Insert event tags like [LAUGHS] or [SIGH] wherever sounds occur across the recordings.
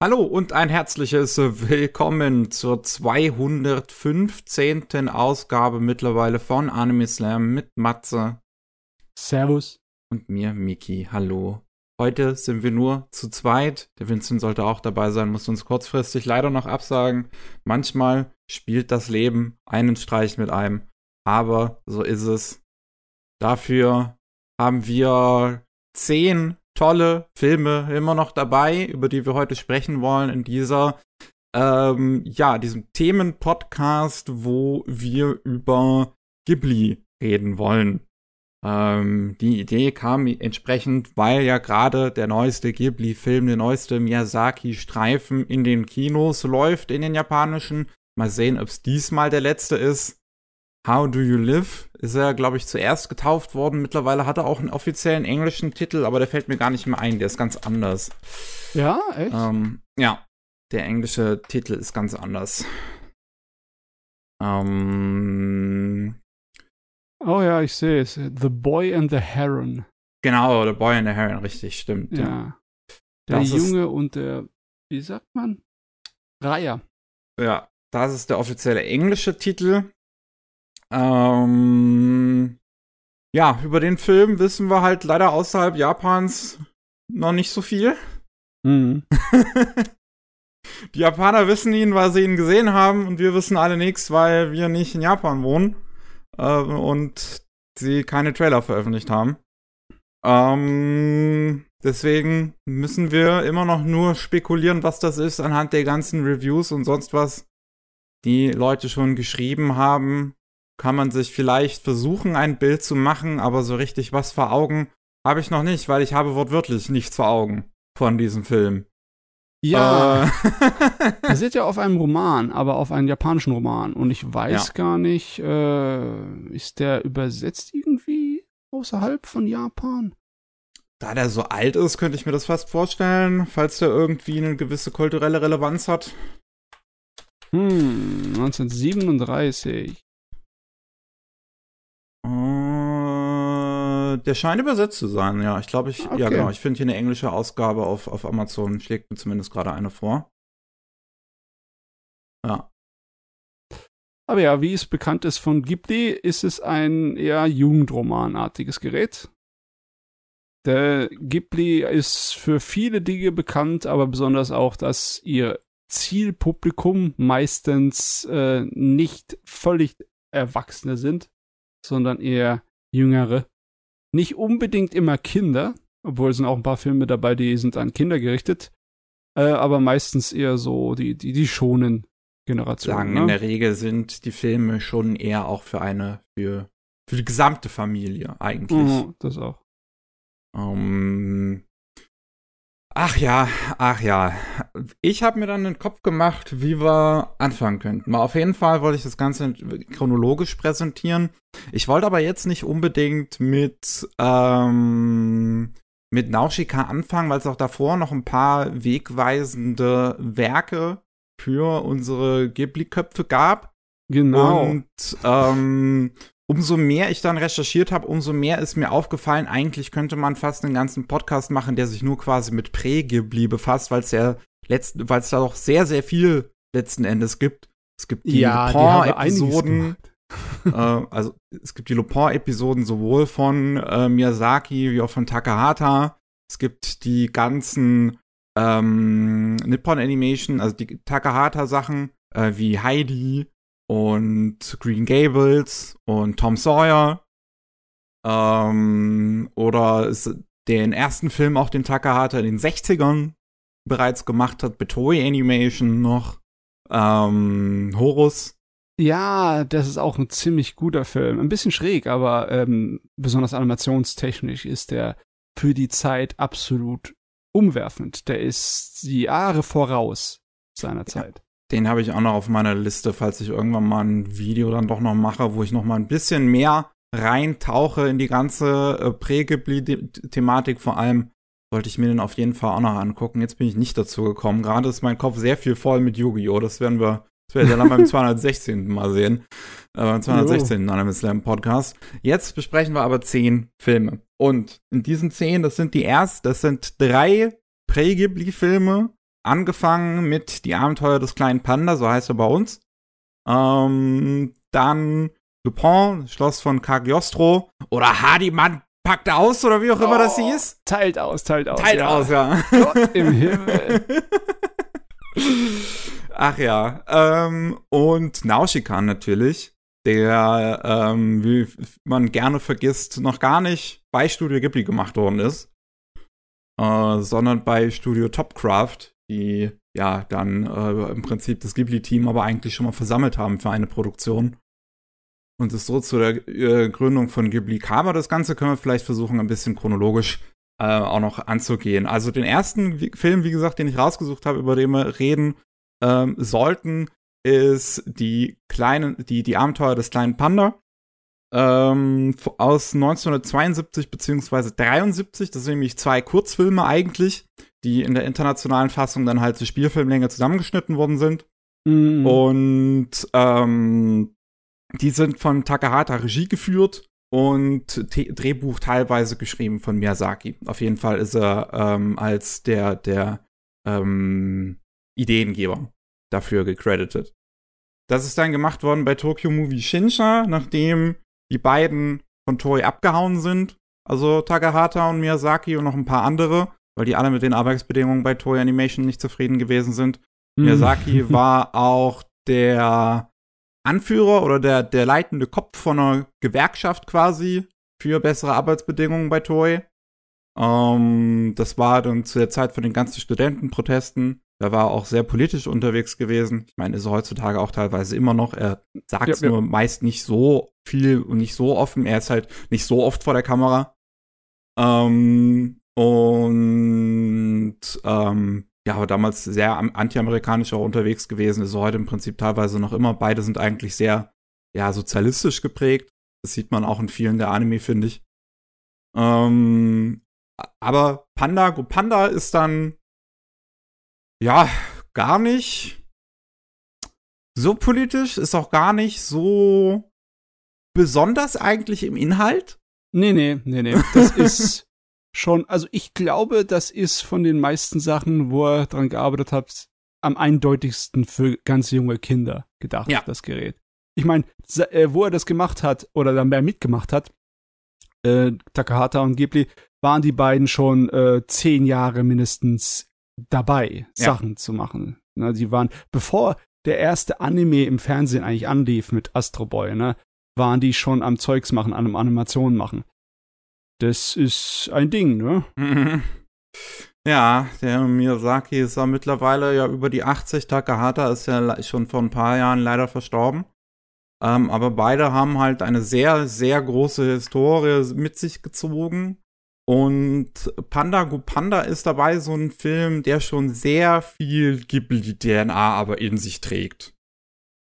Hallo und ein herzliches Willkommen zur 215. Ausgabe mittlerweile von Anime Slam mit Matze. Servus. Und mir, Miki. Hallo. Heute sind wir nur zu zweit. Der Vincent sollte auch dabei sein, muss uns kurzfristig leider noch absagen. Manchmal spielt das Leben einen Streich mit einem. Aber so ist es. Dafür haben wir zehn tolle Filme immer noch dabei, über die wir heute sprechen wollen in dieser, ähm, ja, diesem Themenpodcast, wo wir über Ghibli reden wollen. Ähm, die Idee kam entsprechend, weil ja gerade der neueste Ghibli-Film, der neueste Miyazaki-Streifen in den Kinos läuft, in den japanischen. Mal sehen, ob es diesmal der letzte ist. How Do You Live ist er, glaube ich, zuerst getauft worden. Mittlerweile hat er auch einen offiziellen englischen Titel, aber der fällt mir gar nicht mehr ein. Der ist ganz anders. Ja, echt? Ähm, ja, der englische Titel ist ganz anders. Ähm, oh ja, ich sehe es. The Boy and the Heron. Genau, The Boy and the Heron, richtig, stimmt. Ja. ja. Der das Junge und der, wie sagt man? Reiher. Ja, das ist der offizielle englische Titel. Ähm, ja, über den Film wissen wir halt leider außerhalb Japans noch nicht so viel. Mhm. [LAUGHS] Die Japaner wissen ihn, weil sie ihn gesehen haben und wir wissen alle nichts, weil wir nicht in Japan wohnen äh, und sie keine Trailer veröffentlicht haben. Ähm, deswegen müssen wir immer noch nur spekulieren, was das ist anhand der ganzen Reviews und sonst was, die Leute schon geschrieben haben kann man sich vielleicht versuchen, ein Bild zu machen, aber so richtig was vor Augen habe ich noch nicht, weil ich habe wortwörtlich nichts vor Augen von diesem Film. Ja. Äh. [LAUGHS] Basiert ja auf einem Roman, aber auf einem japanischen Roman. Und ich weiß ja. gar nicht, äh, ist der übersetzt irgendwie außerhalb von Japan? Da der so alt ist, könnte ich mir das fast vorstellen, falls der irgendwie eine gewisse kulturelle Relevanz hat. Hm, 1937. Äh, der scheint übersetzt zu sein, ja. Ich glaube, ich, okay. ja genau, ich finde hier eine englische Ausgabe auf, auf Amazon, schlägt mir zumindest gerade eine vor. Ja. Aber ja, wie es bekannt ist von Ghibli, ist es ein eher Jugendromanartiges Gerät. Der Ghibli ist für viele Dinge bekannt, aber besonders auch, dass ihr Zielpublikum meistens äh, nicht völlig Erwachsene sind, sondern eher jüngere. Nicht unbedingt immer Kinder, obwohl es sind auch ein paar Filme dabei, die sind an Kinder gerichtet, äh, aber meistens eher so die, die, die schonen Generationen. Sagen, ne? in der Regel sind die Filme schon eher auch für eine, für, für die gesamte Familie eigentlich. Mhm, das auch. Ähm, Ach ja, ach ja. Ich habe mir dann den Kopf gemacht, wie wir anfangen könnten. Mal auf jeden Fall wollte ich das Ganze chronologisch präsentieren. Ich wollte aber jetzt nicht unbedingt mit, ähm, mit Naushika anfangen, weil es auch davor noch ein paar wegweisende Werke für unsere Ghibli-Köpfe gab. Genau. Und ähm, umso mehr ich dann recherchiert habe, umso mehr ist mir aufgefallen, eigentlich könnte man fast einen ganzen Podcast machen, der sich nur quasi mit Prä-Ghibli befasst, weil es ja letzten, weil es da doch sehr, sehr viel letzten Endes gibt. Es gibt die ja, Lupin-Episoden. [LAUGHS] äh, also es gibt die Lupin-Episoden sowohl von äh, Miyazaki wie auch von Takahata. Es gibt die ganzen ähm, Nippon Animation, also die Takahata-Sachen, äh, wie Heidi und Green Gables und Tom Sawyer. Ähm, oder den ersten Film, auch den Takahata in den 60ern bereits gemacht hat, Toei Animation noch. Ähm, Horus. Ja, das ist auch ein ziemlich guter Film. Ein bisschen schräg, aber ähm, besonders animationstechnisch ist der für die Zeit absolut umwerfend. Der ist die Jahre voraus seiner Zeit. Den habe ich auch noch auf meiner Liste, falls ich irgendwann mal ein Video dann doch noch mache, wo ich noch mal ein bisschen mehr reintauche in die ganze äh, Prä-Ghibli-Thematik. Vor allem wollte ich mir den auf jeden Fall auch noch angucken. Jetzt bin ich nicht dazu gekommen. Gerade ist mein Kopf sehr viel voll mit Yu-Gi-Oh! Das werden wir, das werden wir dann beim [LAUGHS] 216. Mal sehen. Äh, beim 216. Anime Slam Podcast. Jetzt besprechen wir aber zehn Filme. Und in diesen zehn, das sind die ersten, das sind drei Prä-Ghibli-Filme angefangen mit Die Abenteuer des kleinen Panda, so heißt er bei uns. Ähm, dann Lupin, Schloss von Cagliostro oder Hardyman packt aus oder wie auch immer oh, das hieß. Teilt aus, teilt aus. Teilt ja. aus, ja. [LAUGHS] Gott im Himmel. [LAUGHS] Ach ja. Ähm, und Nausicaa natürlich, der, ähm, wie man gerne vergisst, noch gar nicht bei Studio Ghibli gemacht worden ist, äh, sondern bei Studio Topcraft, die ja dann äh, im Prinzip das Ghibli-Team aber eigentlich schon mal versammelt haben für eine Produktion. Und es so zu der äh, Gründung von Ghibli kam. Aber das Ganze können wir vielleicht versuchen, ein bisschen chronologisch äh, auch noch anzugehen. Also den ersten Film, wie gesagt, den ich rausgesucht habe, über den wir reden ähm, sollten, ist die kleinen, die, die Abenteuer des kleinen Panda. Ähm, aus 1972 beziehungsweise 73, das sind nämlich zwei Kurzfilme eigentlich, die in der internationalen Fassung dann halt zur Spielfilmlänge zusammengeschnitten worden sind. Mhm. Und ähm, die sind von Takahata Regie geführt und T Drehbuch teilweise geschrieben von Miyazaki. Auf jeden Fall ist er ähm, als der, der ähm, Ideengeber dafür gecredited. Das ist dann gemacht worden bei Tokyo Movie Shinsha, nachdem die beiden von Toei abgehauen sind. Also Takahata und Miyazaki und noch ein paar andere, weil die alle mit den Arbeitsbedingungen bei Toei Animation nicht zufrieden gewesen sind. Mhm. Miyazaki war [LAUGHS] auch der Anführer oder der, der leitende Kopf von einer Gewerkschaft quasi für bessere Arbeitsbedingungen bei Toei. Ähm, das war dann zu der Zeit von den ganzen Studentenprotesten. Da war auch sehr politisch unterwegs gewesen. Ich meine, ist er heutzutage auch teilweise immer noch. Er sagt es ja, nur ja. meist nicht so viel und nicht so offen. Er ist halt nicht so oft vor der Kamera. Ähm, und ähm, ja, aber damals sehr anti-amerikanisch auch unterwegs gewesen, ist heute im Prinzip teilweise noch immer. Beide sind eigentlich sehr, ja, sozialistisch geprägt. Das sieht man auch in vielen der Anime, finde ich. Ähm, aber Panda, Panda ist dann, ja, gar nicht so politisch, ist auch gar nicht so besonders eigentlich im Inhalt. Nee, nee, nee, nee. Das [LAUGHS] ist schon, also ich glaube, das ist von den meisten Sachen, wo er dran gearbeitet hat, am eindeutigsten für ganz junge Kinder gedacht, ja. das Gerät. Ich meine, äh, wo er das gemacht hat oder dann mehr mitgemacht hat, äh, Takahata und Ghibli, waren die beiden schon äh, zehn Jahre mindestens dabei, ja. Sachen zu machen. Ne, die waren, bevor der erste Anime im Fernsehen eigentlich anlief mit Astro Boy, ne, waren die schon am Zeugs machen, an einem Animationen machen. Das ist ein Ding, ne? Mhm. Ja, der Miyazaki ist ja mittlerweile ja über die 80. Takahata ist ja schon vor ein paar Jahren leider verstorben. Ähm, aber beide haben halt eine sehr, sehr große Historie mit sich gezogen. Und Panda Go Panda ist dabei so ein Film, der schon sehr viel Ghibli-DNA aber in sich trägt.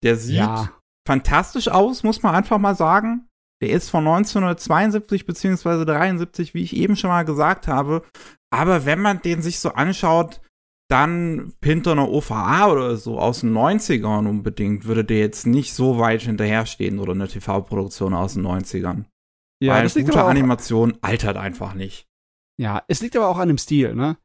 Der sieht ja. fantastisch aus, muss man einfach mal sagen. Der ist von 1972 beziehungsweise 73, wie ich eben schon mal gesagt habe. Aber wenn man den sich so anschaut, dann hinter einer OVA oder so aus den 90ern unbedingt, würde der jetzt nicht so weit hinterherstehen oder eine TV-Produktion aus den 90ern. Ja, Weil das liegt gute aber auch, Animation altert einfach nicht. Ja, es liegt aber auch an dem Stil, ne?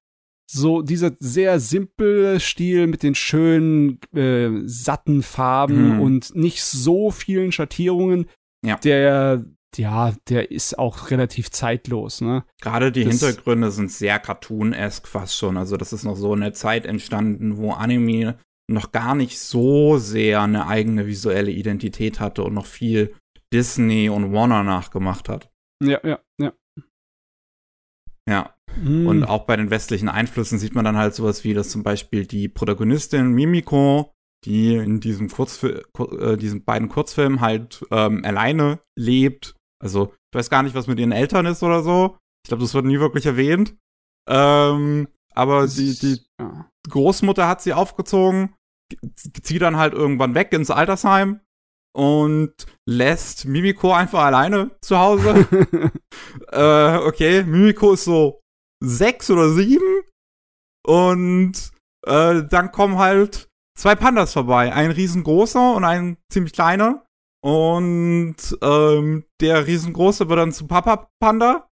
So dieser sehr simple Stil mit den schönen, äh, satten Farben hm. und nicht so vielen Schattierungen, ja. Der, ja, der ist auch relativ zeitlos, ne? Gerade die das, Hintergründe sind sehr cartoon-esque fast schon. Also das ist noch so eine Zeit entstanden, wo Anime noch gar nicht so sehr eine eigene visuelle Identität hatte und noch viel Disney und Warner nachgemacht hat. Ja, ja, ja. Ja. Mm. Und auch bei den westlichen Einflüssen sieht man dann halt sowas wie, dass zum Beispiel die Protagonistin Mimiko die in diesem Kurzfil äh, diesen beiden Kurzfilmen halt ähm, alleine lebt. Also, ich weiß gar nicht, was mit ihren Eltern ist oder so. Ich glaube, das wird nie wirklich erwähnt. Ähm, aber die, die Großmutter hat sie aufgezogen, zieht dann halt irgendwann weg ins Altersheim und lässt Mimiko einfach alleine zu Hause. [LAUGHS] äh, okay, Mimiko ist so sechs oder sieben und äh, dann kommen halt zwei Pandas vorbei. Ein riesengroßer und ein ziemlich kleiner. Und ähm, der riesengroße wird dann zu Papa Panda.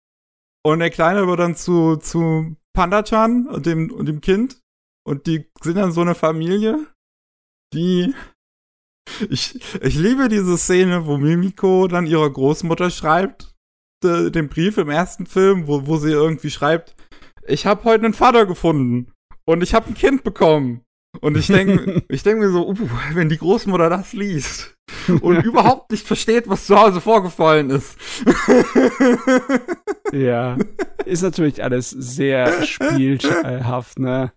Und der kleine wird dann zu, zu Panda-chan und dem, und dem Kind. und die sind dann so eine Familie, die [LAUGHS] ich, ich liebe diese Szene, wo Mimiko dann ihrer Großmutter schreibt, de, den Brief im ersten Film, wo, wo sie irgendwie schreibt, ich habe heute einen Vater gefunden und ich habe ein Kind bekommen. Und ich denke [LAUGHS] ich denk mir so, uh, wenn die Großmutter das liest [LAUGHS] und überhaupt nicht versteht, was zu Hause vorgefallen ist. [LAUGHS] ja, ist natürlich alles sehr spielhaft, ne?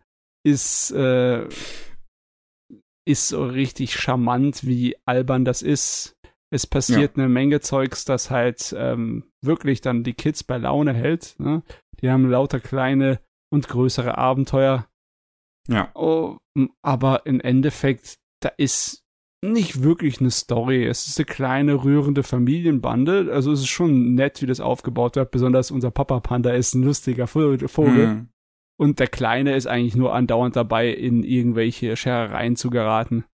Ist, äh, ist so richtig charmant, wie albern das ist. Es passiert ja. eine Menge Zeugs, das halt ähm, wirklich dann die Kids bei Laune hält. Ne? Die haben lauter kleine und größere Abenteuer. Ja. Oh, aber im Endeffekt, da ist nicht wirklich eine Story. Es ist eine kleine, rührende Familienbande. Also es ist schon nett, wie das aufgebaut wird. Besonders unser Papa Panda ist ein lustiger Vogel. Mhm. Und der Kleine ist eigentlich nur andauernd dabei, in irgendwelche Scherereien zu geraten.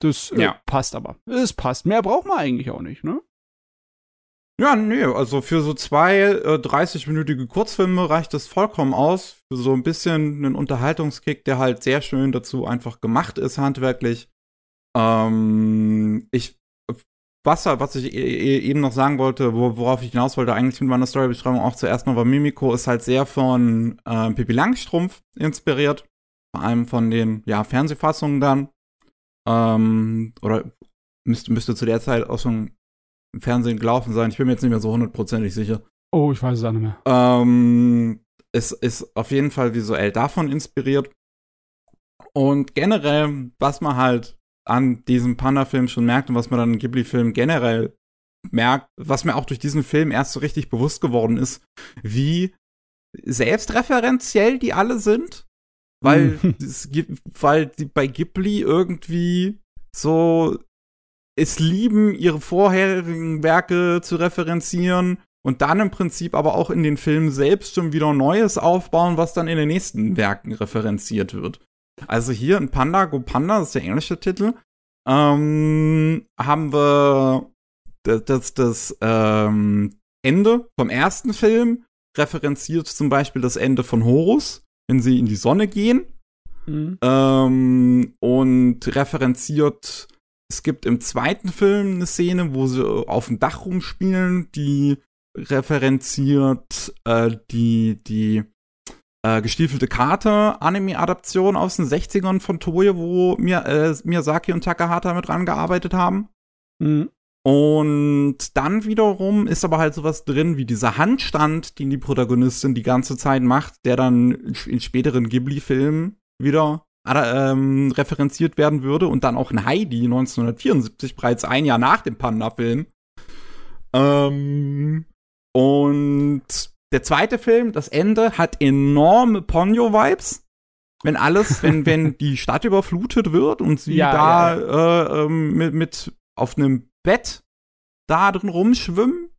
Das äh, ja. passt aber. Es passt. Mehr braucht man eigentlich auch nicht, ne? Ja, nee, also für so zwei äh, 30-minütige Kurzfilme reicht das vollkommen aus. Für so ein bisschen einen Unterhaltungskick, der halt sehr schön dazu einfach gemacht ist, handwerklich. Ähm, ich, was, was ich e, e, eben noch sagen wollte, worauf ich hinaus wollte, eigentlich mit meiner Storybeschreibung auch zuerst noch war Mimiko, ist halt sehr von äh, Pippi Langstrumpf inspiriert. Vor allem von den, ja, Fernsehfassungen dann. Ähm, oder müsste, müsste zu der Zeit auch schon im Fernsehen gelaufen sein. Ich bin mir jetzt nicht mehr so hundertprozentig sicher. Oh, ich weiß es auch nicht mehr. Ähm, es ist auf jeden Fall visuell davon inspiriert. Und generell, was man halt an diesem Panda-Film schon merkt und was man dann im Ghibli-Film generell merkt, was mir auch durch diesen Film erst so richtig bewusst geworden ist, wie selbstreferenziell die alle sind. Weil, mhm. es gibt, weil die bei Ghibli irgendwie so es lieben, ihre vorherigen Werke zu referenzieren und dann im Prinzip aber auch in den Filmen selbst schon wieder Neues aufbauen, was dann in den nächsten Werken referenziert wird. Also hier in Panda Go Panda, das ist der englische Titel, ähm, haben wir das, das, das ähm, Ende vom ersten Film referenziert zum Beispiel das Ende von Horus, wenn sie in die Sonne gehen. Mhm. Ähm, und referenziert es gibt im zweiten Film eine Szene, wo sie auf dem Dach rumspielen, die referenziert äh, die, die äh, gestiefelte Karte Anime-Adaption aus den 60ern von Toye, wo Mir äh, Miyazaki und Takahata mit rangearbeitet haben. Mhm. Und dann wiederum ist aber halt sowas drin wie dieser Handstand, den die Protagonistin die ganze Zeit macht, der dann in späteren Ghibli-Filmen wieder ähm, referenziert werden würde und dann auch in Heidi 1974, bereits ein Jahr nach dem Panda-Film. Ähm, und der zweite Film, das Ende, hat enorme Ponyo-Vibes. Wenn alles, [LAUGHS] wenn, wenn die Stadt überflutet wird und sie ja, da ja. Äh, ähm, mit, mit auf einem Bett da drin rumschwimmen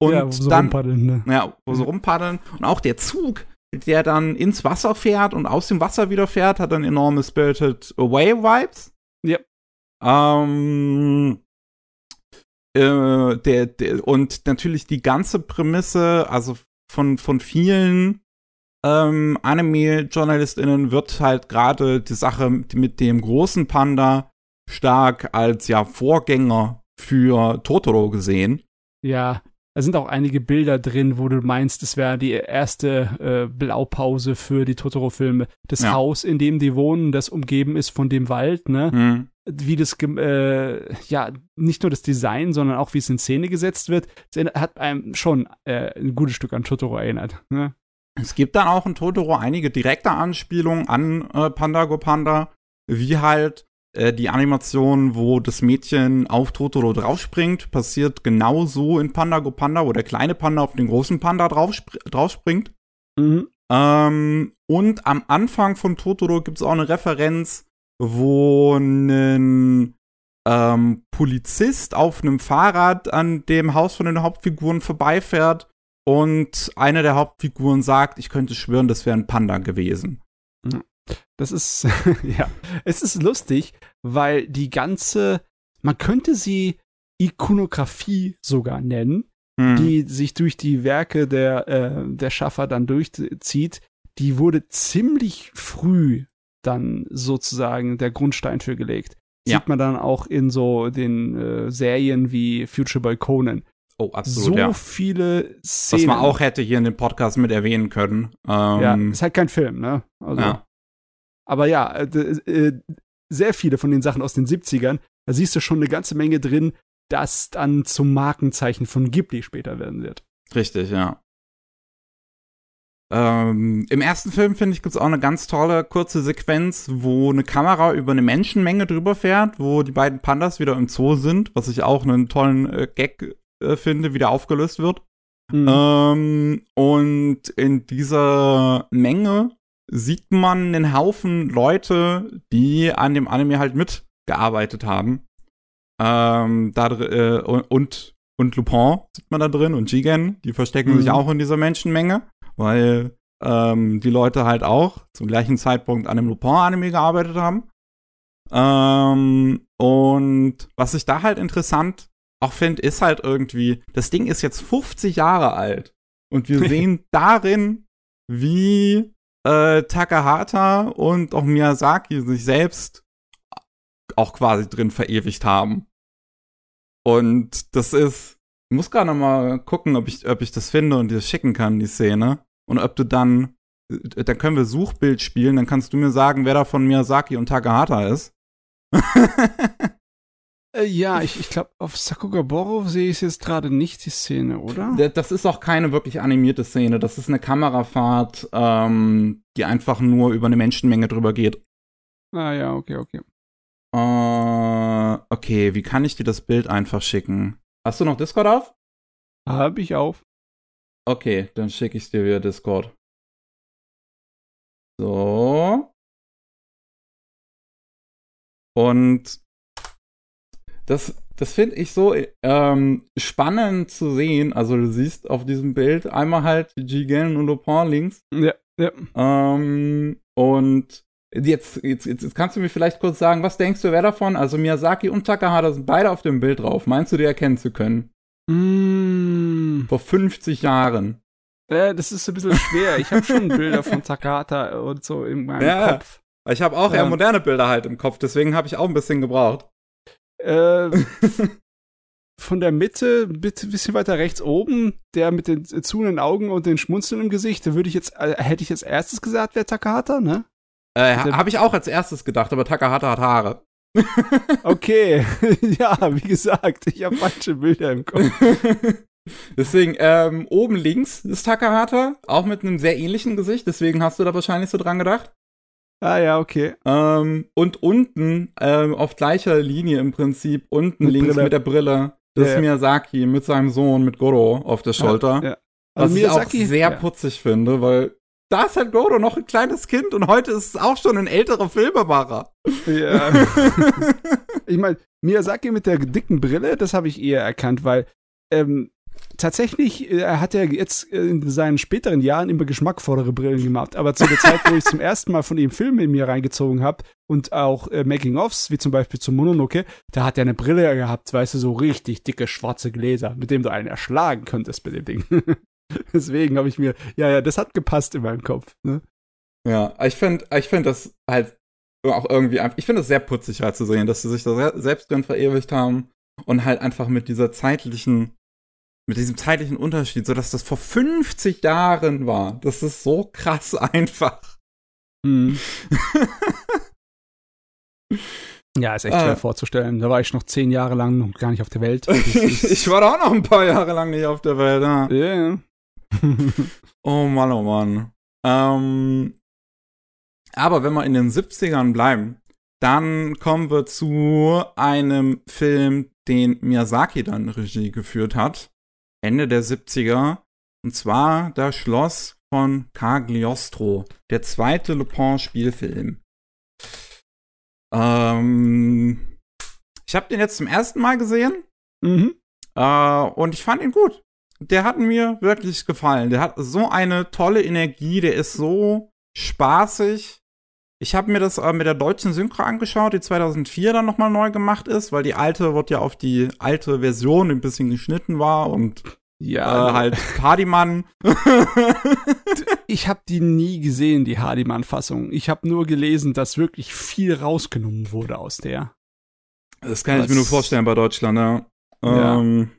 und ja, wo so dann rumpaddeln, ne? ja, wo so rumpaddeln und auch der Zug der dann ins Wasser fährt und aus dem Wasser wieder fährt, hat dann enorme Spirited Away Vibes. Ja. Ähm, äh, der, der, und natürlich die ganze Prämisse, also von, von vielen ähm, Anime-JournalistInnen wird halt gerade die Sache mit dem großen Panda stark als ja Vorgänger für Totoro gesehen. Ja, da sind auch einige Bilder drin, wo du meinst, es wäre die erste äh, Blaupause für die Totoro-Filme. Das ja. Haus, in dem die wohnen, das umgeben ist von dem Wald, ne? Mhm. Wie das, äh, ja, nicht nur das Design, sondern auch wie es in Szene gesetzt wird, hat einem schon äh, ein gutes Stück an Totoro erinnert. Ne? Es gibt dann auch in Totoro einige direkte Anspielungen an äh, Panda Go Panda, wie halt äh, die Animation, wo das Mädchen auf Totoro draufspringt, passiert genau so in Panda Go Panda, wo der kleine Panda auf den großen Panda draufspr draufspringt. Mhm. Ähm, und am Anfang von Totoro gibt es auch eine Referenz, wo ein ähm, Polizist auf einem Fahrrad an dem Haus von den Hauptfiguren vorbeifährt und eine der Hauptfiguren sagt, ich könnte schwören, das wäre ein Panda gewesen. Das ist, [LAUGHS] ja, es ist lustig, weil die ganze, man könnte sie Ikonografie sogar nennen, hm. die sich durch die Werke der, äh, der Schaffer dann durchzieht, die wurde ziemlich früh dann sozusagen der Grundstein für gelegt. Ja. Sieht man dann auch in so den äh, Serien wie Future Boy Conan. Oh, absolut, so ja. viele Szenen. Was man auch hätte hier in dem Podcast mit erwähnen können. Ähm, Ja, ist halt kein Film, ne? Also, Ja. Aber ja, äh, äh, sehr viele von den Sachen aus den 70ern, da siehst du schon eine ganze Menge drin, das dann zum Markenzeichen von Ghibli später werden wird. Richtig, ja. Ähm, Im ersten Film, finde ich, gibt es auch eine ganz tolle kurze Sequenz, wo eine Kamera über eine Menschenmenge drüber fährt, wo die beiden Pandas wieder im Zoo sind, was ich auch einen tollen äh, Gag äh, finde, wie der aufgelöst wird. Mhm. Ähm, und in dieser Menge sieht man einen Haufen Leute, die an dem Anime halt mitgearbeitet haben. Ähm, da, äh, und, und Lupin sieht man da drin und Jigen, die verstecken Mhm. sich auch in dieser Menschenmenge, weil ähm, die Leute halt auch zum gleichen Zeitpunkt an dem Lupin-Anime gearbeitet haben. Ähm, und was ich da halt interessant auch finde, ist halt irgendwie, das Ding ist jetzt 50 Jahre alt und wir [LAUGHS] sehen darin, wie äh, Takahata und auch Miyazaki sich selbst auch quasi drin verewigt haben. Und das ist, ich muss gerade mal gucken, ob ich, ob ich das finde und dir das schicken kann, die Szene. Und ob du dann, äh, dann können wir Suchbild spielen, dann kannst du mir sagen, wer da von Miyazaki und Takahata ist. [LAUGHS] Äh, ja, ich, ich glaube, auf Sakugaboro sehe ich jetzt gerade nicht die Szene, oder? Das ist auch keine wirklich animierte Szene. Das ist eine Kamerafahrt, ähm, die einfach nur über eine Menschenmenge drüber geht. Ah ja, okay, okay. Äh, okay, wie kann ich dir das Bild einfach schicken? Hast du noch Discord auf? Habe ich auf. Okay, dann schicke ich dir via Discord. So. Und das, das finde ich so ähm, spannend zu sehen. Also du siehst auf diesem Bild einmal halt Jigen und Lupin links. Ja, ja. Ähm, und jetzt, jetzt, jetzt, kannst du mir vielleicht kurz sagen, was denkst du, wer davon? Also Miyazaki und Takahata sind beide auf dem Bild drauf. Meinst du, die erkennen zu können? Mm, Vor 50 Jahren. äh, das ist ein bisschen schwer. Ich habe schon Bilder von Takahata und so in meinem Ja. Kopf. Ich habe auch eher Ja. moderne Bilder halt im Kopf, deswegen habe ich auch ein bisschen gebraucht. Äh, von der Mitte, ein bisschen weiter rechts oben, der mit den zuhenden Augen und den Schmunzeln im Gesicht, würde ich jetzt, äh, hätte ich als erstes gesagt, wer Takahata, ne? Äh, habe ich auch als erstes gedacht, aber Takahata hat Haare. [LAUGHS] [LAUGHS] Okay, [LAUGHS] ja, wie gesagt, ich habe manche Bilder im Kopf. deswegen, ähm, oben links ist Takahata, auch mit einem sehr ähnlichen Gesicht, deswegen hast du da wahrscheinlich so dran gedacht. Ah ja, okay. Ähm, und unten, ähm, auf gleicher Linie im Prinzip, unten Mit links Brille. mit der Brille, das Ja, ist ja. Miyazaki mit seinem Sohn, mit Goro auf der Schulter. Ja. Was Also ich auch Miyazaki- sehr ja. putzig finde, weil da ist halt Goro noch ein kleines Kind und heute ist es auch schon ein älterer Filmemacher. Ja. [LAUGHS] ich meine, Miyazaki mit der dicken Brille, das habe ich eher erkannt, weil ähm, tatsächlich äh, hat er jetzt äh, in seinen späteren Jahren immer geschmackvollere Brillen gemacht. Aber zu der Zeit, wo ich zum ersten Mal von ihm Filme in mir reingezogen habe und auch äh, Making-ofs, wie zum Beispiel zu Mononoke, da hat er eine Brille gehabt, weißt du, so richtig dicke schwarze Gläser, mit dem du einen erschlagen könntest mit dem Ding. [LAUGHS] Deswegen habe ich mir, ja, ja, das hat gepasst in meinem Kopf. Ne? Ja, ich finde ich find das halt auch irgendwie ich finde es sehr putzig halt zu sehen, dass sie sich da se- selbst drin verewigt haben und halt einfach mit dieser zeitlichen, mit diesem zeitlichen Unterschied, so dass das vor 50 Jahren war. Das ist so krass [LAUGHS] einfach. Hm. [LAUGHS] Ja, ist echt Ah. schwer vorzustellen. Da war ich noch zehn Jahre lang noch gar nicht auf der Welt. [LAUGHS] Ich war da auch noch ein paar Jahre lang nicht auf der Welt. Ja. Ja. Oh Mann, oh Mann. Ähm, aber wenn wir in den 70ern bleiben, dann kommen wir zu einem Film, den Miyazaki dann Regie geführt hat. Ende der 70er. Und zwar das Schloss von Cagliostro. Der zweite Lupin-Spielfilm. Ähm, ich habe den jetzt zum ersten Mal gesehen. Mhm. Äh, und ich fand ihn gut. Der hat mir wirklich gefallen. Der hat so eine tolle Energie, der ist so spaßig. Ich habe mir das äh, mit der deutschen Synchro angeschaut, die 2004 dann nochmal neu gemacht ist, weil die alte wird ja auf die alte Version ein bisschen geschnitten war und Ja, äh, halt [LAUGHS] Hardiman. ich habe die nie gesehen, die Hardiman-Fassung. Ich habe nur gelesen, dass wirklich viel rausgenommen wurde aus der. Das kann Was? ich mir nur vorstellen bei Deutschland, ja. ja. Ähm,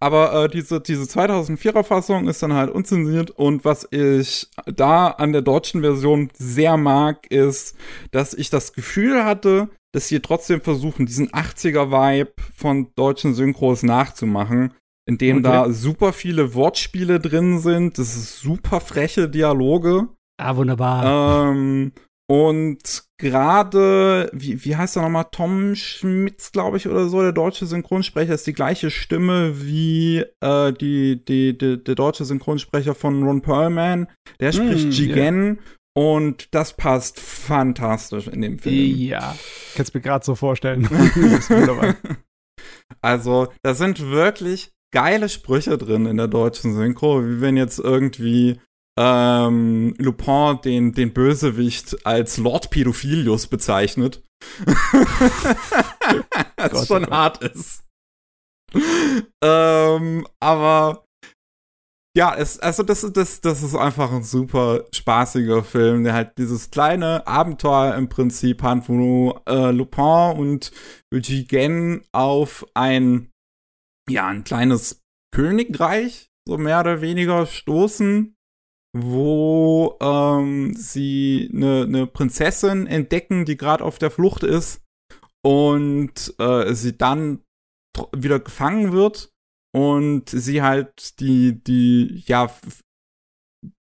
aber äh, diese, diese 2004er Fassung ist dann halt unzensiert und was ich da an der deutschen Version sehr mag, ist, dass ich das Gefühl hatte, dass sie trotzdem versuchen, diesen 80er-Vibe von deutschen Synchros nachzumachen, indem okay. da super viele Wortspiele drin sind, das ist super freche Dialoge. Ah, wunderbar. Ähm, und gerade, wie, wie heißt er nochmal? Tom Schmitz, glaube ich, oder so, der deutsche Synchronsprecher, ist die gleiche Stimme wie äh, die, die, die, der deutsche Synchronsprecher von Ron Perlman. Der spricht mm, Jigen. Yeah. Und das passt fantastisch in dem Film. Ja, kannst mir gerade so vorstellen. [LAUGHS] also, da sind wirklich geile Sprüche drin in der deutschen Synchro, wie wenn jetzt irgendwie ähm, Lupin den, den Bösewicht als Lord Pädophilius bezeichnet. [LAUGHS] Was Gott, schon Gott. hart ist. ähm, aber ja, es, also das, das, das ist einfach ein super spaßiger Film, der halt dieses kleine Abenteuer im Prinzip hat, wo äh, Lupin und Jigen auf ein, ja, ein kleines Königreich, so mehr oder weniger, stoßen, wo ähm, sie eine ne Prinzessin entdecken, die gerade auf der Flucht ist und äh, sie dann wieder gefangen wird und sie halt die, die, ja,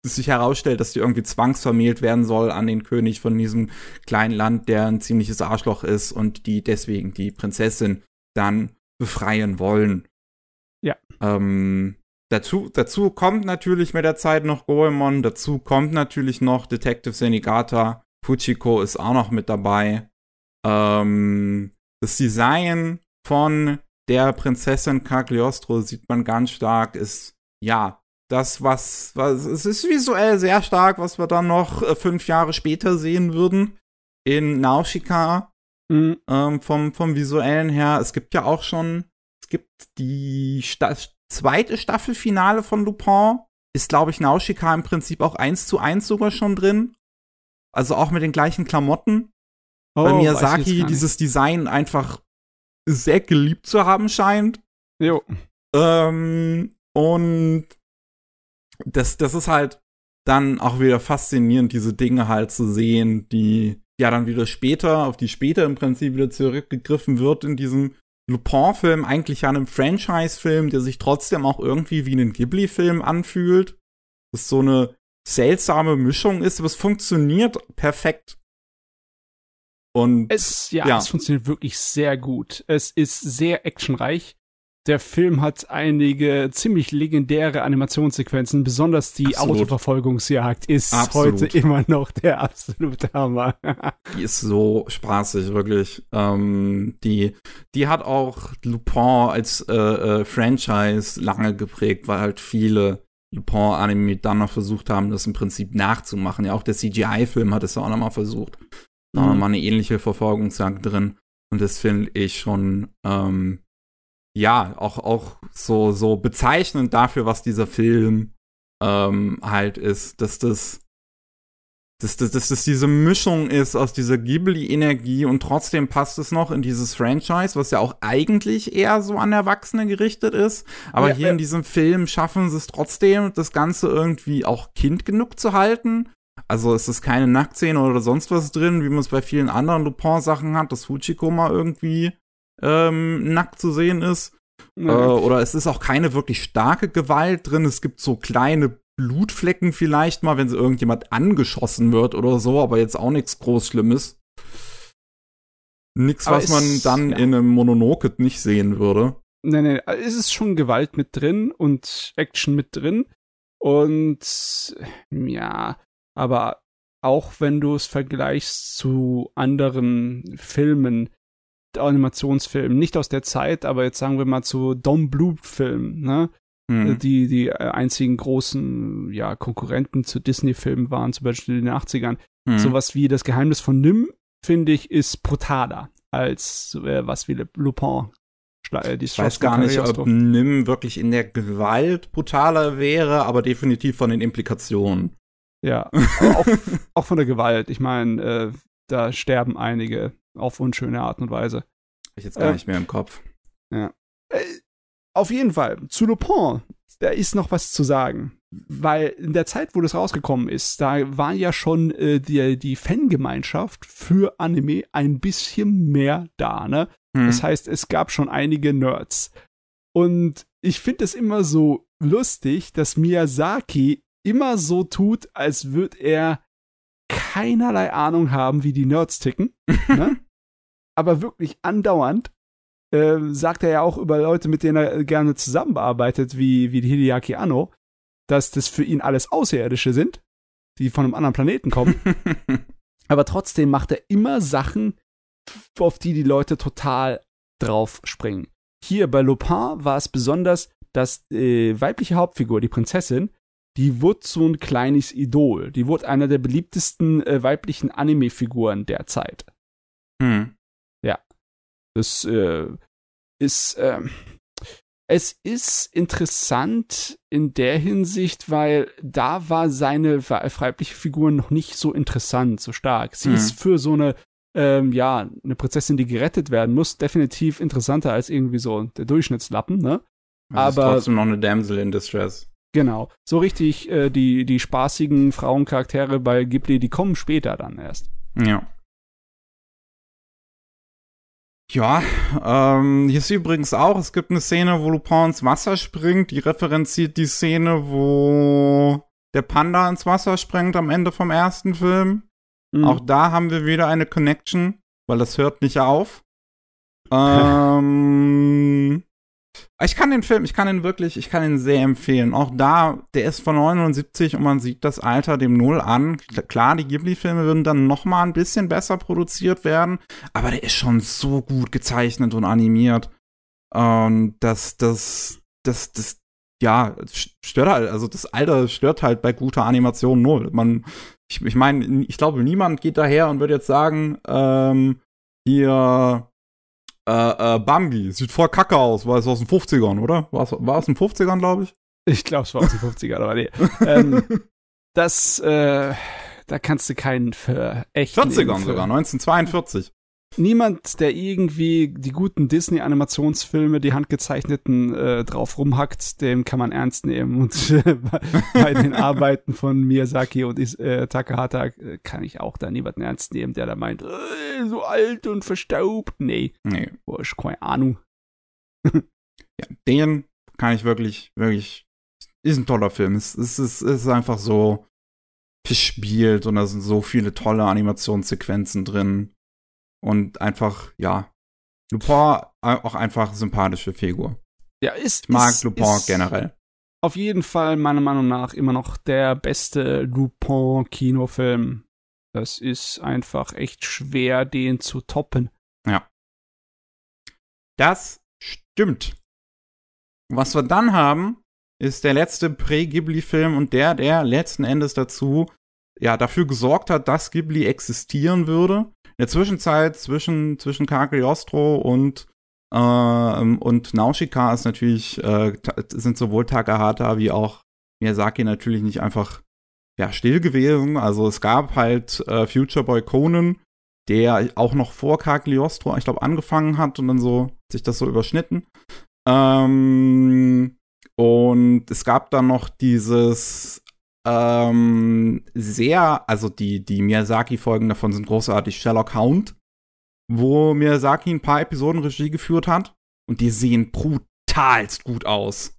sich herausstellt, dass sie irgendwie zwangsvermählt werden soll an den König von diesem kleinen Land, der ein ziemliches Arschloch ist und die deswegen die Prinzessin dann befreien wollen. Ja. Ähm, Dazu, dazu kommt natürlich mit der Zeit noch Goemon, dazu kommt natürlich noch Detective Senigata, Fujiko ist auch noch mit dabei. Ähm, das Design von der Prinzessin Cagliostro sieht man ganz stark, ist ja das, was, was es ist visuell sehr stark, was wir dann noch äh, fünf Jahre später sehen würden in Nausicaa. Mhm. Ähm, vom, vom visuellen her. Es gibt ja auch schon, es gibt die Stadt zweite Staffelfinale von Lupin ist, glaube ich, Nausicaa im Prinzip auch eins zu eins sogar schon drin. Also auch mit den gleichen Klamotten. Oh, Weil Miyazaki dieses Design einfach sehr geliebt zu haben scheint. Jo. Ähm, und das, das ist halt dann auch wieder faszinierend, diese Dinge halt zu sehen, die ja dann wieder später, auf die später im Prinzip wieder zurückgegriffen wird in diesem Lupin-Film eigentlich ja einem Franchise-Film, der sich trotzdem auch irgendwie wie ein Ghibli-Film anfühlt. Das so eine seltsame Mischung ist, aber es funktioniert perfekt. Und es, ja, ja, es funktioniert wirklich sehr gut. Es ist sehr actionreich. Der Film hat einige ziemlich legendäre Animationssequenzen, besonders die Absolut. Autoverfolgungsjagd ist Absolut. heute immer noch der absolute Hammer. [LAUGHS] die ist so spaßig, wirklich. Ähm, die, die hat auch Lupin als äh, äh, Franchise lange geprägt, weil halt viele Lupin-Anime dann noch versucht haben, das im Prinzip nachzumachen. Ja, auch der CGI-Film hat es ja auch noch mal versucht. Da mhm. war noch mal eine ähnliche Verfolgungsjagd drin. Und das finde ich schon ähm, ja, auch, auch so, so bezeichnend dafür, was dieser Film ähm, halt ist, dass das, dass, dass, dass das diese Mischung ist aus dieser Ghibli-Energie und trotzdem passt es noch in dieses Franchise, was ja auch eigentlich eher so an Erwachsene gerichtet ist. Aber ja, hier ja. in diesem Film schaffen sie es trotzdem, das Ganze irgendwie auch kind genug zu halten. Also es ist keine Nacktszene oder sonst was drin, wie man es bei vielen anderen Lupin-Sachen hat, dass Fujiko mal irgendwie ähm, nackt zu sehen ist. Mhm. Äh, oder es ist auch keine wirklich starke Gewalt drin. Es gibt so kleine Blutflecken vielleicht mal, wenn so irgendjemand angeschossen wird oder so, aber jetzt auch nichts groß Schlimmes. Nichts, was man dann ja. in einem Mononoke nicht sehen würde. Nee, nee, es ist schon Gewalt mit drin und Action mit drin. Und ja, aber auch wenn du es vergleichst zu anderen Filmen, Animationsfilmen, nicht aus der Zeit, aber jetzt sagen wir mal zu Dom Blue-Filmen, ne? Mhm. Die, die äh, einzigen großen ja, Konkurrenten zu Disney-Filmen waren, zum Beispiel in den 80ern. Mhm. Sowas wie Das Geheimnis von Nim, finde ich, ist brutaler als äh, was wie Lupin Äh, ich weiß gar nicht, ob Nim wirklich in der Gewalt brutaler wäre, aber definitiv von den Implikationen. Ja, [LAUGHS] auch, auch, von der Gewalt. Ich meine, äh, da sterben einige auf unschöne Art und Weise. Ich jetzt gar äh, nicht mehr im Kopf. Ja. Äh, auf jeden Fall, zu Lupin, da ist noch was zu sagen. Weil in der Zeit, wo das rausgekommen ist, da war ja schon äh, die, die Fangemeinschaft für Anime ein bisschen mehr da, ne? Hm. Das heißt, es gab schon einige Nerds. Und ich finde es immer so lustig, dass Miyazaki immer so tut, als würde er keinerlei Ahnung haben, wie die Nerds ticken. ne? [LAUGHS] Aber wirklich andauernd äh, sagt er ja auch über Leute, mit denen er gerne zusammenarbeitet, wie, wie Hideaki Anno, dass das für ihn alles Außerirdische sind, die von einem anderen Planeten kommen. [LAUGHS] Aber trotzdem macht er immer Sachen, auf die die Leute total drauf springen. Hier bei Lupin war es besonders, dass die äh, weibliche Hauptfigur, die Prinzessin, die wurde so ein kleines Idol. Die wurde einer der beliebtesten äh, weiblichen Anime-Figuren der Zeit. Hm. Das äh, ist, äh, es ist interessant in der Hinsicht, weil da war seine weibliche Figur noch nicht so interessant, so stark. Sie hm. ist für so eine ähm, ja, eine Prinzessin, die gerettet werden muss, definitiv interessanter als irgendwie so der Durchschnittslappen, ne? Also Aber ist trotzdem noch eine Damsel in Distress. Genau. So richtig, äh, die, die spaßigen Frauencharaktere bei Ghibli, die kommen später dann erst. Ja. Ja, ähm, hier ist übrigens auch, es gibt eine Szene, wo Lupin ins Wasser springt, die referenziert die Szene, wo der Panda ins Wasser springt am Ende vom ersten Film. Mhm. Auch da haben wir wieder eine Connection, weil das hört nicht auf. [LAUGHS] ähm, ich kann den Film, ich kann ihn wirklich, ich kann ihn sehr empfehlen. Auch da, der ist von 79 und man sieht das Alter dem Null an. Klar, die Ghibli-Filme würden dann noch mal ein bisschen besser produziert werden, aber der ist schon so gut gezeichnet und animiert. Und das, das, das, das, ja, stört halt, also das Alter stört halt bei guter Animation null. Man, ich, ich meine, ich glaube, niemand geht daher und würde jetzt sagen, ähm, hier, äh, äh, Bambi, sieht voll kacke aus, war es aus den 50ern, oder? War es, war es in den 50ern, glaube ich? Ich glaube, es war aus den 50ern, aber nee. ähm, [LAUGHS] das, äh, da kannst du keinen für echt. 40ern sogar, 1942 niemand, der irgendwie die guten Disney-Animationsfilme, die handgezeichneten, äh, drauf rumhackt, dem kann man ernst nehmen. Und äh, bei den Arbeiten von Miyazaki und äh, Takahata äh, kann ich auch da niemanden ernst nehmen, der da meint, äh, so alt und verstaubt. Nee. Nee. Boah, ich keine Ahnung. ja, den kann ich wirklich, wirklich, ist ein toller Film. Es, es, es ist einfach so gespielt und da sind so viele tolle Animationssequenzen drin und einfach, ja, Lupin auch einfach sympathische Figur. Ja, ist. Ich mag ist, Lupin ist generell. Auf jeden Fall, meiner Meinung nach, immer noch der beste Lupin-Kinofilm. Das ist einfach echt schwer, den zu toppen. Ja. Das stimmt. Was wir dann haben, ist der letzte Prä-Ghibli-Film und der, der letzten Endes dazu, ja, dafür gesorgt hat, dass Ghibli existieren würde der Zwischenzeit zwischen, zwischen Cagliostro und ähm, und Nausicaa ist natürlich, äh, sind sowohl Takahata wie auch Miyazaki natürlich nicht einfach ja, still gewesen. Also es gab halt äh, Future Boy Conan, der auch noch vor Cagliostro, ich glaube, angefangen hat und dann so sich das so überschnitten. Ähm, und es gab dann noch dieses ähm, sehr, also die, die Miyazaki-Folgen davon sind großartig. Sherlock Hound, wo Miyazaki ein paar Episoden Regie geführt hat und die sehen brutalst gut aus.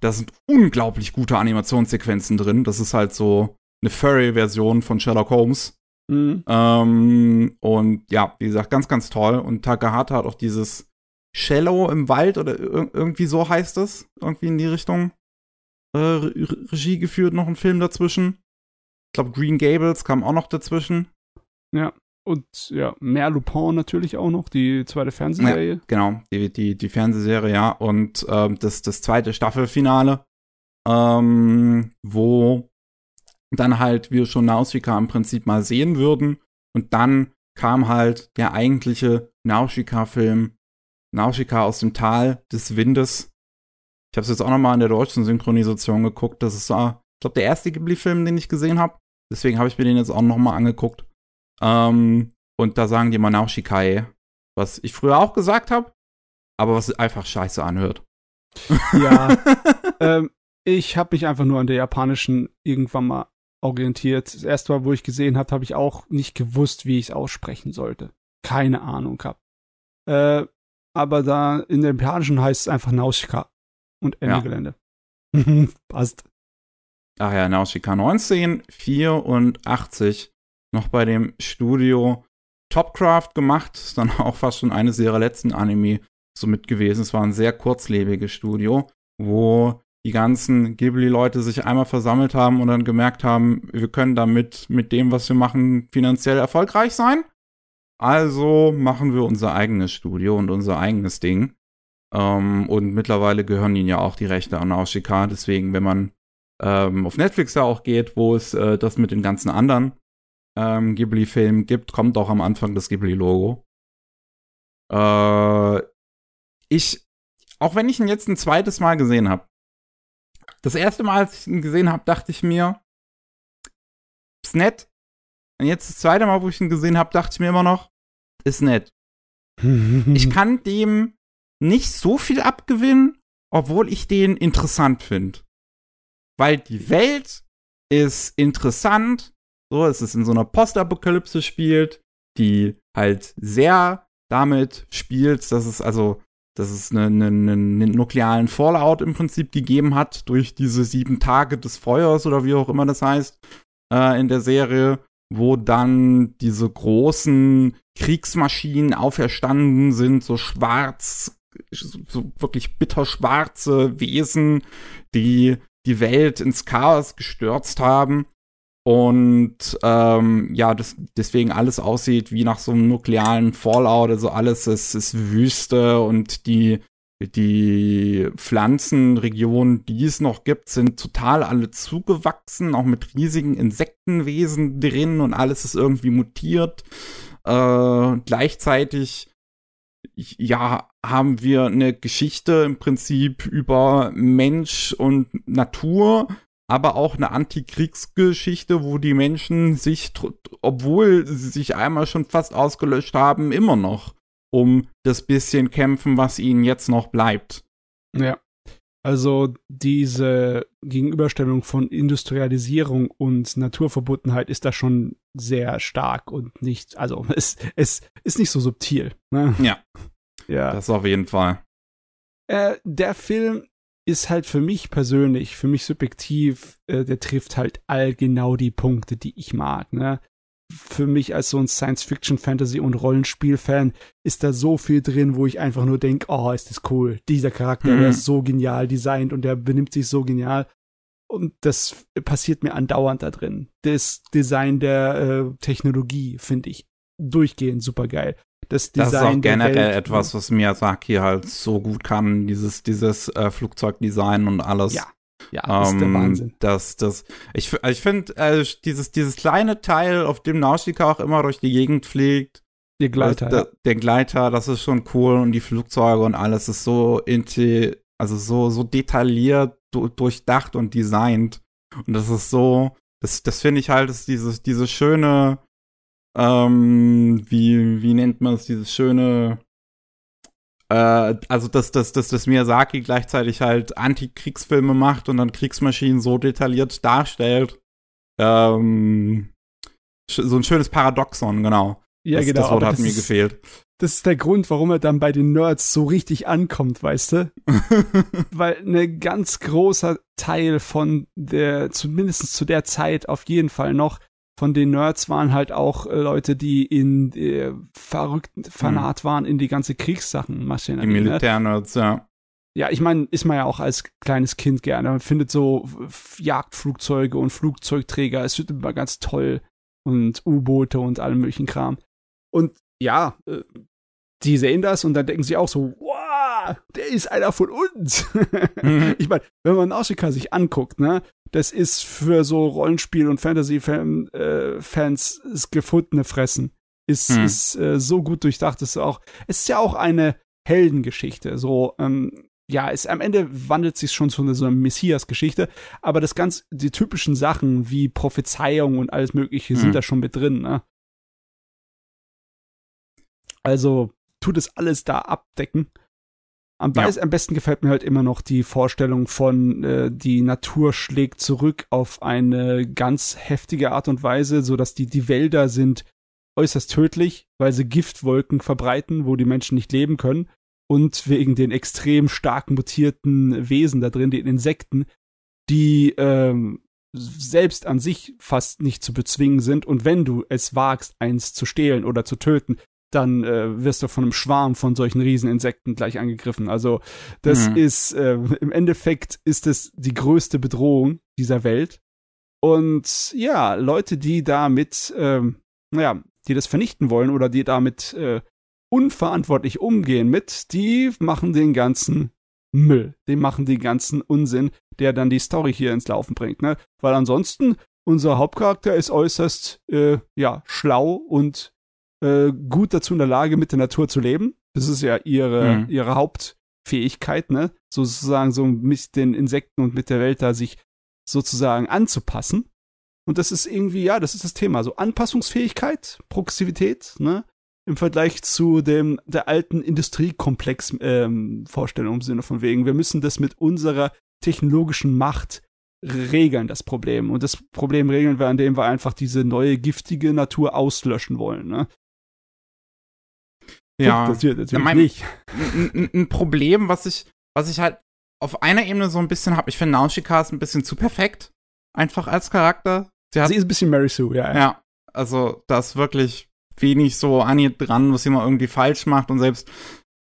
Da sind unglaublich gute Animationssequenzen drin. Das ist halt so eine Furry-Version von Sherlock Holmes. Mhm. Ähm, und ja, wie gesagt, ganz, ganz toll. Und Takahata hat auch dieses Shallow im Wald oder irgendwie so heißt es. Irgendwie in die Richtung äh, Regie geführt, noch ein Film dazwischen. Ich glaube, Green Gables kam auch noch dazwischen. Ja, und ja, mehr Lupin natürlich auch noch, die zweite Fernsehserie. Ja, genau, die, die, die Fernsehserie, ja. Und ähm, das, das zweite Staffelfinale, ähm, wo dann halt wir schon Nausicaa im Prinzip mal sehen würden. Und dann kam halt der eigentliche Nausicaa-Film Nausicaa aus dem Tal des Windes. Ich habe es jetzt auch noch mal in der deutschen Synchronisation geguckt. Das ist, äh, ich glaube, der erste Ghibli-Film, den ich gesehen habe. Deswegen habe ich mir den jetzt auch noch mal angeguckt. Ähm, und da sagen die mal Nausicaa, was ich früher auch gesagt habe, aber was einfach scheiße anhört. Ja, [LAUGHS] ähm, ich habe mich einfach nur an der japanischen irgendwann mal orientiert. Das erste Mal, wo ich gesehen habe, habe ich auch nicht gewusst, wie ich es aussprechen sollte. Keine Ahnung gehabt. Äh, aber da in der japanischen heißt es einfach Nausicaa und Ende Ja. Gelände. [LAUGHS] Passt. Ach ja, Nausicaa 1984 noch bei dem Studio Topcraft gemacht. Ist dann [LAUGHS] auch fast schon eines ihrer letzten Anime somit gewesen. Es war ein sehr kurzlebiges Studio, wo die ganzen Ghibli-Leute sich einmal versammelt haben und dann gemerkt haben, wir können damit mit dem, was wir machen, finanziell erfolgreich sein. Also machen wir unser eigenes Studio und unser eigenes Ding. Ähm, und mittlerweile gehören ihnen ja auch die Rechte an Nausicaa. Deswegen, wenn man ähm, auf Netflix ja auch geht, wo es äh, das mit den ganzen anderen ähm, Ghibli-Filmen gibt, kommt auch am Anfang das Ghibli-Logo. Äh, ich, auch wenn ich ihn jetzt ein zweites Mal gesehen habe, das erste Mal, als ich ihn gesehen habe, dachte ich mir, ist nett. Und jetzt das zweite Mal, wo ich ihn gesehen habe, dachte ich mir immer noch, ist nett. [LAUGHS] Ich kann dem nicht so viel abgewinnen, obwohl ich den interessant finde. Weil die Welt ist interessant. So, es ist in so einer Postapokalypse spielt, die halt sehr damit spielt, dass es also, dass es einen, einen, einen nuklearen Fallout im Prinzip gegeben hat durch diese sieben Tage des Feuers oder wie auch immer das heißt äh, in der Serie, wo dann diese großen Kriegsmaschinen auferstanden sind, so schwarz, so wirklich bitterschwarze Wesen, die die Welt ins Chaos gestürzt haben. Und ähm, ja, das, deswegen alles aussieht wie nach so einem nuklearen Fallout. Also alles ist, ist Wüste und die, die Pflanzenregionen, die es noch gibt, sind total alle zugewachsen, auch mit riesigen Insektenwesen drin und alles ist irgendwie mutiert. Äh, gleichzeitig ja, haben wir eine Geschichte im Prinzip über Mensch und Natur, aber auch eine Antikriegsgeschichte, wo die Menschen sich, obwohl sie sich einmal schon fast ausgelöscht haben, immer noch um das bisschen kämpfen, was ihnen jetzt noch bleibt. Ja. Also diese Gegenüberstellung von Industrialisierung und Naturverbundenheit ist da schon sehr stark und nicht, also [LAUGHS] es, es ist nicht so subtil. Ne? Ja. Ja. Das auf jeden Fall. Äh, der Film ist halt für mich persönlich, für mich subjektiv, äh, der trifft halt all genau die Punkte, die ich mag. Ne? Für mich als so ein Science-Fiction, Fantasy und Rollenspiel-Fan ist da so viel drin, wo ich einfach nur denke, oh, ist das cool. Dieser Charakter, Mhm. der ist so genial designt und der benimmt sich so genial. Und das passiert mir andauernd da drin. Das Design der äh, Technologie finde ich durchgehend super geil. Das Design Das ist auch generell Welt, etwas, was Miyazaki halt so gut kann, dieses, dieses äh, Flugzeugdesign und alles. Ja, ja, ist der Ähm, Wahnsinn. Das, das, ich, f- ich finde, äh, dieses, dieses kleine Teil, auf dem Nausicaa auch immer durch die Gegend fliegt, Ihr Gleiter. der, ja. der Gleiter, das ist schon cool und die Flugzeuge und alles ist so inti, also so, so detailliert, du, durchdacht und designt. Und das ist so, das, das finde ich halt, ist dieses, diese schöne, ähm, wie, wie nennt man es, dieses schöne, also dass, dass, dass, dass Miyazaki gleichzeitig halt Antikriegsfilme macht und dann Kriegsmaschinen so detailliert darstellt. Ähm, so ein schönes Paradoxon, genau. Ja, das, genau. Das Wort hat das mir ist, gefehlt. Das ist der Grund, warum er dann bei den Nerds so richtig ankommt, weißt du? [LAUGHS] Weil ein ganz großer Teil von der, zumindest zu der Zeit auf jeden Fall noch, von den Nerds waren halt auch äh, Leute, die in äh, verrückt Fanat waren in die ganze Kriegssachen Die. Ne? Militärnerds, ja. Ja, ich meine, ist man ja auch als kleines Kind gerne. Man findet so Jagdflugzeuge und Flugzeugträger. Es wird immer ganz toll. Und U-Boote und allem möglichen Kram. Und ja, äh, die sehen das und dann denken sie auch so, wow, der ist einer von uns. [LAUGHS] Mhm. ich meine, wenn man Nausicaa sich anguckt, ne, das ist für so Rollenspiel- und Fantasy-Fans äh, gefundene Fressen. Ist, Hm. ist äh, so gut durchdacht, ist auch, es ist ja auch eine Heldengeschichte. So, ähm, ja, es am Ende wandelt sich schon zu so einer Messias-Geschichte, aber das ganz, die typischen Sachen wie Prophezeiung und alles Mögliche sind Mhm. da schon mit drin, ne? Also tut es alles da abdecken. Am, Ja. am besten gefällt mir halt immer noch die Vorstellung von, äh, die Natur schlägt zurück auf eine ganz heftige Art und Weise, so dass die, die Wälder sind äußerst tödlich, weil sie Giftwolken verbreiten, wo die Menschen nicht leben können. Und wegen den extrem stark mutierten Wesen da drin, den Insekten, die ähm, selbst an sich fast nicht zu bezwingen sind. Und wenn du es wagst, eins zu stehlen oder zu töten, dann äh, wirst du von einem Schwarm von solchen Rieseninsekten gleich angegriffen. Also das Mhm. ist äh, im Endeffekt ist es die größte Bedrohung dieser Welt. Und ja, Leute, die damit, ähm, naja, die das vernichten wollen oder die damit äh, unverantwortlich umgehen mit, die machen den ganzen Müll. Die machen den ganzen Unsinn, der dann die Story hier ins Laufen bringt. Ne? Weil ansonsten, unser Hauptcharakter ist äußerst, äh, ja, schlau und äh, gut dazu in der Lage, mit der Natur zu leben. Das ist ja ihre, Mhm. ihre Hauptfähigkeit, ne? Sozusagen so mit den Insekten und mit der Welt da sich sozusagen anzupassen. Und das ist irgendwie, ja, das ist das Thema. So Anpassungsfähigkeit, Progressivität, ne? Im Vergleich zu dem, der alten Industriekomplex-Vorstellung im Sinne von wegen, wir müssen das mit unserer technologischen Macht regeln, das Problem. Und das Problem regeln wir, indem wir einfach diese neue giftige Natur auslöschen wollen, ne? Ja. Passiert natürlich Ja, mein- nicht. ein, Problem, was ich, was ich halt auf einer Ebene so ein bisschen habe. Ich finde Nausicaa ist ein bisschen zu perfekt. Einfach als Charakter. Sie hat, Sie ist ein bisschen Mary Sue, ja. ja, also da ist wirklich wenig so an ihr dran, was sie mal irgendwie falsch macht und selbst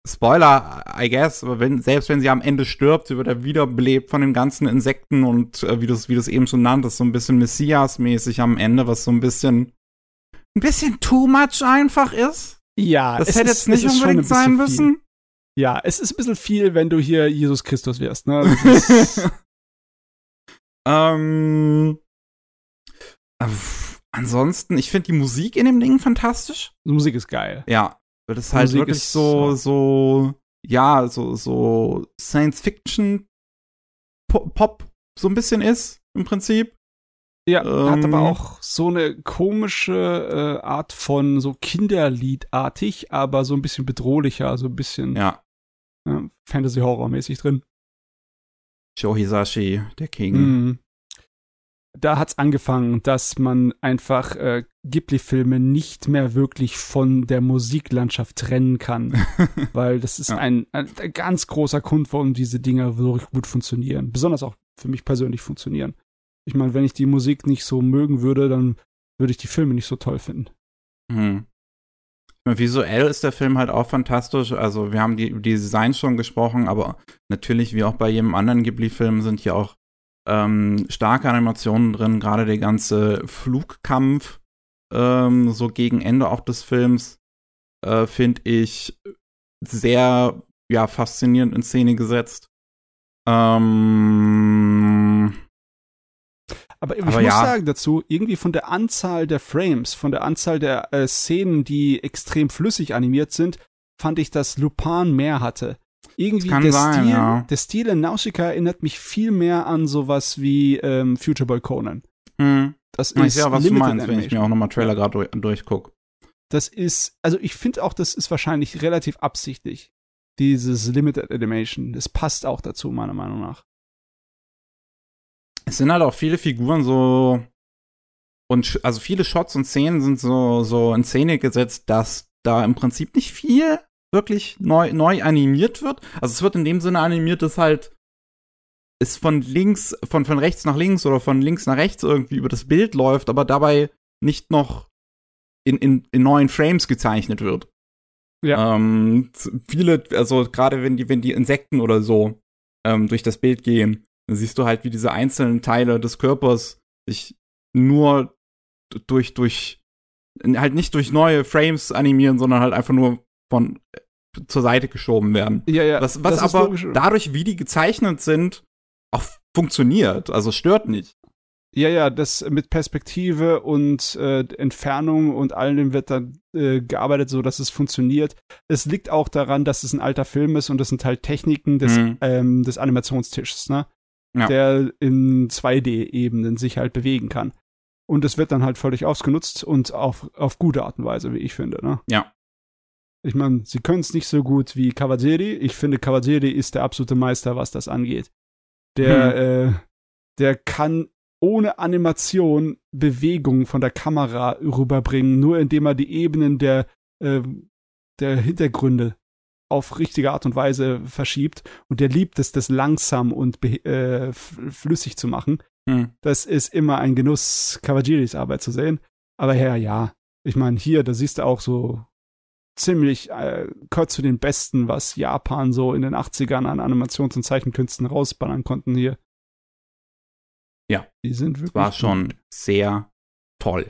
Spoiler, I guess, aber wenn, selbst wenn sie am Ende stirbt, sie wird ja wiederbelebt von den ganzen Insekten und äh, wie du es wie du's eben schon nanntest, so ein bisschen Messias-mäßig am Ende, was so ein bisschen ein bisschen too much einfach ist. Ja, Das es hätte jetzt nicht unbedingt sein viel. müssen. Ja, es ist ein bisschen viel, wenn du hier Jesus Christus wärst, ne? [LAUGHS] Ähm, äh, ansonsten, ich finde die Musik in dem Ding fantastisch. die Musik ist geil. Ja, weil das halt Musik wirklich ist so, so- ja, so, so Science-Fiction Po- Pop so ein bisschen ist, im Prinzip. Ja, hat Ähm, aber auch so eine komische äh, Art von so Kinderliedartig, aber so ein bisschen bedrohlicher, so ein bisschen Ja, äh, Fantasy-Horror-mäßig drin. Joe Hisashi, der King. Mhm. Da hat's angefangen, dass man einfach äh, Ghibli-Filme nicht mehr wirklich von der Musiklandschaft trennen kann, [LAUGHS] weil das ist Ja. ein, ein, ein ganz großer Grund, warum diese Dinger wirklich gut funktionieren. Besonders auch für mich persönlich funktionieren. Ich meine, wenn ich die Musik nicht so mögen würde, dann würde ich die Filme nicht so toll finden. Hm. Visuell ist der Film halt auch fantastisch. Also, wir haben die, die Designs schon gesprochen, aber natürlich, wie auch bei jedem anderen Ghibli-Film, sind hier auch ähm, starke Animationen drin. Gerade der ganze Flugkampf, ähm, so gegen Ende auch des Films, äh, finde ich sehr, ja, faszinierend in Szene gesetzt. Ähm, Aber ich Aber muss ja. sagen dazu, irgendwie von der Anzahl der Frames, von der Anzahl der äh, Szenen, die extrem flüssig animiert sind, fand ich, dass Lupin mehr hatte. Irgendwie der sein, Stil, ja. der Stil in Nausicaa erinnert mich viel mehr an sowas wie ähm, Future Boy Conan. hm. Das Ich ist sehe auch, was du Limited meinst, wenn ich mir Animation. auch nochmal Trailer gerade durch, durchgucke. Das ist, also ich finde auch, das ist wahrscheinlich relativ absichtlich. Dieses Limited Animation. Das passt auch dazu, meiner Meinung nach. Es sind halt auch viele Figuren so und also viele Shots und Szenen sind so so in Szene gesetzt, dass da im Prinzip nicht viel wirklich neu neu animiert wird. Also es wird in dem Sinne animiert, dass halt es von links von von rechts nach links oder von links nach rechts irgendwie über das Bild läuft, aber dabei nicht noch in, in, in neuen Frames gezeichnet wird. Ja. Ähm, viele, also gerade wenn die, wenn die Insekten oder so ähm, durch das Bild gehen, dann siehst du halt, wie diese einzelnen Teile des Körpers sich nur durch, durch, halt nicht durch neue Frames animieren, sondern halt einfach nur von äh, zur Seite geschoben werden. Ja, ja. Was, was aber dadurch, wie die gezeichnet sind, auch funktioniert. Also stört nicht. Ja, ja, das mit Perspektive und äh, Entfernung und allem wird dann äh, gearbeitet, so dass es funktioniert. Es liegt auch daran, dass es ein alter Film ist und das sind halt Techniken des, mhm. ähm, des Animationstisches, ne? Ja. Der in 2D-Ebenen sich halt bewegen kann. Und es wird dann halt völlig ausgenutzt und auf, auf gute Art und Weise, wie ich finde, ne? Ja. Ich meine, sie können es nicht so gut wie Cavalieri. Ich finde, Cavalieri ist der absolute Meister, was das angeht. Der, hm. äh, der kann ohne Animation Bewegung von der Kamera rüberbringen, nur indem er die Ebenen der, äh, der Hintergründe auf richtige Art und Weise verschiebt. Und der liebt es, das langsam und äh, flüssig zu machen. Hm. Das ist immer ein Genuss, Kawajiris Arbeit zu sehen. Aber ja, ja. Ich meine, hier, da siehst du auch so ziemlich, äh, gehört zu den Besten, was Japan so in den 80ern an Animations- und Zeichenkünsten rausballern konnten hier. Ja. Die sind wirklich. War schon gut. sehr toll.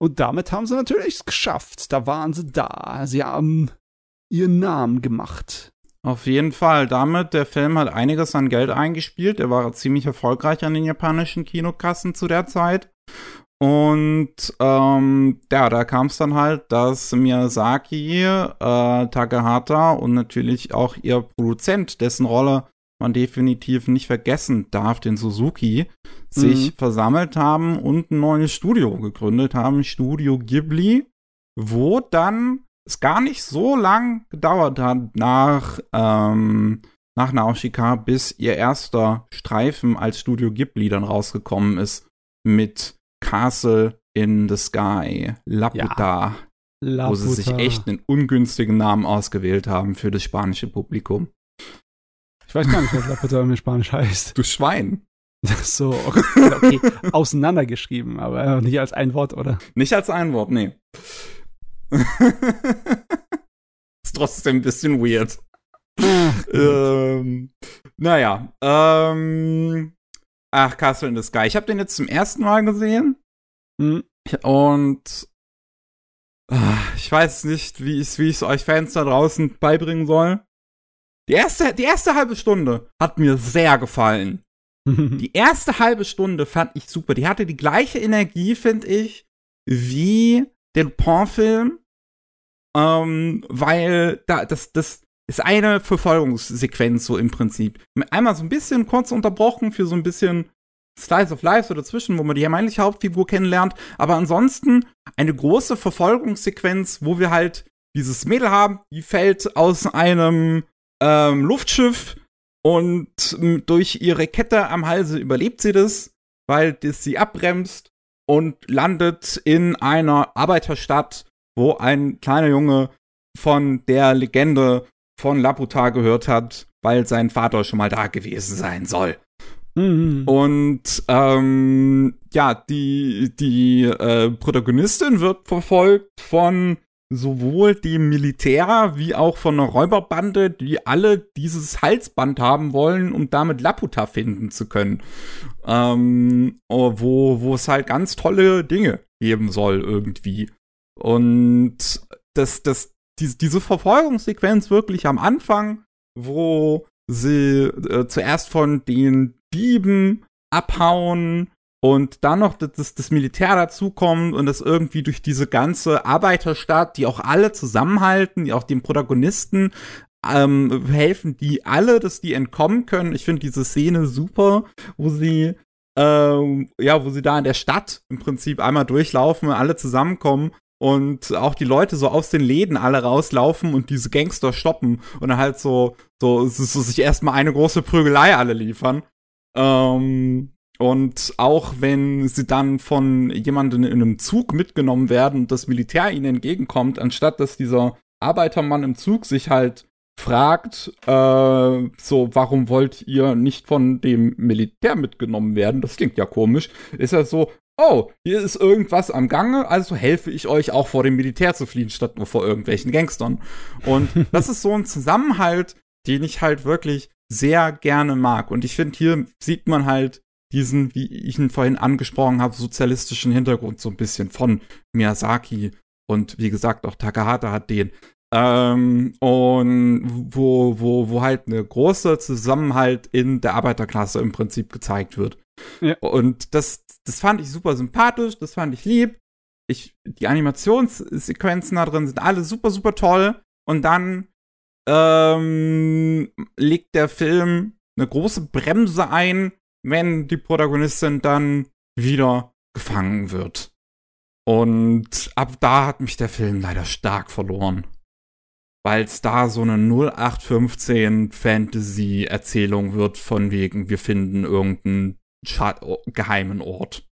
Und damit haben sie natürlich es geschafft. Da waren sie da. Sie haben ihren Namen gemacht. Auf jeden Fall. Damit, der Film hat einiges an Geld eingespielt. Er war ziemlich erfolgreich an den japanischen Kinokassen zu der Zeit. Und ähm, ja, da kam es dann halt, dass Miyazaki, äh, Takahata und natürlich auch ihr Produzent, dessen Rolle man definitiv nicht vergessen darf, den Suzuki, sich mhm. versammelt haben und ein neues Studio gegründet haben, Studio Ghibli, wo dann es gar nicht so lang gedauert hat nach, ähm, nach Nausicaa, bis ihr erster Streifen als Studio Ghibli dann rausgekommen ist mit Castle in the Sky, Laputa, ja, wo sie sich echt einen ungünstigen Namen ausgewählt haben für das spanische Publikum. Ich weiß gar nicht, was Laputa in Spanisch heißt. Du Schwein. So, okay, okay. auseinandergeschrieben, aber nicht als ein Wort, oder? Nicht als ein Wort, nee. [LAUGHS] ist trotzdem ein bisschen weird. Ähm, naja, ähm, ach, Castle in the Sky. Ich habe den jetzt zum ersten Mal gesehen. Mhm. Und ach, ich weiß nicht, wie ich es euch Fans da draußen beibringen soll. Die erste, die erste halbe Stunde hat mir sehr gefallen. [LAUGHS] die erste halbe Stunde fand ich super. Die hatte die gleiche Energie, finde ich, wie der Dupin-Film. Ähm, weil da, das, das ist eine Verfolgungssequenz so im Prinzip. Einmal so ein bisschen kurz unterbrochen für so ein bisschen Slice of Life so dazwischen, wo man die eigentliche Hauptfigur kennenlernt. Aber ansonsten eine große Verfolgungssequenz, wo wir halt dieses Mädel haben, die fällt aus einem ähm, Luftschiff und durch ihre Kette am Halse überlebt sie das, weil das sie abbremst und landet in einer Arbeiterstadt, wo ein kleiner Junge von der Legende von Laputa gehört hat, weil sein Vater schon mal da gewesen sein soll. Mhm. Und ähm, ja, die, die äh, Protagonistin wird verfolgt von sowohl dem Militär wie auch von einer Räuberbande, die alle dieses Halsband haben wollen, um damit Laputa finden zu können. Ähm, oh, wo, wo es halt ganz tolle Dinge geben soll irgendwie. Und das, das, die, diese Verfolgungssequenz wirklich am Anfang, wo sie äh, zuerst von den Dieben abhauen und dann noch dass das Militär dazukommt und das irgendwie durch diese ganze Arbeiterstadt, die auch alle zusammenhalten, die auch den Protagonisten ähm, helfen, die alle, dass die entkommen können. Ich finde diese Szene super, wo sie ähm, ja, wo sie da in der Stadt im Prinzip einmal durchlaufen, alle zusammenkommen und auch die Leute so aus den Läden alle rauslaufen und diese Gangster stoppen und dann halt so, so, so sich erstmal eine große Prügelei alle liefern. Ähm, und auch wenn sie dann von jemandem in einem Zug mitgenommen werden und das Militär ihnen entgegenkommt, anstatt dass dieser Arbeitermann im Zug sich halt fragt, äh, so, warum wollt ihr nicht von dem Militär mitgenommen werden? Das klingt ja komisch. Ist er so, oh, hier ist irgendwas am Gange, also helfe ich euch auch vor dem Militär zu fliehen, statt nur vor irgendwelchen Gangstern. Und [LAUGHS] das ist so ein Zusammenhalt, den ich halt wirklich sehr gerne mag. Und ich finde, hier sieht man halt diesen, wie ich ihn vorhin angesprochen habe, sozialistischen Hintergrund so ein bisschen von Miyazaki und wie gesagt auch Takahata hat den. Ähm, und wo, wo, wo halt eine große Zusammenhalt in der Arbeiterklasse im Prinzip gezeigt wird. Ja. Und das, das fand ich super sympathisch, das fand ich lieb. Ich, die Animationssequenzen da drin sind alle super, super toll. Und dann ähm, legt der Film eine große Bremse ein, wenn die Protagonistin dann wieder gefangen wird. Und ab da hat mich der Film leider stark verloren. Weil es da so eine 0815 Fantasy-Erzählung wird, von wegen, wir finden irgendeinen geheimen Ort.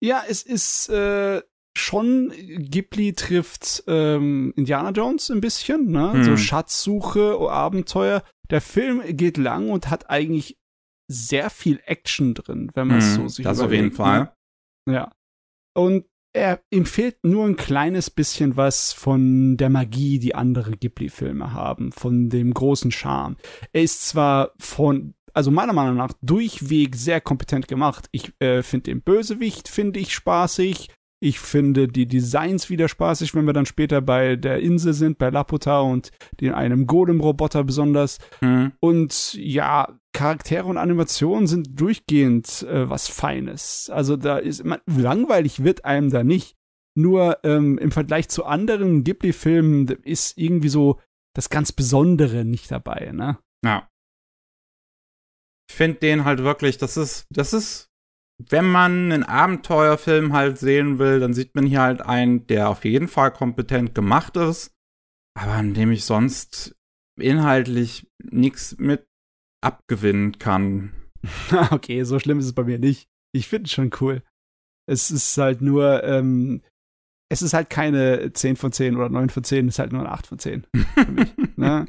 Ja, es ist äh, schon, Ghibli trifft ähm, Indiana Jones ein bisschen, ne? Hm. So Schatzsuche, Abenteuer. Der Film geht lang und hat eigentlich sehr viel Action drin, wenn man es hm, so sich Das überlegt, auf jeden Fall. Ne? Ja. Und er, ihm fehlt nur ein kleines bisschen was von der Magie, die andere Ghibli-Filme haben, von dem großen Charme. Er ist zwar von, also meiner Meinung nach, durchweg sehr kompetent gemacht. Ich äh, finde den Bösewicht, finde ich spaßig. Ich finde die Designs wieder spaßig, wenn wir dann später bei der Insel sind, bei Laputa und den einem Golem-Roboter besonders. Mhm. Und ja, Charaktere und Animationen sind durchgehend äh, was Feines. Also da ist man, langweilig wird einem da nicht. Nur ähm, im Vergleich zu anderen Ghibli-Filmen ist irgendwie so das ganz Besondere nicht dabei, ne? Ja. Ich finde den halt wirklich, das ist, das ist wenn man einen Abenteuerfilm halt sehen will, dann sieht man hier halt einen, der auf jeden Fall kompetent gemacht ist, aber an dem ich sonst inhaltlich nichts mit abgewinnen kann. [LAUGHS] okay, so schlimm ist es bei mir nicht. Ich finde es schon cool. Es ist halt nur, ähm, es ist halt keine 10 von 10 oder 9 von 10, es ist halt nur eine 8 von 10 für mich. [LAUGHS] ne?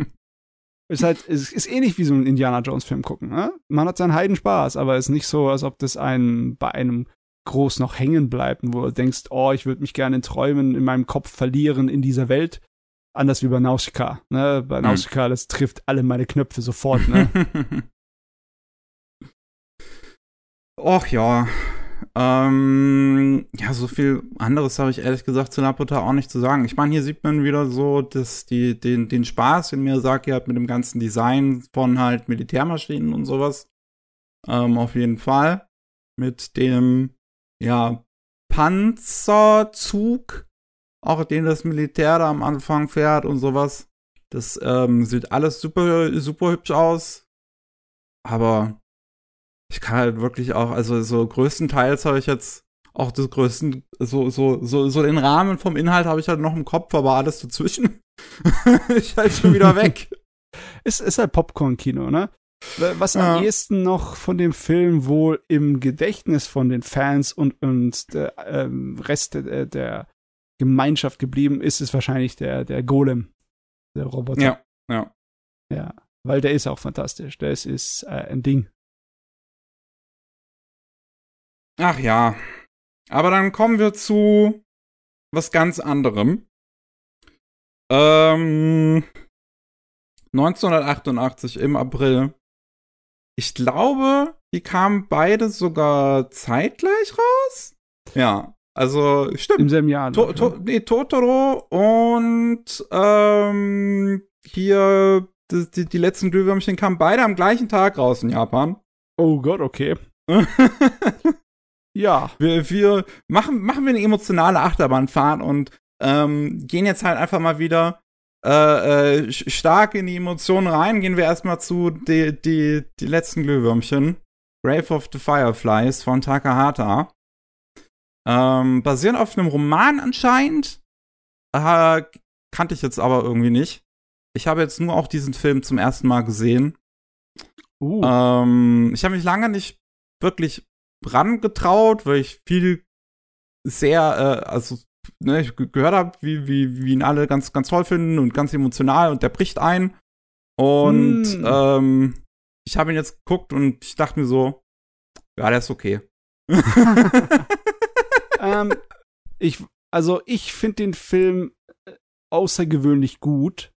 Ist halt, ist, ist ähnlich wie so ein Indiana Jones Film gucken. Ne? Man hat seinen Heidenspaß, aber es ist nicht so, als ob das einen bei einem groß noch hängen bleibt, wo du denkst, oh, ich würde mich gerne in Träumen in meinem Kopf verlieren in dieser Welt. Anders wie bei Nausicaa. Ne? Bei hm. Nausicaa, das trifft alle meine Knöpfe sofort. Ne? [LAUGHS] Och ja, ähm, ja, so viel anderes habe ich ehrlich gesagt zu Laputa auch nicht zu sagen. Ich meine, hier sieht man wieder so dass die, den, den Spaß, den Miyazaki hat mit dem ganzen Design von halt Militärmaschinen und sowas. Ähm, auf jeden Fall. Mit dem, ja, Panzerzug, auch den das Militär da am Anfang fährt und sowas. Das ähm, sieht alles super, super hübsch aus. Aber ich kann halt wirklich auch, also so größtenteils habe ich jetzt auch das größten, so, so, so, so den Rahmen vom Inhalt habe ich halt noch im Kopf, aber alles dazwischen [LAUGHS] ist halt schon wieder weg. [LAUGHS] ist, ist halt Popcorn-Kino, ne? Was ja. am ehesten noch von dem Film wohl im Gedächtnis von den Fans und, und der ähm, Rest der, der Gemeinschaft geblieben ist, ist wahrscheinlich der, der Golem, der Roboter. Ja, ja. Ja, weil der ist auch fantastisch. Das ist äh, ein Ding. Ach ja. Aber dann kommen wir zu was ganz anderem. Ähm, 1988 im April. Ich glaube, die kamen beide sogar zeitgleich raus. Ja, also stimmt. Im selben Jahr. To to nee, Totoro und ähm, hier die, die, die letzten Glühwürmchen kamen beide am gleichen Tag raus in Japan. Oh Gott, okay. [LAUGHS] Ja. Wir, wir machen, machen wir eine emotionale Achterbahnfahrt und ähm, gehen jetzt halt einfach mal wieder äh, äh, stark in die Emotionen rein. Gehen wir erstmal zu die, die, die letzten Glühwürmchen. Grave of the Fireflies von Takahata. Ähm, basierend auf einem Roman anscheinend. Äh, kannte ich jetzt aber irgendwie nicht. Ich habe jetzt nur auch diesen Film zum ersten Mal gesehen. Uh. Ähm, ich habe mich lange nicht wirklich rangetraut, weil ich viel sehr, äh, also ne, ich gehört habe, wie, wie, wie ihn alle ganz, ganz toll finden und ganz emotional und der bricht ein. Und mm. ähm, ich habe ihn jetzt geguckt und ich dachte mir so, ja, der ist okay. [LAUGHS] [LAUGHS] ähm, ich, also ich finde den Film äh, außergewöhnlich gut.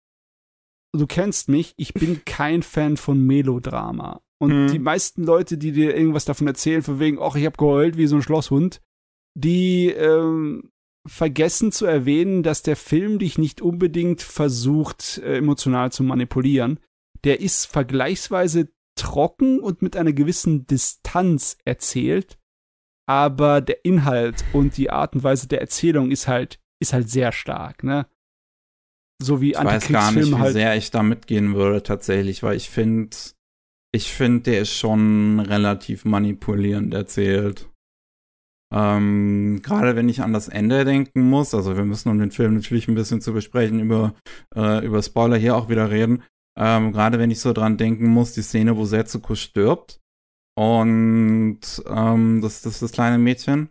Du kennst mich, ich bin kein Fan von Melodrama. Und hm. die meisten Leute, die dir irgendwas davon erzählen, von wegen, ach, ich hab geheult wie so ein Schlosshund, die ähm, vergessen zu erwähnen, dass der Film dich nicht unbedingt versucht, äh, emotional zu manipulieren. Der ist vergleichsweise trocken und mit einer gewissen Distanz erzählt, aber der Inhalt und die Art und Weise der Erzählung ist halt, ist halt sehr stark, ne? So wie ich weiß gar nicht, wie halt sehr ich da mitgehen würde tatsächlich, weil ich finde, ich finde, der ist schon relativ manipulierend erzählt. Ähm, Gerade wenn ich an das Ende denken muss, also wir müssen um den Film natürlich ein bisschen zu besprechen, über, äh, über Spoiler hier auch wieder reden. Ähm, Gerade wenn ich so dran denken muss, die Szene, wo Setsuko stirbt. Und ähm, das, das ist das kleine Mädchen.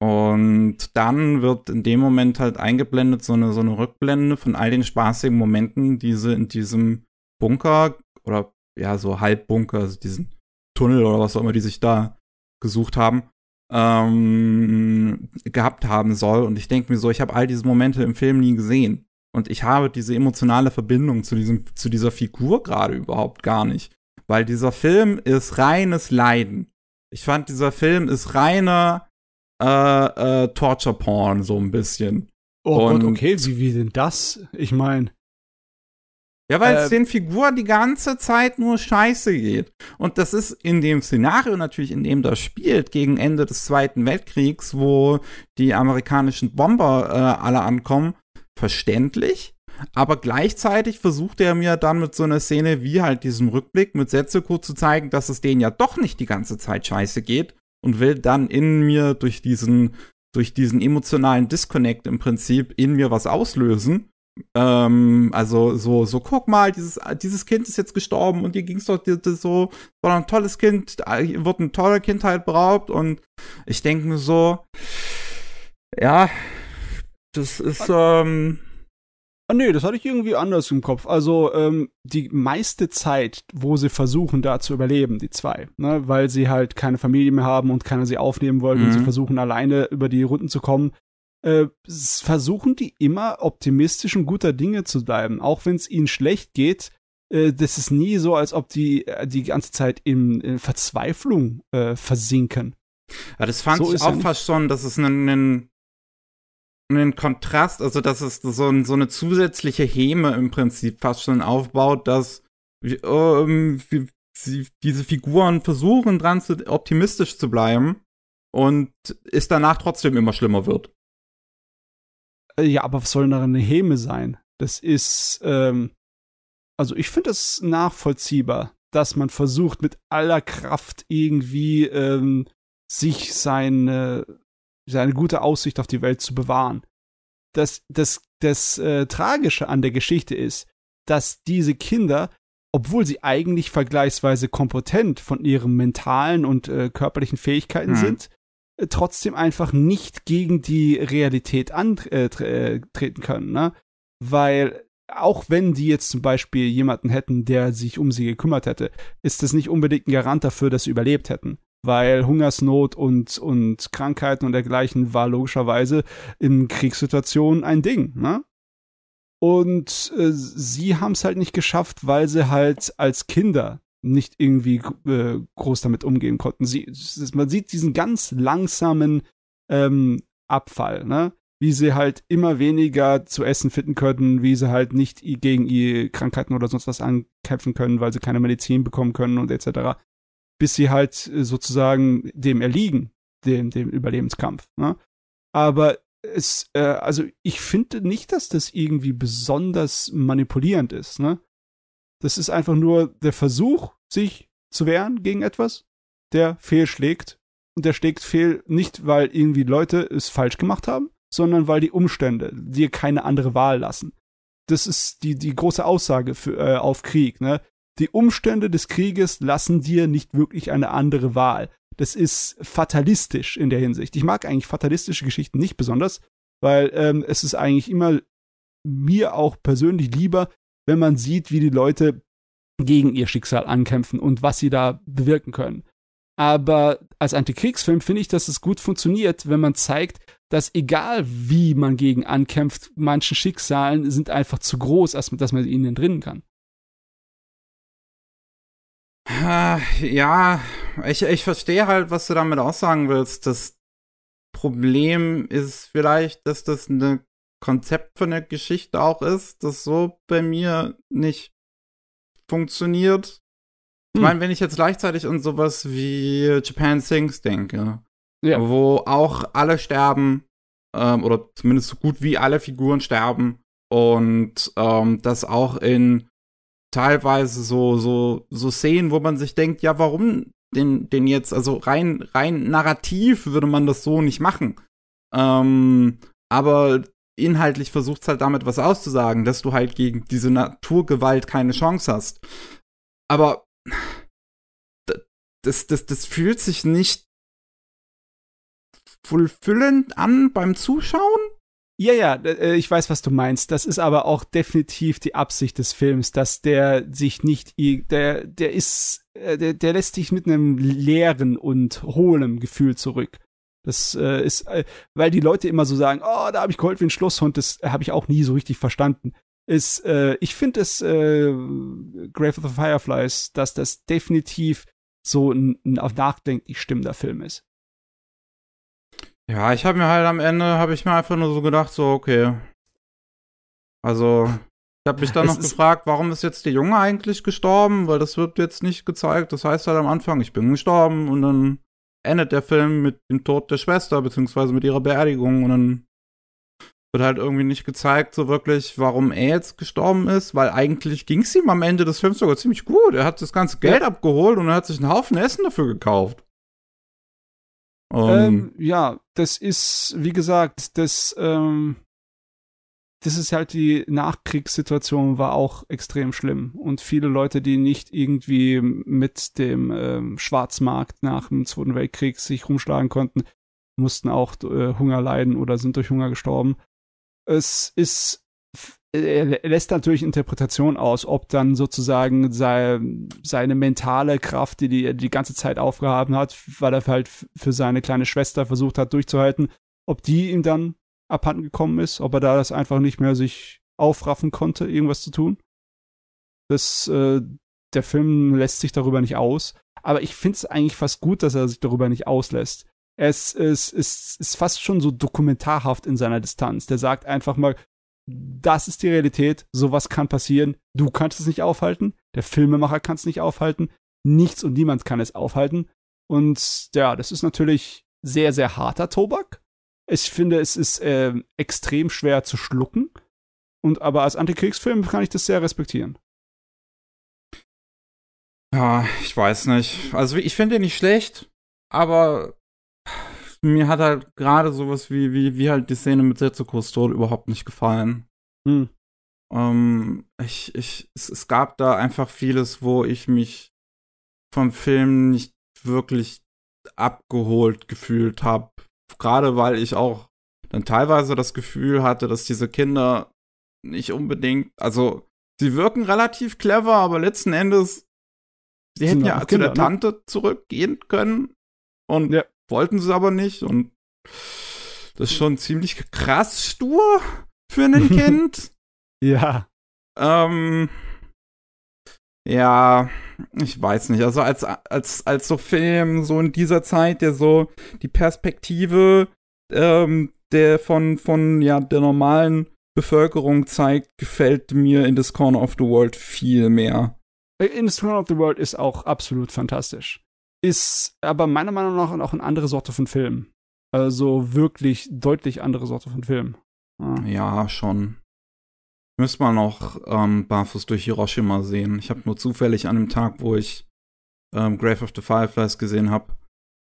Und dann wird in dem Moment halt eingeblendet so eine, so eine Rückblende von all den spaßigen Momenten, die sie in diesem Bunker oder ja, so Halbbunker, also diesen Tunnel oder was auch immer die sich da gesucht haben, ähm, gehabt haben soll. Und ich denke mir so, ich habe all diese Momente im Film nie gesehen. Und ich habe diese emotionale Verbindung zu, diesem, zu dieser Figur gerade überhaupt gar nicht. Weil dieser Film ist reines Leiden. Ich fand, dieser Film ist reiner äh, äh, Torture Porn, so ein bisschen. Oh Und, Gott, okay, wie, wie denn das? Ich meine. Ja, weil äh, es den Figuren die ganze Zeit nur scheiße geht. Und das ist in dem Szenario natürlich, in dem das spielt, gegen Ende des Zweiten Weltkriegs, wo die amerikanischen Bomber äh, alle ankommen, verständlich. Aber gleichzeitig versucht er mir dann mit so einer Szene wie halt diesem Rückblick mit Setsuko zu zeigen, dass es denen ja doch nicht die ganze Zeit scheiße geht und will dann in mir durch diesen, durch diesen emotionalen Disconnect im Prinzip in mir was auslösen. Ähm, also so, so, guck mal, dieses, dieses Kind ist jetzt gestorben und dir ging es doch so, war ein tolles Kind, wird eine tolle Kindheit beraubt und ich denke mir so, ja, das ist, ähm, Ah, nee, das hatte ich irgendwie anders im Kopf. Also ähm, die meiste Zeit, wo sie versuchen, da zu überleben, die zwei, ne, weil sie halt keine Familie mehr haben und keiner sie aufnehmen wollen mhm. und sie versuchen alleine über die Runden zu kommen, äh, versuchen die immer optimistisch und guter Dinge zu bleiben, auch wenn es ihnen schlecht geht. Äh, das ist nie so, als ob die äh, die ganze Zeit in, in Verzweiflung äh, versinken. Ja, das fand so ich auch fast schon, dass es einen, einen einen Kontrast, also dass es so, ein, so eine zusätzliche Häme im Prinzip fast schon aufbaut, dass ähm, sie, diese Figuren versuchen dran zu optimistisch zu bleiben und es danach trotzdem immer schlimmer wird. Äh, ja, aber was soll denn daran eine Häme sein? Das ist, ähm, also ich finde es nachvollziehbar, dass man versucht mit aller Kraft irgendwie ähm, sich seine eine gute Aussicht auf die Welt zu bewahren. Das, das, das äh, Tragische an der Geschichte ist, dass diese Kinder, obwohl sie eigentlich vergleichsweise kompetent von ihren mentalen und äh, körperlichen Fähigkeiten mhm. sind, trotzdem einfach nicht gegen die Realität antreten äh, können, ne? Weil auch wenn die jetzt zum Beispiel jemanden hätten, der sich um sie gekümmert hätte, ist das nicht unbedingt ein Garant dafür, dass sie überlebt hätten weil Hungersnot und, und Krankheiten und dergleichen war logischerweise in Kriegssituationen ein Ding, ne? Und äh, sie haben es halt nicht geschafft, weil sie halt als Kinder nicht irgendwie äh, groß damit umgehen konnten. Sie, man sieht diesen ganz langsamen ähm, Abfall, ne? Wie sie halt immer weniger zu essen finden können, wie sie halt nicht gegen ihre Krankheiten oder sonst was ankämpfen können, weil sie keine Medizin bekommen können und etc bis sie halt äh, sozusagen dem erliegen, dem, dem Überlebenskampf. Ne? Aber es, äh, also ich finde nicht, dass das irgendwie besonders manipulierend ist. Ne? Das ist einfach nur der Versuch, sich zu wehren gegen etwas, der fehlschlägt. Und der schlägt fehl nicht, weil irgendwie Leute es falsch gemacht haben, sondern weil die Umstände dir keine andere Wahl lassen. Das ist die, die große Aussage für, äh, auf Krieg. Ne? Die Umstände des Krieges lassen dir nicht wirklich eine andere Wahl. Das ist fatalistisch in der Hinsicht. Ich mag eigentlich fatalistische Geschichten nicht besonders, weil ähm, es ist eigentlich immer mir auch persönlich lieber, wenn man sieht, wie die Leute gegen ihr Schicksal ankämpfen und was sie da bewirken können. Aber als Antikriegsfilm finde ich, dass es gut funktioniert, wenn man zeigt, dass egal wie man gegen ankämpft, manchen Schicksalen sind einfach zu groß, dass man ihnen entrinnen kann. Ja, ich, ich verstehe halt, was du damit aussagen willst. Das Problem ist vielleicht, dass das ein Konzept von der Geschichte auch ist, das so bei mir nicht funktioniert. Ich meine, wenn ich jetzt gleichzeitig an sowas wie Japan Sings denke, Ja. wo auch alle sterben, ähm, oder zumindest so gut wie alle Figuren sterben, und ähm, das auch in teilweise so, so, so Szenen, wo man sich denkt, ja, warum den, den jetzt, also rein, rein narrativ würde man das so nicht machen. Ähm, aber inhaltlich versucht halt damit was auszusagen, dass du halt gegen diese Naturgewalt keine Chance hast. Aber das, das, das fühlt sich nicht fulfillend an beim Zuschauen. Ja, ja, äh, ich weiß, was du meinst. Das ist aber auch definitiv die Absicht des Films, dass der sich nicht, der, der ist, äh, der, der lässt dich mit einem leeren und hohlem Gefühl zurück. Das äh, ist, äh, weil die Leute immer so sagen, oh, da habe ich geheult wie ein Schlosshund, das habe ich auch nie so richtig verstanden. Ist, äh, ich finde es, äh, Grave of the Fireflies, dass das definitiv so ein, ein auf nachdenklich stimmender Film ist. Ja, ich habe mir halt am Ende, habe ich mir einfach nur so gedacht, so, okay. Also, ich habe mich dann Es noch gefragt, warum ist jetzt der Junge eigentlich gestorben? Weil das wird jetzt nicht gezeigt. Das heißt halt am Anfang, ich bin gestorben und dann endet der Film mit dem Tod der Schwester, beziehungsweise mit ihrer Beerdigung und dann wird halt irgendwie nicht gezeigt, so wirklich, warum er jetzt gestorben ist, weil eigentlich ging es ihm am Ende des Films sogar ziemlich gut. Er hat das ganze Geld abgeholt und er hat sich einen Haufen Essen dafür gekauft. Um, Ähm, ja, das ist, wie gesagt, das, ähm, das ist halt die Nachkriegssituation war auch extrem schlimm. Und viele Leute, die nicht irgendwie mit dem ähm, Schwarzmarkt nach dem Zweiten Weltkrieg sich rumschlagen konnten, mussten auch äh, Hunger leiden oder sind durch Hunger gestorben. Es ist, er lässt natürlich Interpretation aus, ob dann sozusagen sei, seine mentale Kraft, die, die er die ganze Zeit aufgehaben hat, weil er halt für seine kleine Schwester versucht hat durchzuhalten, ob die ihm dann abhanden gekommen ist, ob er da das einfach nicht mehr sich aufraffen konnte, irgendwas zu tun. Das, äh, der Film lässt sich darüber nicht aus. Aber ich finde es eigentlich fast gut, dass er sich darüber nicht auslässt. Es ist, ist, ist fast schon so dokumentarhaft in seiner Distanz. Der sagt einfach mal, das ist die Realität, sowas kann passieren, du kannst es nicht aufhalten, der Filmemacher kann es nicht aufhalten, nichts und niemand kann es aufhalten. Und ja, das ist natürlich sehr, sehr harter Tobak. Ich finde, es ist ähm, extrem schwer zu schlucken. Und aber als Antikriegsfilm kann ich das sehr respektieren. Ja, ich weiß nicht. Also ich finde ihn nicht schlecht, aber mir hat halt gerade sowas wie, wie, wie halt die Szene mit Setsuko's Tod überhaupt nicht gefallen. Hm. Ähm, ich, ich, es, es gab da einfach vieles, wo ich mich vom Film nicht wirklich abgeholt gefühlt habe. Gerade weil ich auch dann teilweise das Gefühl hatte, dass diese Kinder nicht unbedingt, also sie wirken relativ clever, aber letzten Endes, sie hätten ja zu Kinder, der ne? Tante zurückgehen können und Ja. wollten sie aber nicht und das ist schon ziemlich krass stur für ein [LAUGHS] Kind. Ja. Ähm, ja, ich weiß nicht. Also als, als, als so Film, so in dieser Zeit, der so die Perspektive ähm, der von, von ja, der normalen Bevölkerung zeigt, gefällt mir in This Corner of the World viel mehr. In the Throne of the World ist auch absolut fantastisch. Ist aber meiner Meinung nach auch eine andere Sorte von Film. Also wirklich deutlich andere Sorte von Film. Ja. Ja, schon. Müsste man noch ähm, Barfuß durch Hiroshima sehen. Ich habe nur zufällig an dem Tag, wo ich ähm, Grave of the Fireflies gesehen habe,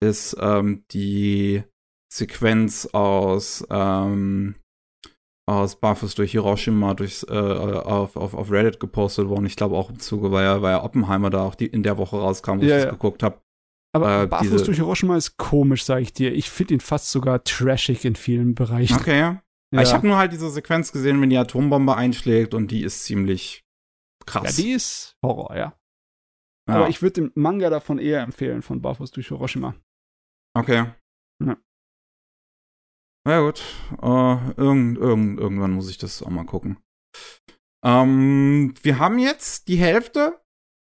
ist ähm, die Sequenz aus ähm, aus Barfuß durch Hiroshima durchs, äh, auf, auf, auf Reddit gepostet worden. Ich glaube auch im Zuge, weil ja, weil ja Oppenheimer da auch die, in der Woche rauskam, wo Ja, ich ja. das geguckt habe. Aber Äh, Barfuß durch Hiroshima ist komisch, sag ich dir. Ich finde ihn fast sogar trashig in vielen Bereichen. Okay. Ja. Ich habe nur halt diese Sequenz gesehen, wenn die Atombombe einschlägt und die ist ziemlich ja, krass. die ist Horror, ja. Ja. Aber ich würde den Manga davon eher empfehlen, von Barfuß durch Hiroshima. Okay. Ja. Na gut. Äh, irgend, irgend, irgendwann muss ich das auch mal gucken. Ähm, wir haben jetzt die Hälfte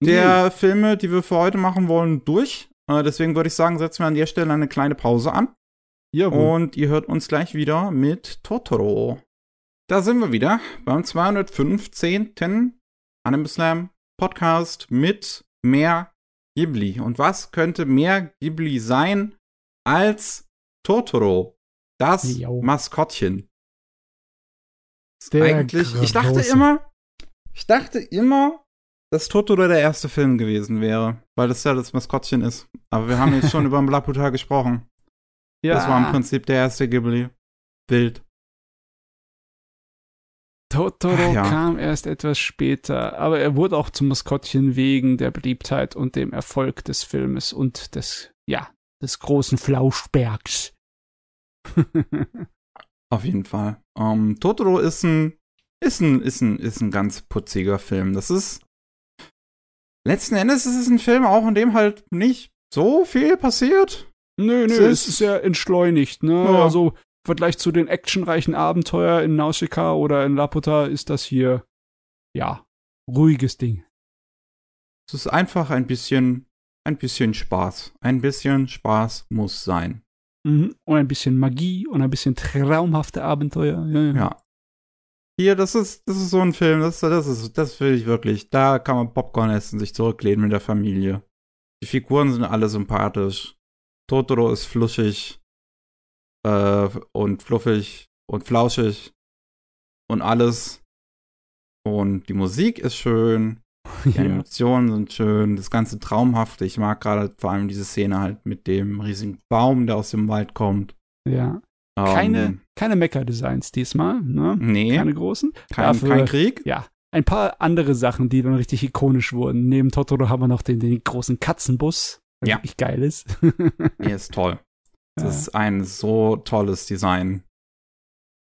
der Filme, die wir für heute machen wollen, durch. Äh, deswegen würde ich sagen, setzen wir an der Stelle eine kleine Pause an. Jawohl. Und ihr hört uns gleich wieder mit Totoro. Da sind wir wieder beim 215. Anime Slam Podcast mit mehr Ghibli. Und was könnte mehr Ghibli sein als Totoro, das Jo. Maskottchen? Der Eigentlich, ich dachte immer, ich dachte immer, dass Totoro der erste Film gewesen wäre, weil das ja das Maskottchen ist. Aber wir haben jetzt schon [LAUGHS] über Laputa gesprochen. Ja, Das war im Prinzip der erste Ghibli. Wild. Totoro Ach, ja. kam erst etwas später, aber er wurde auch zum Maskottchen wegen der Beliebtheit und dem Erfolg des Filmes und des, ja, des großen Flauschbergs. [LAUGHS] Auf jeden Fall. Ähm, Totoro ist ein, ist ein, ist ein, ist ein ganz putziger Film. Das ist, letzten Endes ist es ein Film auch, in dem halt nicht so viel passiert. Nö, nö, Es ist- sehr entschleunigt, ne? Ja. Also im Vergleich zu den actionreichen Abenteuer in Nausicaa oder in Laputa ist das hier, ja, ruhiges Ding. Es ist einfach ein bisschen, ein bisschen Spaß. Ein bisschen Spaß muss sein. Mhm. Und ein bisschen Magie und ein bisschen traumhafte Abenteuer. Ja, ja. Ja. Hier, das ist, das ist so ein Film, das, das ist, das will ich wirklich. Da kann man Popcorn essen, sich zurücklehnen mit der Familie. Die Figuren sind alle sympathisch. Totoro ist fluschig äh, und fluffig und flauschig und alles. Und die Musik ist schön, die [LAUGHS] Ja. Animationen sind schön, das ganze Traumhafte. Ich mag gerade vor allem diese Szene halt mit dem riesigen Baum, der aus dem Wald kommt. ja. Ähm, Keine, keine Mecha-Designs diesmal, ne? Nee, Keine großen. kein, dafür- kein Krieg. Ja, ein paar andere Sachen, die dann richtig ikonisch wurden. Neben Totoro haben wir noch den, den großen Katzenbus, Ja. wirklich geil ist. Nee, ist toll. [LAUGHS] Das Ja. ist ein so tolles Design.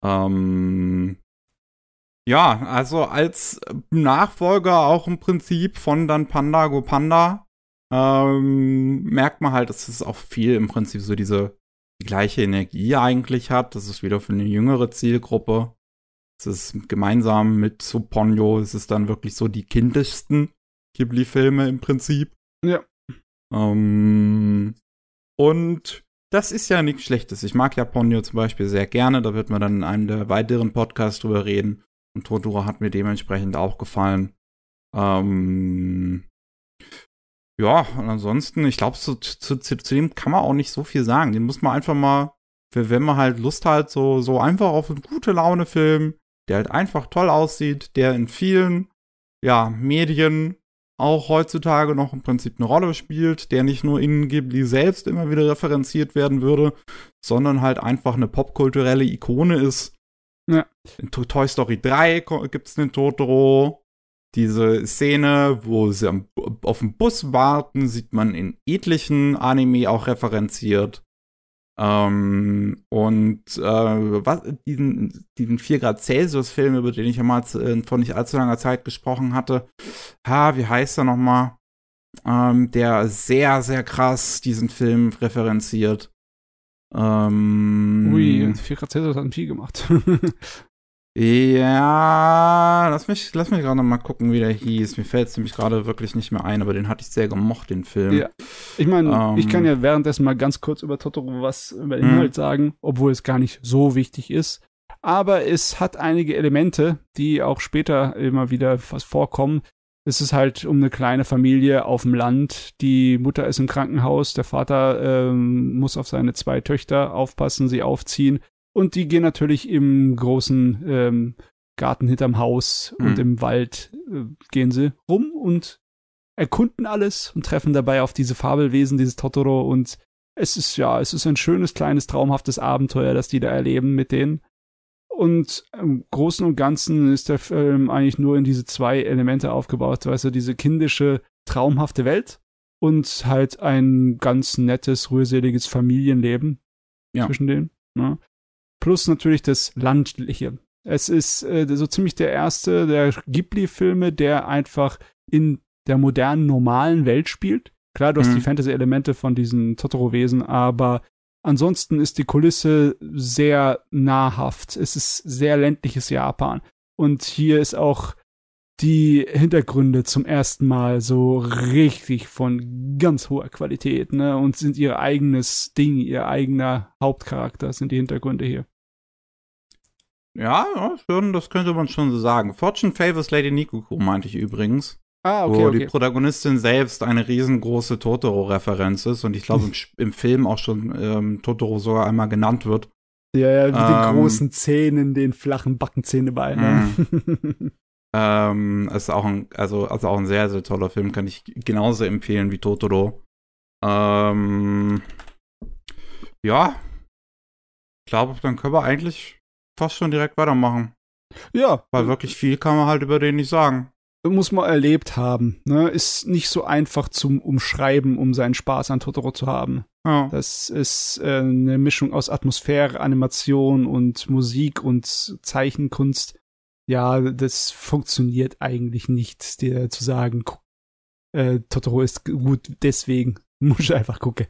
Ähm, ja, also als Nachfolger auch im Prinzip von dann Panda Go Panda ähm, merkt man halt, dass es auch viel im Prinzip so diese die gleiche Energie eigentlich hat. Das ist wieder für eine jüngere Zielgruppe. Es ist gemeinsam mit Suponyo, es ist dann wirklich so die kindischsten Ghibli-Filme im Prinzip. Ja. Ähm, und das ist ja nichts Schlechtes. Ich mag ja Ponyo zum Beispiel sehr gerne. Da wird man dann in einem der weiteren Podcasts drüber reden. Und Totoro hat mir dementsprechend auch gefallen. Ähm, ja, und ansonsten, ich glaube, zu, zu, zu, zu dem kann man auch nicht so viel sagen. Den muss man einfach mal, wenn man halt Lust hat, so, so einfach auf einen gute Laune-Film, der halt einfach toll aussieht, der in vielen, ja, Medien auch heutzutage noch im Prinzip eine Rolle spielt, der nicht nur in Ghibli selbst immer wieder referenziert werden würde, sondern halt einfach eine popkulturelle Ikone ist. Ja. In To- Toy Story 3 ko- gibt's den Totoro. Diese Szene, wo sie auf dem Bus warten, sieht man in etlichen Anime auch referenziert. Ähm, und äh, was, diesen, diesen 4 Grad Celsius-Film, über den ich ja mal äh, vor nicht allzu langer Zeit gesprochen hatte, ha, wie heißt er nochmal? Ähm, der sehr, sehr krass diesen Film referenziert. Ähm, Ui, 4 Grad Celsius hat viel gemacht. [LAUGHS] Ja, lass mich, lass mich gerade mal gucken, wie der hieß. Mir fällt es nämlich gerade wirklich nicht mehr ein, aber den hatte ich sehr gemocht, den Film. Ja. Ich meine, Ähm. ich kann ja währenddessen mal ganz kurz über Totoro was über den Mhm. Inhalt sagen, obwohl es gar nicht so wichtig ist. Aber es hat einige Elemente, die auch später immer wieder was vorkommen. Es ist halt um eine kleine Familie auf dem Land. Die Mutter ist im Krankenhaus, der Vater ähm, muss auf seine zwei Töchter aufpassen, sie aufziehen. Und die gehen natürlich im großen ähm, Garten hinterm Haus und Mhm. im Wald äh, gehen sie rum und erkunden alles und treffen dabei auf diese Fabelwesen, dieses Totoro und es ist ja, es ist ein schönes, kleines, traumhaftes Abenteuer, das die da erleben mit denen. Und im Großen und Ganzen ist der Film eigentlich nur in diese zwei Elemente aufgebaut, weißt du, diese kindische, traumhafte Welt und halt ein ganz nettes, rührseliges Familienleben Ja. zwischen denen. Ne? Plus natürlich das Landliche. Es ist äh, so ziemlich der erste der Ghibli-Filme, der einfach in der modernen, normalen Welt spielt. Klar, du hast Mhm. die Fantasy-Elemente von diesen Totoro-Wesen, aber ansonsten ist die Kulisse sehr nahrhaft. Es ist sehr ländliches Japan. Und hier ist auch die Hintergründe zum ersten Mal so richtig von ganz hoher Qualität, ne? Und sind ihr eigenes Ding, ihr eigener Hauptcharakter sind die Hintergründe hier. Ja, ja, schon, das könnte man schon so sagen. Fortune Favors Lady Nikuko meinte ich übrigens. Ah, okay, wo okay. die Protagonistin selbst eine riesengroße Totoro-Referenz ist und ich glaube im, [LAUGHS] im Film auch schon ähm, Totoro sogar einmal genannt wird. Ja, ja, mit den Ähm, großen Zähnen, den flachen Backenzähne bei. Ne? [LAUGHS] Ähm, ist auch ein, also, also auch ein sehr, sehr toller Film, kann ich genauso empfehlen wie Totoro. Ähm, ja, ich glaube, dann können wir eigentlich fast schon direkt weitermachen. ja, Weil wirklich viel kann man halt über den nicht sagen. muss man erlebt haben. Ne? Ist nicht so einfach zum Umschreiben, um seinen Spaß an Totoro zu haben. Ja. Das ist äh, eine Mischung aus Atmosphäre, Animation und Musik und Zeichenkunst. Ja, das funktioniert eigentlich nicht, dir zu sagen, guck, äh, Totoro ist gut, deswegen [LAUGHS] muss ich einfach gucken.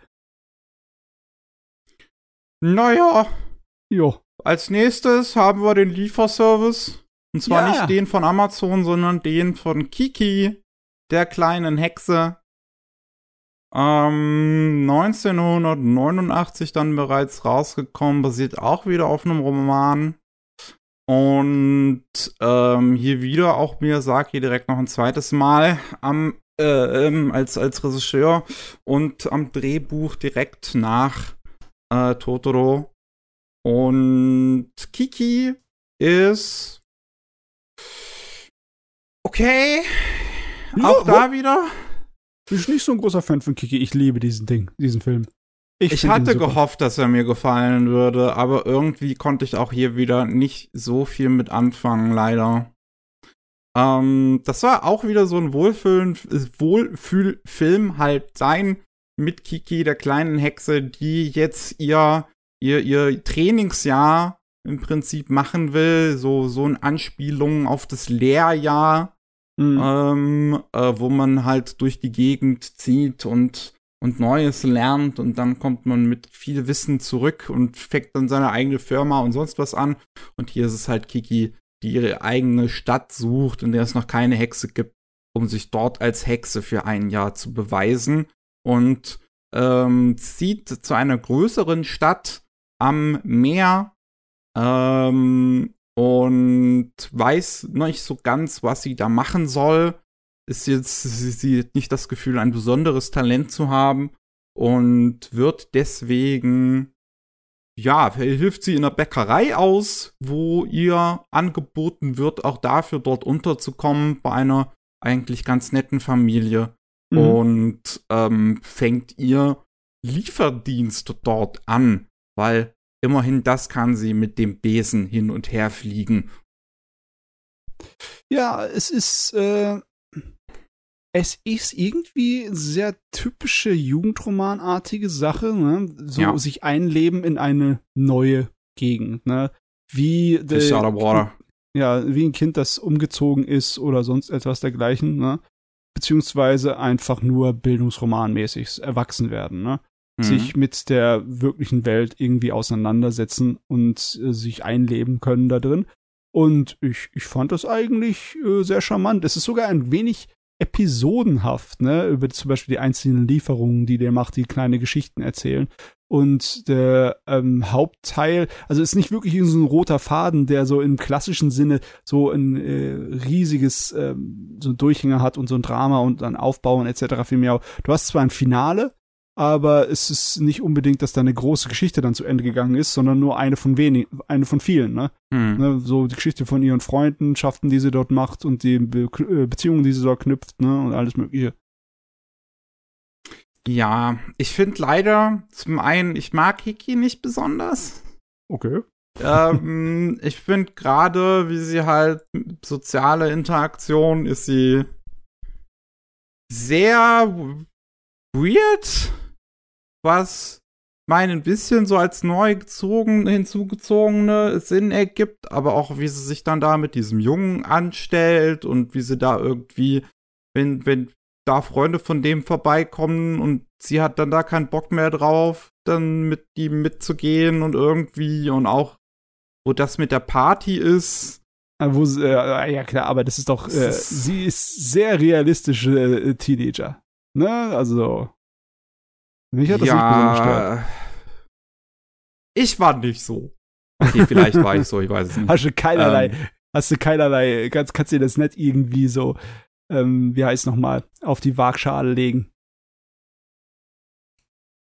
Naja, Jo. Als nächstes haben wir den Lieferservice. Und zwar Ja. nicht den von Amazon, sondern den von Kiki, der kleinen Hexe. Ähm, 1989 dann bereits rausgekommen, basiert auch wieder auf einem Roman. Und ähm, hier wieder auch Miyazaki direkt noch ein zweites Mal am, äh, ähm, als, als Regisseur und am Drehbuch direkt nach äh, Totoro. Und Kiki ist okay. Ja, auch da wieder. Bin ich nicht so ein großer Fan von Kiki. Ich liebe diesen Ding, diesen Film. Ich ihn hatte gehofft, dass er mir gefallen würde, aber irgendwie konnte ich auch hier wieder nicht so viel mit anfangen, leider. Ähm, das war auch wieder so ein Wohlfühlen, Wohlfühlfilm halt sein mit Kiki, der kleinen Hexe, die jetzt ihr, ihr, ihr Trainingsjahr im Prinzip machen will, so, so eine Anspielung auf das Lehrjahr Mhm. ähm, äh, wo man halt durch die Gegend zieht und, und Neues lernt und dann kommt man mit viel Wissen zurück und fängt dann seine eigene Firma und sonst was an. Und hier ist es halt Kiki, die ihre eigene Stadt sucht, in der es noch keine Hexe gibt, um sich dort als Hexe für ein Jahr zu beweisen und ähm, zieht zu einer größeren Stadt am Meer ähm, und weiß noch nicht so ganz, was sie da machen soll. Ist jetzt, sie, sie hat nicht das Gefühl, ein besonderes Talent zu haben und wird deswegen, ja, hilft sie in der Bäckerei aus, wo ihr angeboten wird, auch dafür dort unterzukommen bei einer eigentlich ganz netten Familie Mhm. und ähm, fängt ihr Lieferdienst dort an, weil immerhin das kann sie mit dem Besen hin und her fliegen. Ja, es ist, äh, es ist irgendwie sehr typische Jugendromanartige Sache, ne? So Ja. sich einleben in eine neue Gegend, ne? Wie der- ja, wie ein Kind, das umgezogen ist oder sonst etwas dergleichen, ne? Beziehungsweise einfach nur bildungsromanmäßig erwachsen werden, ne? Mhm. Sich mit der wirklichen Welt irgendwie auseinandersetzen und äh, sich einleben können da drin. Und ich, ich fand das eigentlich äh, sehr charmant. Es ist sogar ein wenig episodenhaft, ne, über zum Beispiel die einzelnen Lieferungen, die der macht, die kleine Geschichten erzählen. Und der ähm, Hauptteil, also ist nicht wirklich so ein roter Faden, der so im klassischen Sinne so ein äh, riesiges ähm, so ein Durchhänger hat und so ein Drama und dann Aufbauen etc. Vielmehr. Du hast zwar ein Finale, aber es ist nicht unbedingt, dass da eine große Geschichte dann zu Ende gegangen ist, sondern nur eine von wenig, eine von vielen, ne? Mhm. ne? So die Geschichte von ihren Freundschaften, die sie dort macht und die Be äh, Beziehungen, die sie dort knüpft, ne? Und alles mögliche. Ja, ich finde leider, zum einen, ich mag Hiki nicht besonders. Okay. ähm, [LAUGHS] ich finde gerade, wie sie halt soziale Interaktion ist sie sehr weird, was mein ein bisschen so als neu gezogen, hinzugezogene Sinn ergibt, aber auch wie sie sich dann da mit diesem Jungen anstellt und wie sie da irgendwie, wenn, wenn da Freunde von dem vorbeikommen und sie hat dann da keinen Bock mehr drauf, dann mit ihm mitzugehen und irgendwie und auch, wo das mit der Party ist. Äh, Wo, sie- äh, ja klar, aber das ist doch, äh, sie ist sehr realistische äh, Teenager. Ne? Also. Mich hat das nicht besonders gestört. Ich war nicht so. Okay, vielleicht war ich so, ich weiß es nicht. Hast du keinerlei, Ähm. hast du keinerlei, kannst, kannst dir das nicht irgendwie so ähm, wie heißt nochmal, auf die Waagschale legen.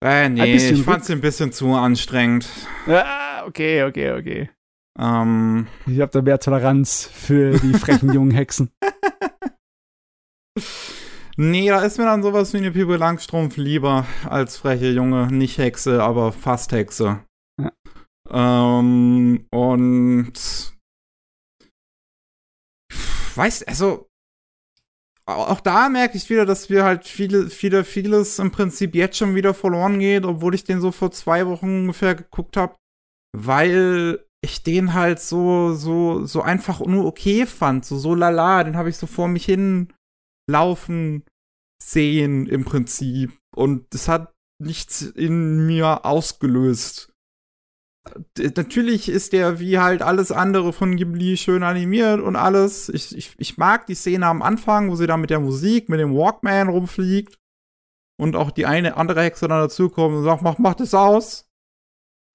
Äh, nee, ich fand's ein bisschen zu anstrengend. Ah, okay, okay, okay. Ähm, ich habe da mehr Toleranz für die frechen jungen Hexen. [LAUGHS] Nee, da ist mir dann sowas wie eine Pippi Langstrumpf lieber als freche junge, nicht Hexe, aber fast Hexe. Ja. Ähm, und weißt, also auch da merke ich wieder, dass wir halt viele, viele, vieles im Prinzip jetzt schon wieder verloren geht, obwohl ich den so vor zwei Wochen ungefähr geguckt habe, weil ich den halt so, so, so einfach nur okay fand, so, so lala, den habe ich so vor mich hin laufen sehen im Prinzip und es hat nichts in mir ausgelöst natürlich ist der wie halt alles andere von Ghibli schön animiert und alles. Ich, ich, ich mag die Szene am Anfang, wo sie da mit der Musik, mit dem Walkman rumfliegt und auch die eine andere Hexe dann dazukommt und sagt, mach, mach das aus.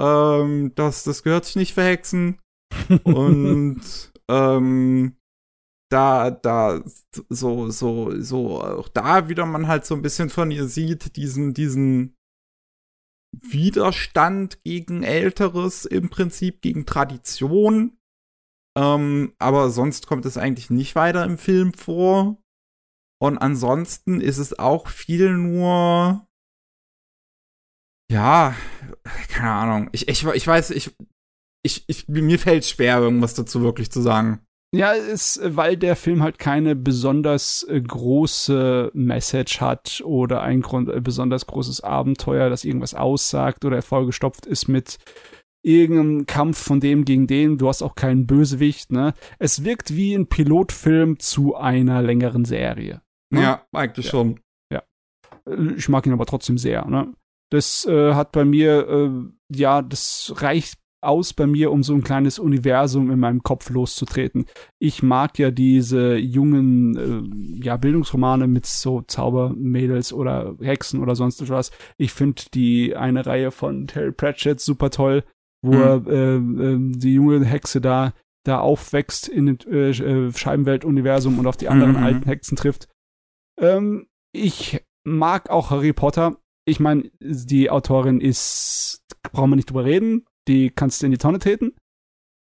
Ähm, das, das gehört sich nicht für Hexen. [LAUGHS] und ähm, da, da, so, so, so, auch da wieder man halt so ein bisschen von ihr sieht, diesen, diesen Widerstand gegen Älteres, im Prinzip gegen Tradition. Ähm, aber sonst kommt es eigentlich nicht weiter im Film vor. Und ansonsten ist es auch viel nur. Ja, keine Ahnung. Ich, ich, ich weiß, ich, ich, ich, mir fällt schwer, irgendwas dazu wirklich zu sagen. Ja, ist, weil der Film halt keine besonders äh, große Message hat oder ein Grund, äh, besonders großes Abenteuer, das irgendwas aussagt oder vollgestopft ist mit irgendeinem Kampf von dem gegen den. Du hast auch keinen Bösewicht, ne? Es wirkt wie ein Pilotfilm zu einer längeren Serie. Ne? Ja, eigentlich ja. schon. Ja. Ich mag ihn aber trotzdem sehr, ne? Das äh, hat bei mir, äh, ja, das reicht aus bei mir, um so ein kleines Universum in meinem Kopf loszutreten. Ich mag ja diese jungen äh, ja, Bildungsromane mit so Zaubermädels oder Hexen oder sonst was. Ich finde die eine Reihe von Terry Pratchett super toll, wo mhm. äh, äh, die junge Hexe da da aufwächst in dem äh, äh, Scheibenwelt-Universum und auf die anderen mhm. alten Hexen trifft. Ähm, ich mag auch Harry Potter. Ich meine, die Autorin ist, brauchen wir nicht drüber reden, die kannst du in die Tonne treten.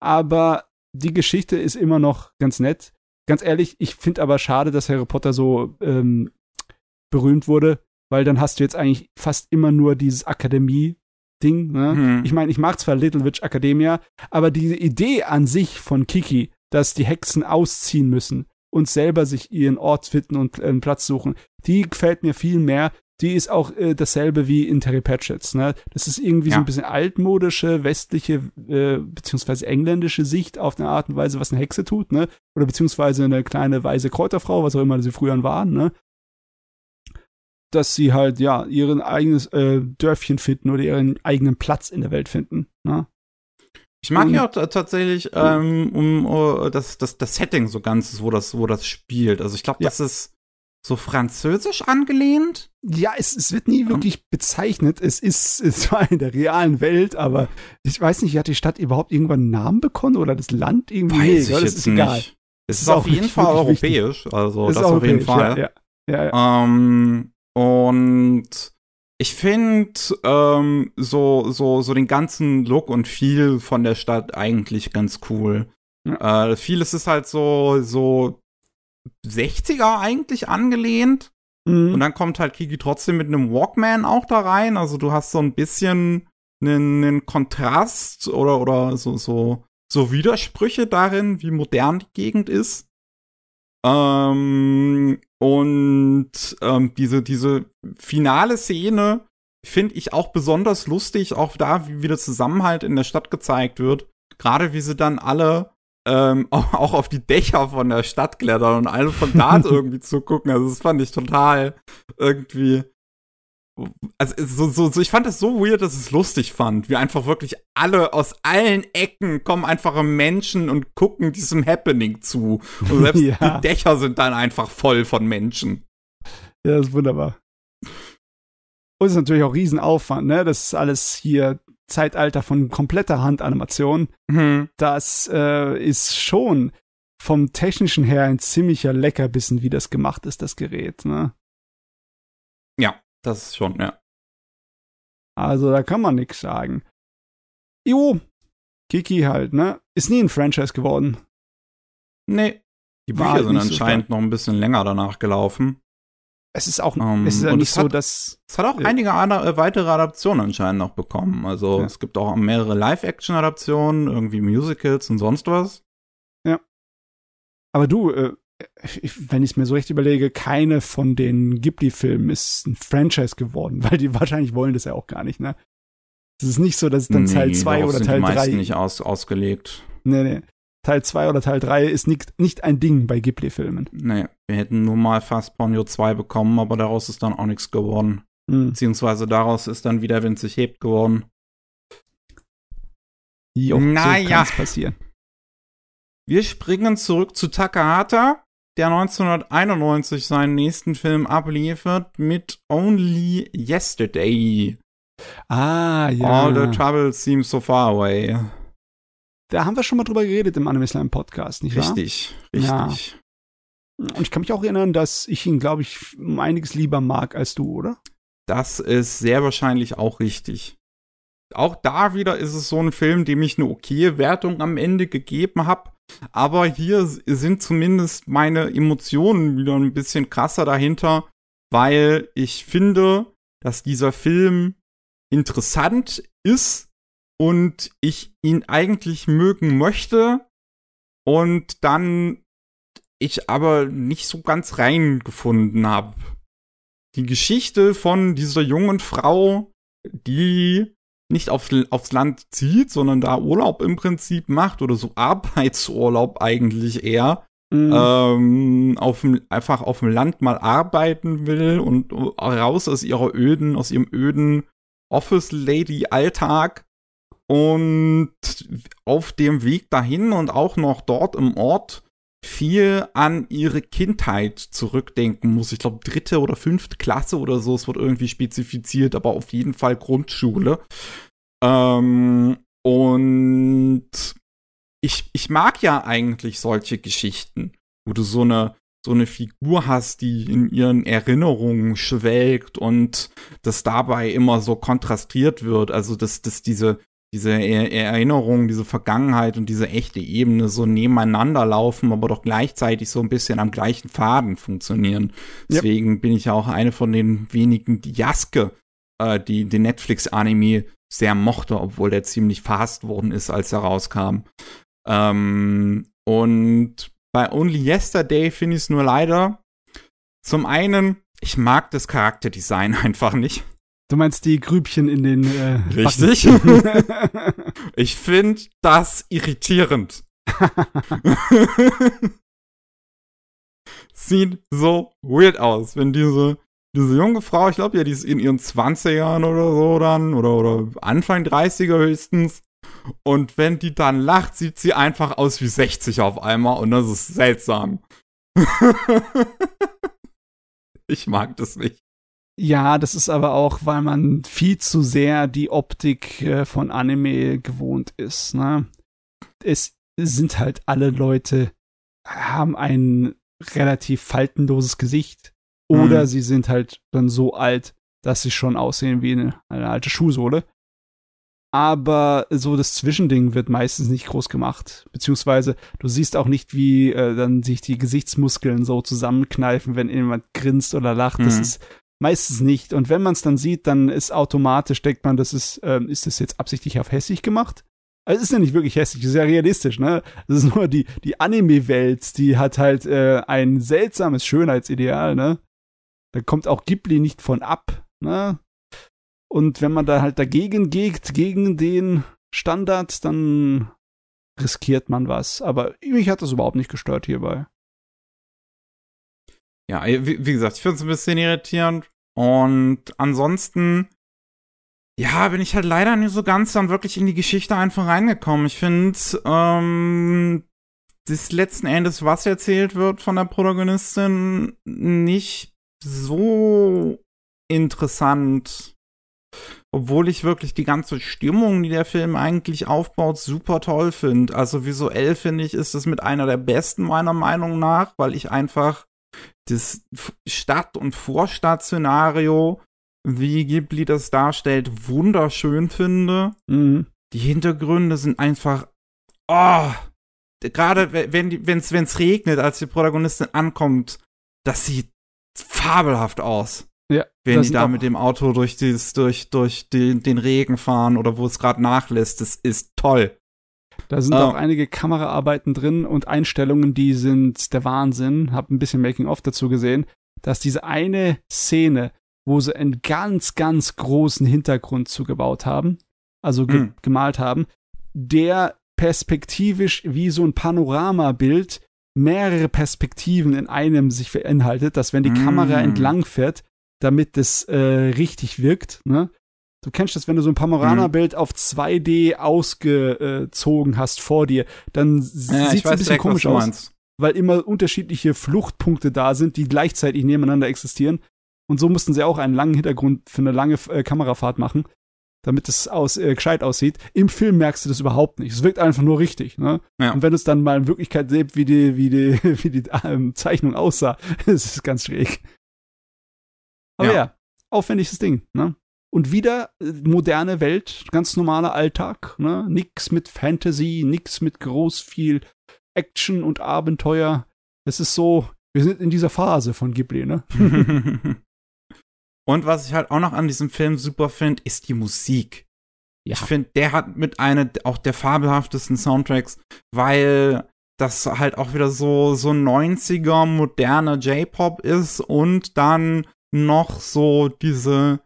Aber die Geschichte ist immer noch ganz nett. Ganz ehrlich, ich finde aber schade, dass Harry Potter so ähm, berühmt wurde, weil dann hast du jetzt eigentlich fast immer nur dieses Akademie-Ding. Ne? Hm. Ich meine, ich mag zwar Little Witch Academia, aber diese Idee an sich von Kiki, dass die Hexen ausziehen müssen und selber sich ihren Ort finden und einen Platz suchen, die gefällt mir viel mehr, die ist auch äh, dasselbe wie in Terry Pratchett's. Ne? Das ist irgendwie ja. so ein bisschen altmodische, westliche, äh, beziehungsweise engländische Sicht auf eine Art und Weise, was eine Hexe tut, ne? Oder beziehungsweise eine kleine weise Kräuterfrau, was auch immer sie früher waren, ne? Dass sie halt, ja, ihren eigenes äh, Dörfchen finden oder ihren eigenen Platz in der Welt finden, ne? Ich mag ja auch tatsächlich ähm, um, um das, das, das Setting so ganz, wo das, wo das spielt. Also ich glaube, ja. das ist so französisch angelehnt? Ja, es, es wird nie wirklich bezeichnet. Es ist [LAUGHS] zwar in der realen Welt, aber ich weiß nicht, hat die Stadt überhaupt irgendwann einen Namen bekommen oder das Land irgendwie? Weiß nee, ich das jetzt ist egal. Nicht. Es ist, ist auf jeden Fall europäisch, wichtig. also ist das auf jeden Fall. Ja, ja. ja. Ähm, und ich finde ähm, so, so, so den ganzen Look und Feel von der Stadt eigentlich ganz cool. Äh, vieles ist halt so, so 60er eigentlich angelehnt. Mhm. Und dann kommt halt Kiki trotzdem mit einem Walkman auch da rein. Also du hast so ein bisschen einen, einen Kontrast oder, oder so, so, so Widersprüche darin, wie modern die Gegend ist. Ähm, und ähm, diese, diese finale Szene finde ich auch besonders lustig, auch da, wie wieder Zusammenhalt in der Stadt gezeigt wird. Gerade wie sie dann alle ähm, [LAUGHS] auch auf die Dächer von der Stadt klettern und alle von da [LAUGHS] irgendwie zugucken. Also das fand ich total irgendwie. Also so, so, so, ich fand das so weird, dass ich es lustig fand, wie einfach wirklich alle aus allen Ecken kommen einfache Menschen und gucken diesem Happening zu. Und selbst [LAUGHS] ja. die Dächer sind dann einfach voll von Menschen. Ja, das ist wunderbar. Und es ist natürlich auch Riesenaufwand, ne? Das ist alles hier Zeitalter von kompletter Handanimation. Mhm. Das äh, ist schon vom technischen her ein ziemlicher Leckerbissen, wie das gemacht ist, das Gerät, ne? Ja, das ist schon, ja. Also da kann man nichts sagen. Jo, Kiki halt, ne? Ist nie ein Franchise geworden. Nee. Die Bücher War sind nicht so anscheinend noch ein bisschen länger danach gelaufen. Es ist auch, Ähm, es ist ja nicht es so, hat- dass, Es hat auch Ja. einige andere, äh, weitere Adaptionen anscheinend noch bekommen. Also Ja. es gibt auch mehrere Live-Action-Adaptionen, irgendwie Musicals und sonst was. aber du, äh, ich, wenn ich es mir so recht überlege, keine von den Ghibli-Filmen ist ein Franchise geworden, [LAUGHS] weil die wahrscheinlich wollen das ja auch gar nicht, ne? Es ist nicht so, dass es dann Teil Nee, 2 darauf oder sind Teil die meisten 3 nicht aus, ausgelegt. Nee, nee. Teil 2 oder Teil 3 ist nicht, nicht ein Ding bei Ghibli-Filmen. Nee, wir hätten nur mal fast Ponyo 2 bekommen, aber daraus ist dann auch nichts geworden. Hm. Beziehungsweise daraus ist dann wieder Wind sich hebt geworden. Jo, Naja. so passieren. Wir springen zurück zu Takahata, der 1991 seinen nächsten Film abliefert mit Only Yesterday. Ah, ja. All the trouble seems so far away. Da haben wir schon mal drüber geredet im Anime Slam Podcast, nicht wahr? Richtig, Ja. richtig. Und ich kann mich auch erinnern, dass ich ihn, glaube ich, um einiges lieber mag als du, oder? Das ist sehr wahrscheinlich auch richtig. Auch da wieder ist es so ein Film, dem ich eine okaye Wertung am Ende gegeben habe. Aber hier sind zumindest meine Emotionen wieder ein bisschen krasser dahinter, weil ich finde, dass dieser Film interessant ist und ich ihn eigentlich mögen möchte und dann ich aber nicht so ganz reingefunden habe. Die Geschichte von dieser jungen Frau, die nicht aufs, aufs Land zieht, sondern da Urlaub im Prinzip macht oder so Arbeitsurlaub eigentlich eher, Mhm. ähm, auf dem, einfach auf dem Land mal arbeiten will und raus aus ihrer öden, aus ihrem öden Office-Lady-Alltag und auf dem Weg dahin und auch noch dort im Ort viel an ihre Kindheit zurückdenken muss. Ich glaube, dritte oder fünfte Klasse oder so, es wird irgendwie spezifiziert, aber auf jeden Fall Grundschule. Ähm, und ich, ich mag ja eigentlich solche Geschichten, wo du so eine, so eine Figur hast, die in ihren Erinnerungen schwelgt und das dabei immer so kontrastiert wird. Also, dass, dass diese, diese er Erinnerung, diese Vergangenheit und diese echte Ebene so nebeneinander laufen, aber doch gleichzeitig so ein bisschen am gleichen Faden funktionieren. Deswegen bin ich ja auch eine von den wenigen, die Jaske, äh, die den Netflix-Anime sehr mochte, obwohl der ziemlich fast worden ist, als er rauskam. Ähm, und bei Only Yesterday finde ich es nur leider. Zum einen, ich mag das Charakterdesign [LAUGHS] einfach nicht. Du meinst die Grübchen in den äh, Richtig. [LAUGHS] [LAUGHS] Ich finde das irritierend. [LAUGHS] Sieht so weird aus, wenn diese, diese junge Frau, ich glaube ja, die ist in ihren 20ern oder so dann, oder, oder Anfang 30er höchstens. Und wenn die dann lacht, sieht sie einfach aus wie 60 auf einmal und das ist seltsam. ich mag das nicht. Ja, das ist aber auch, weil man viel zu sehr die Optik äh, von Anime gewohnt ist. Ne? Es sind halt alle Leute, haben ein relativ faltenloses Gesicht oder Mhm. sie sind halt dann so alt, dass sie schon aussehen wie eine, eine alte Schuhsohle. Aber so das Zwischending wird meistens nicht groß gemacht. Beziehungsweise du siehst auch nicht, wie äh, dann sich die Gesichtsmuskeln so zusammenkneifen, wenn jemand grinst oder lacht. Das Mhm. ist meistens nicht. Und wenn man es dann sieht, dann ist automatisch, denkt man, das ist, ähm, ist das jetzt absichtlich auf hässlich gemacht? Also es ist ja nicht wirklich hässlich, es ist ja realistisch, ne? Das ist nur die, die Anime-Welt, die hat halt äh, ein seltsames Schönheitsideal, ne? Da kommt auch Ghibli nicht von ab, ne? Und wenn man da halt dagegen geht, gegen den Standard, dann riskiert man was. Aber mich hat das überhaupt nicht gestört hierbei. Ja, wie, wie gesagt, ich finde es ein bisschen irritierend. Und ansonsten, ja, bin ich halt leider nicht so ganz dann wirklich in die Geschichte einfach reingekommen. Ich finde, ähm, das letzten Endes, was erzählt wird von der Protagonistin, nicht so interessant. obwohl ich wirklich die ganze Stimmung, die der Film eigentlich aufbaut, super toll finde. Also visuell finde ich, ist es mit einer der besten meiner Meinung nach, weil ich einfach das Stadt- und Vorstadtszenario, wie Ghibli das darstellt, wunderschön finde. Mhm. Die Hintergründe sind einfach, oh, gerade wenn es wenn's regnet, als die Protagonistin ankommt, das sieht fabelhaft aus. Ja, wenn die da mit dem Auto durch, dieses, durch, durch den, den Regen fahren oder wo es gerade nachlässt, das ist toll. Da sind oh. auch einige Kameraarbeiten drin und Einstellungen, die sind der Wahnsinn. Hab ein bisschen Making-of dazu gesehen, dass diese eine Szene, wo sie einen ganz, ganz großen Hintergrund zugebaut haben, also ge mm. gemalt haben, der perspektivisch wie so ein Panoramabild mehrere Perspektiven in einem sich beinhaltet, dass wenn die mm. Kamera entlang fährt, damit es äh, richtig wirkt, ne? Du kennst das, wenn du so ein Panoramabild mm. auf 2D ausgezogen hast vor dir, dann ja, sieht es ein bisschen direkt, komisch aus, weil immer unterschiedliche Fluchtpunkte da sind, die gleichzeitig nebeneinander existieren. Und so mussten sie auch einen langen Hintergrund für eine lange äh, Kamerafahrt machen damit es aus, äh, gescheit aussieht. Im Film merkst du das überhaupt nicht. Es wirkt einfach nur richtig. Ne? Ja. Und wenn du es dann mal in Wirklichkeit siehst, wie die, wie die, [LAUGHS] wie die ähm, Zeichnung aussah, [LAUGHS] ist ganz schräg. Aber ja, ja aufwendiges Ding. Ne? Und wieder äh, moderne Welt, ganz normaler Alltag. Ne? Nix mit Fantasy, nix mit groß viel Action und Abenteuer. Es ist so, wir sind in dieser Phase von Ghibli, ne? [LAUGHS] Und was ich halt auch noch an diesem Film super finde, ist die Musik. Ja. Ich finde, der hat mit einer auch der fabelhaftesten Soundtracks, weil das halt auch wieder so, so 90er moderner J-Pop ist und dann noch so diese,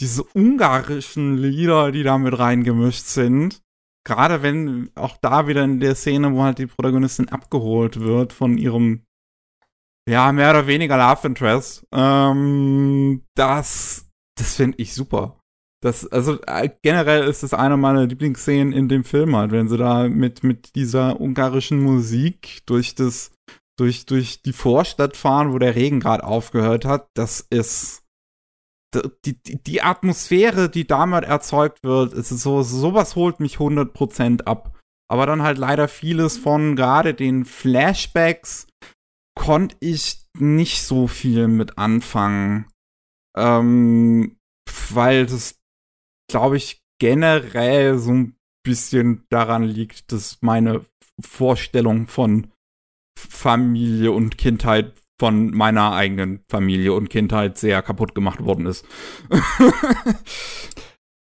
diese ungarischen Lieder, die da mit reingemischt sind. Gerade wenn auch da wieder in der Szene, wo halt die Protagonistin abgeholt wird von ihrem ja, mehr oder weniger Love Interest. Ähm, das, das finde ich super. Das, also äh, generell ist das eine meiner Lieblingsszenen in dem Film halt, wenn sie da mit, mit dieser ungarischen Musik durch das, durch, durch die Vorstadt fahren, wo der Regen gerade aufgehört hat. Das ist, die, die, Atmosphäre, die damit erzeugt wird, ist so, sowas holt mich 100% ab. Aber dann halt leider vieles von gerade den Flashbacks, konnte ich nicht so viel mit anfangen. Ähm, weil das, glaube ich, generell so ein bisschen daran liegt, dass meine Vorstellung von Familie und Kindheit von meiner eigenen Familie und Kindheit sehr kaputt gemacht worden ist. [LAUGHS]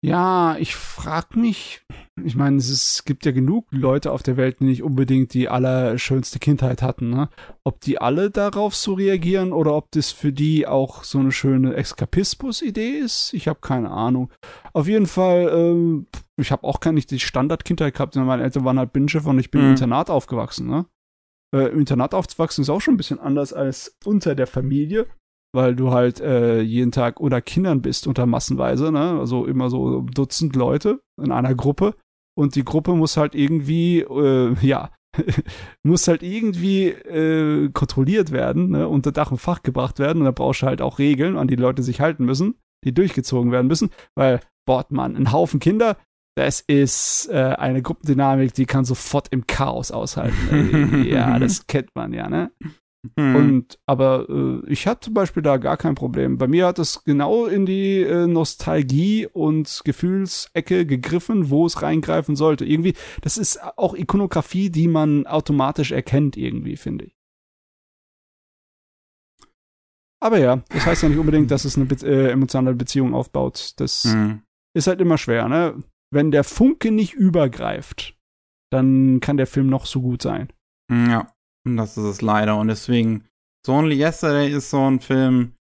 Ja, ich frag mich, ich meine, es, es, gibt ja genug Leute auf der Welt, die nicht unbedingt die allerschönste Kindheit hatten, ne? Ob die alle darauf so reagieren oder ob das für die auch so eine schöne Eskapismus-Idee ist, ich habe keine Ahnung. Auf jeden Fall, ähm, ich habe auch keine die Standardkindheit gehabt, sondern meine Eltern waren halt Binnenschiffer und ich bin mhm. im Internat aufgewachsen, ne? Äh, Im Internat aufzuwachsen ist auch schon ein bisschen anders als unter der Familie weil du halt äh, jeden Tag unter Kindern bist, unter Massenweise, ne? Also immer so Dutzend Leute in einer Gruppe. Und die Gruppe muss halt irgendwie, äh, [LAUGHS] ja, [LAUGHS] muss halt irgendwie äh, kontrolliert werden, ne? unter Dach und Fach gebracht werden. Und da brauchst du halt auch Regeln, an die Leute sich halten müssen, die durchgezogen werden müssen. Weil, boah, man, ein Haufen Kinder, das ist äh, eine Gruppendynamik, die kann sofort im Chaos aushalten. ja, [LAUGHS] das kennt man ja, ne? Mhm. Und aber äh, ich hatte zum Beispiel da gar kein Problem. Bei mir hat es genau in die äh, Nostalgie und Gefühlsecke gegriffen, wo es reingreifen sollte. Irgendwie, das ist auch Ikonografie, die man automatisch erkennt, irgendwie, finde ich. Aber ja, das heißt ja nicht unbedingt, dass es eine Be äh, emotionale Beziehung aufbaut. Das mhm. ist halt immer schwer, ne? Wenn der Funke nicht übergreift, dann kann der Film noch so gut sein. Ja. Das ist es leider. Und deswegen, So Only Yesterday ist so ein Film,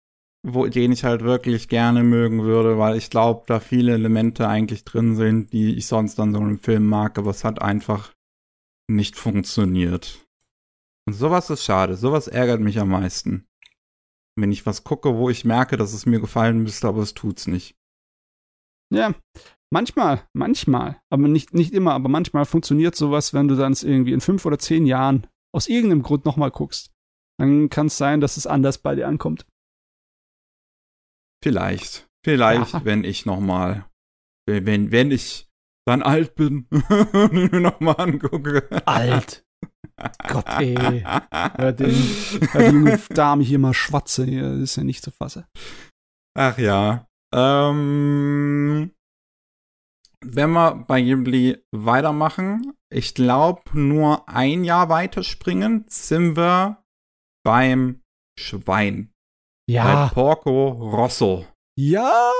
wo, den ich halt wirklich gerne mögen würde, weil ich glaube, da viele Elemente eigentlich drin sind, die ich sonst an so einem Film mag, aber es hat einfach nicht funktioniert. Und sowas ist schade. Sowas ärgert mich am meisten. Wenn ich was gucke, wo ich merke, dass es mir gefallen müsste, aber es tut's nicht. Ja, manchmal, manchmal, aber nicht, nicht immer, aber manchmal funktioniert sowas, wenn du dann irgendwie in fünf oder zehn Jahren aus irgendeinem Grund nochmal guckst, dann kann es sein, dass es anders bei dir ankommt. Vielleicht. Vielleicht, Ja. wenn ich noch mal, wenn, wenn ich dann alt bin [LAUGHS] und mir noch mal angucke. Alt. Gott, ey. Hör, den, hör die junge [LAUGHS] Dame hier mal schwatze. Hier das ist ja nicht zu fassen. Ach ja. Ähm, wenn wir bei Ghibli weitermachen, ich glaube, nur ein Jahr weiterspringen, sind wir beim Schwein. Bei Ja. Porco Rosso. Ja.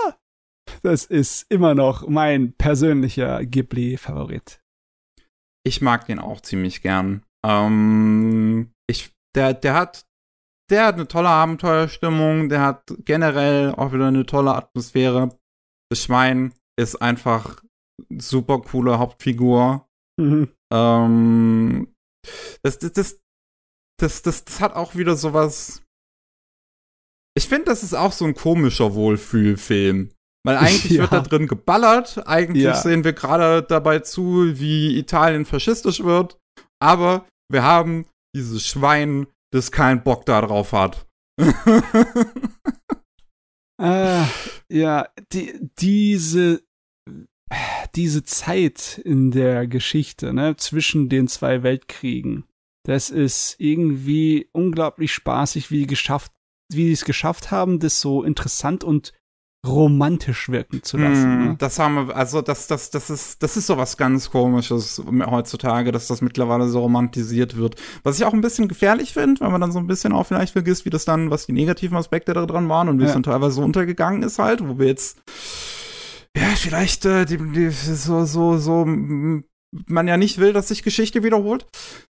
Das ist immer noch mein persönlicher Ghibli-Favorit. Ich mag den auch ziemlich gern. Ähm, ich, der, der hat, der hat eine tolle Abenteuerstimmung, der hat generell auch wieder eine tolle Atmosphäre. Das Schwein ist einfach super coole Hauptfigur. Mhm. Ähm, das, das, das, das, das, das hat auch wieder sowas. Ich finde, das ist auch so ein komischer Wohlfühlfilm. Weil eigentlich Ja. [LAUGHS] wird da drin geballert. Eigentlich Ja. sehen wir gerade dabei zu, wie Italien faschistisch wird. Aber wir haben dieses Schwein, das keinen Bock da drauf hat. Ah, [LAUGHS] ja, die, diese, diese Zeit in der Geschichte, ne, zwischen den zwei Weltkriegen, das ist irgendwie unglaublich spaßig, wie die geschafft, wie die es geschafft haben, das so interessant und romantisch wirken zu lassen. Hm, Ne? Das haben wir, also das, das, das ist, das ist so was ganz komisches heutzutage, dass das mittlerweile so romantisiert wird. Was ich auch ein bisschen gefährlich finde, weil man dann so ein bisschen auch vielleicht vergisst, wie das dann, was die negativen Aspekte da dran waren und wie es Ja. dann teilweise so untergegangen ist halt, wo wir jetzt, ja, vielleicht, äh, die, die, so, so, so, man ja nicht will, dass sich Geschichte wiederholt.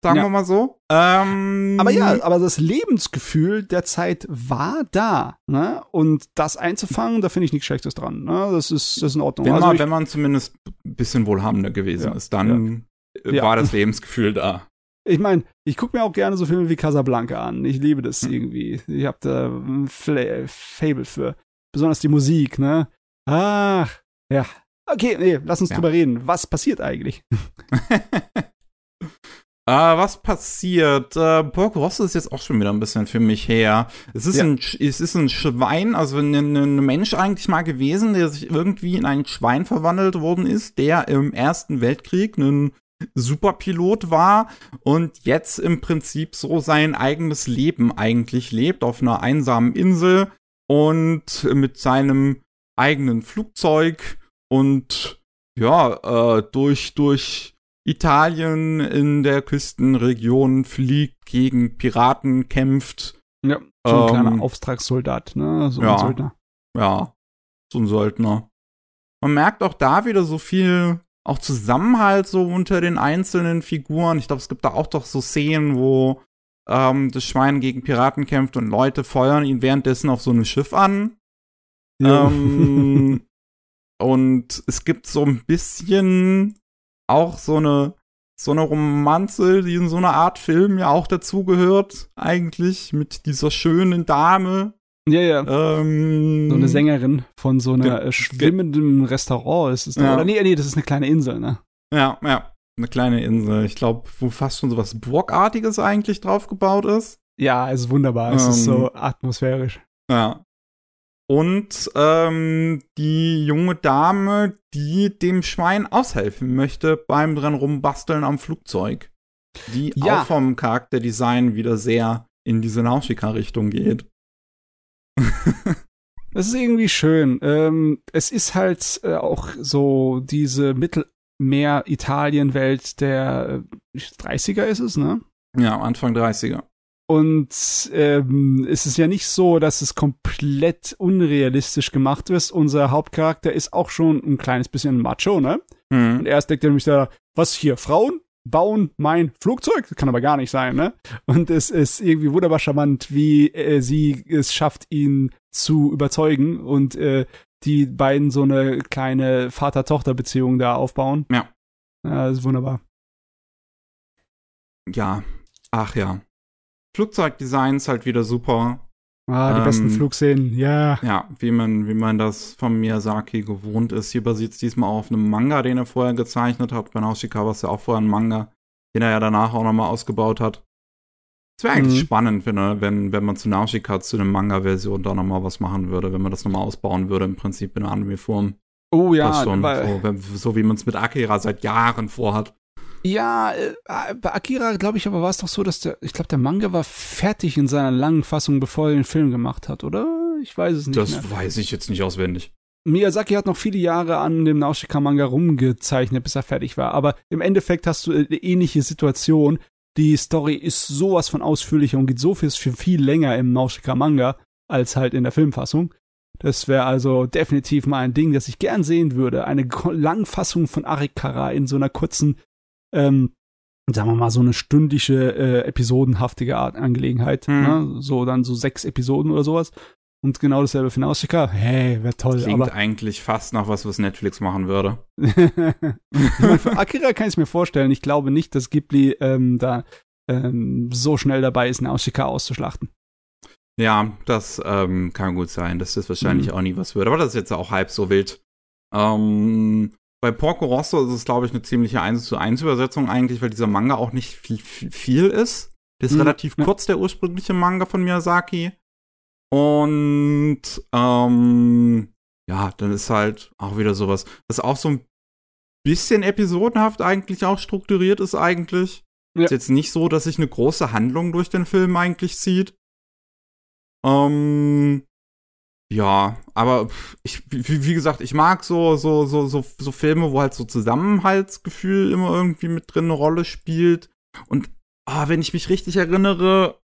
Sagen Ja. wir mal so. Ähm, Aber ja, aber das Lebensgefühl der Zeit war da, ne? Und das einzufangen, da finde ich nichts Schlechtes dran. Ne? Das ist, das ist in Ordnung. wenn, Also man, ich- wenn man zumindest ein bisschen wohlhabender gewesen Ja, ist, dann äh, Ja. war das Lebensgefühl da. Ich meine, ich gucke mir auch gerne so Filme wie Casablanca an. Ich liebe das Hm. irgendwie. Ich habe da ein Fla Fable für. Besonders die Musik, ne? Ach, ja. Okay, nee, lass uns Ja. drüber reden. Was passiert eigentlich? Äh, [LAUGHS] [LAUGHS] was passiert? Äh, Porco Rosso ist jetzt auch schon wieder ein bisschen für mich her. Es ist, Ja. ein, es ist ein Schwein, also ein, ein ein Mensch eigentlich mal gewesen, der sich irgendwie in ein Schwein verwandelt worden ist, der im Ersten Weltkrieg ein Superpilot war und jetzt im Prinzip so sein eigenes Leben eigentlich lebt auf einer einsamen Insel und mit seinem eigenen Flugzeug und ja, äh, durch, durch Italien in der Küstenregion fliegt, gegen Piraten kämpft. Ja, so ein Ähm, kleiner Auftragssoldat, ne? So ja. ein Söldner. Ja, so ein Söldner. Man merkt auch da wieder so viel, auch Zusammenhalt so unter den einzelnen Figuren. Ich glaube, es gibt da auch doch so Szenen, wo ähm, das Schwein gegen Piraten kämpft und Leute feuern ihn währenddessen auf so ein Schiff an. Ja. Ähm, [LAUGHS] und es gibt so ein bisschen auch so eine so eine Romanze, die in so einer Art Film ja auch dazugehört, eigentlich, mit dieser schönen Dame. ja, ja. Ähm, So eine Sängerin von so einer Ge- äh, schwimmenden Restaurant ist es. Ja. Oder nee, nee, das ist eine kleine Insel, ne? Ja, ja. Eine kleine Insel. Ich glaube, wo fast schon so was Burgartiges eigentlich draufgebaut ist. Ja, es ist wunderbar. Es ist Ähm, so atmosphärisch. Ja. Und ähm, die junge Dame, die dem Schwein aushelfen möchte beim dran rumbasteln am Flugzeug. Die Ja. auch vom Charakterdesign wieder sehr in diese Nausicaa-Richtung geht. [LAUGHS] Das ist irgendwie schön. Ähm, es ist halt äh, auch so diese Mittelmeer-Italien-Welt der äh, 30er ist es, ne? Ja, Anfang 30er. Und ähm, es ist ja nicht so, dass es komplett unrealistisch gemacht ist. Unser Hauptcharakter ist auch schon ein kleines bisschen macho, ne? Und Hm. erst denkt er nämlich da, was hier, Frauen bauen mein Flugzeug? Das kann aber gar nicht sein, ne? Und es ist irgendwie wunderbar charmant, wie äh, sie es schafft, ihn zu überzeugen und äh, die beiden so eine kleine Vater-Tochter-Beziehung da aufbauen. Ja. Ja, das ist wunderbar. Ja. Ach ja. Flugzeugdesign ist halt wieder super. Ah, die Ähm, besten Flugszenen, ja. Ja, wie man, wie man das von Miyazaki gewohnt ist. Hier basiert es diesmal auf einem Manga, den er vorher gezeichnet hat. Bei Nausicaa war es ja auch vorher ein Manga, den er ja danach auch nochmal ausgebaut hat. Es wäre eigentlich Mhm. spannend, wenn, wenn, wenn man zu Nausicaa zu einer Manga-Version da nochmal was machen würde, wenn man das nochmal ausbauen würde, im Prinzip in einer Anime-Form. Oh Ja, ja, schon, so, so wie man es mit Akira seit Jahren vorhat. Ja, äh, bei Akira glaube ich aber war es doch so, dass der, ich glaube der Manga war fertig in seiner langen Fassung, bevor er den Film gemacht hat, oder? Ich weiß es nicht Das mehr. weiß ich jetzt nicht auswendig. Miyazaki hat noch viele Jahre an dem Nausicaa-Manga rumgezeichnet, bis er fertig war. Aber im Endeffekt hast du eine ähnliche Situation. Die Story ist sowas von ausführlicher und geht so viel, viel, länger im Nausicaa-Manga als halt in der Filmfassung. Das wäre also definitiv mal ein Ding, das ich gern sehen würde. Eine Langfassung von Arikara in so einer kurzen, ähm, sagen wir mal, so eine stündliche, äh, episodenhaftige Art Angelegenheit. Hm. Ne? So dann so sechs Episoden oder sowas. Und genau dasselbe für Nausicaa. Hey, wäre toll. Klingt aber eigentlich fast nach was, was Netflix machen würde. [LAUGHS] für Akira kann ich es mir vorstellen. Ich glaube nicht, dass Ghibli ähm, da ähm, so schnell dabei ist, Nausicaa auszuschlachten. Ja, das ähm, kann gut sein, dass das wahrscheinlich Mhm. auch nie was wird. Aber das ist jetzt auch halb so wild. Ähm, bei Porco Rosso ist es, glaube ich, eine ziemliche 1 zu 1 Übersetzung eigentlich, weil dieser Manga auch nicht viel, viel, ist. Der ist Mhm, relativ kurz, der ursprüngliche Manga von Miyazaki. Und ähm, ja, dann ist halt auch wieder sowas, das auch so ein bisschen episodenhaft eigentlich auch strukturiert ist eigentlich. Ja. Ist jetzt nicht so, dass sich eine große Handlung durch den Film eigentlich zieht. Ähm, ja, aber ich, wie, wie gesagt, ich mag so, so, so, so, so Filme, wo halt so Zusammenhaltsgefühl immer irgendwie mit drin eine Rolle spielt. Und ah, wenn ich mich richtig erinnere,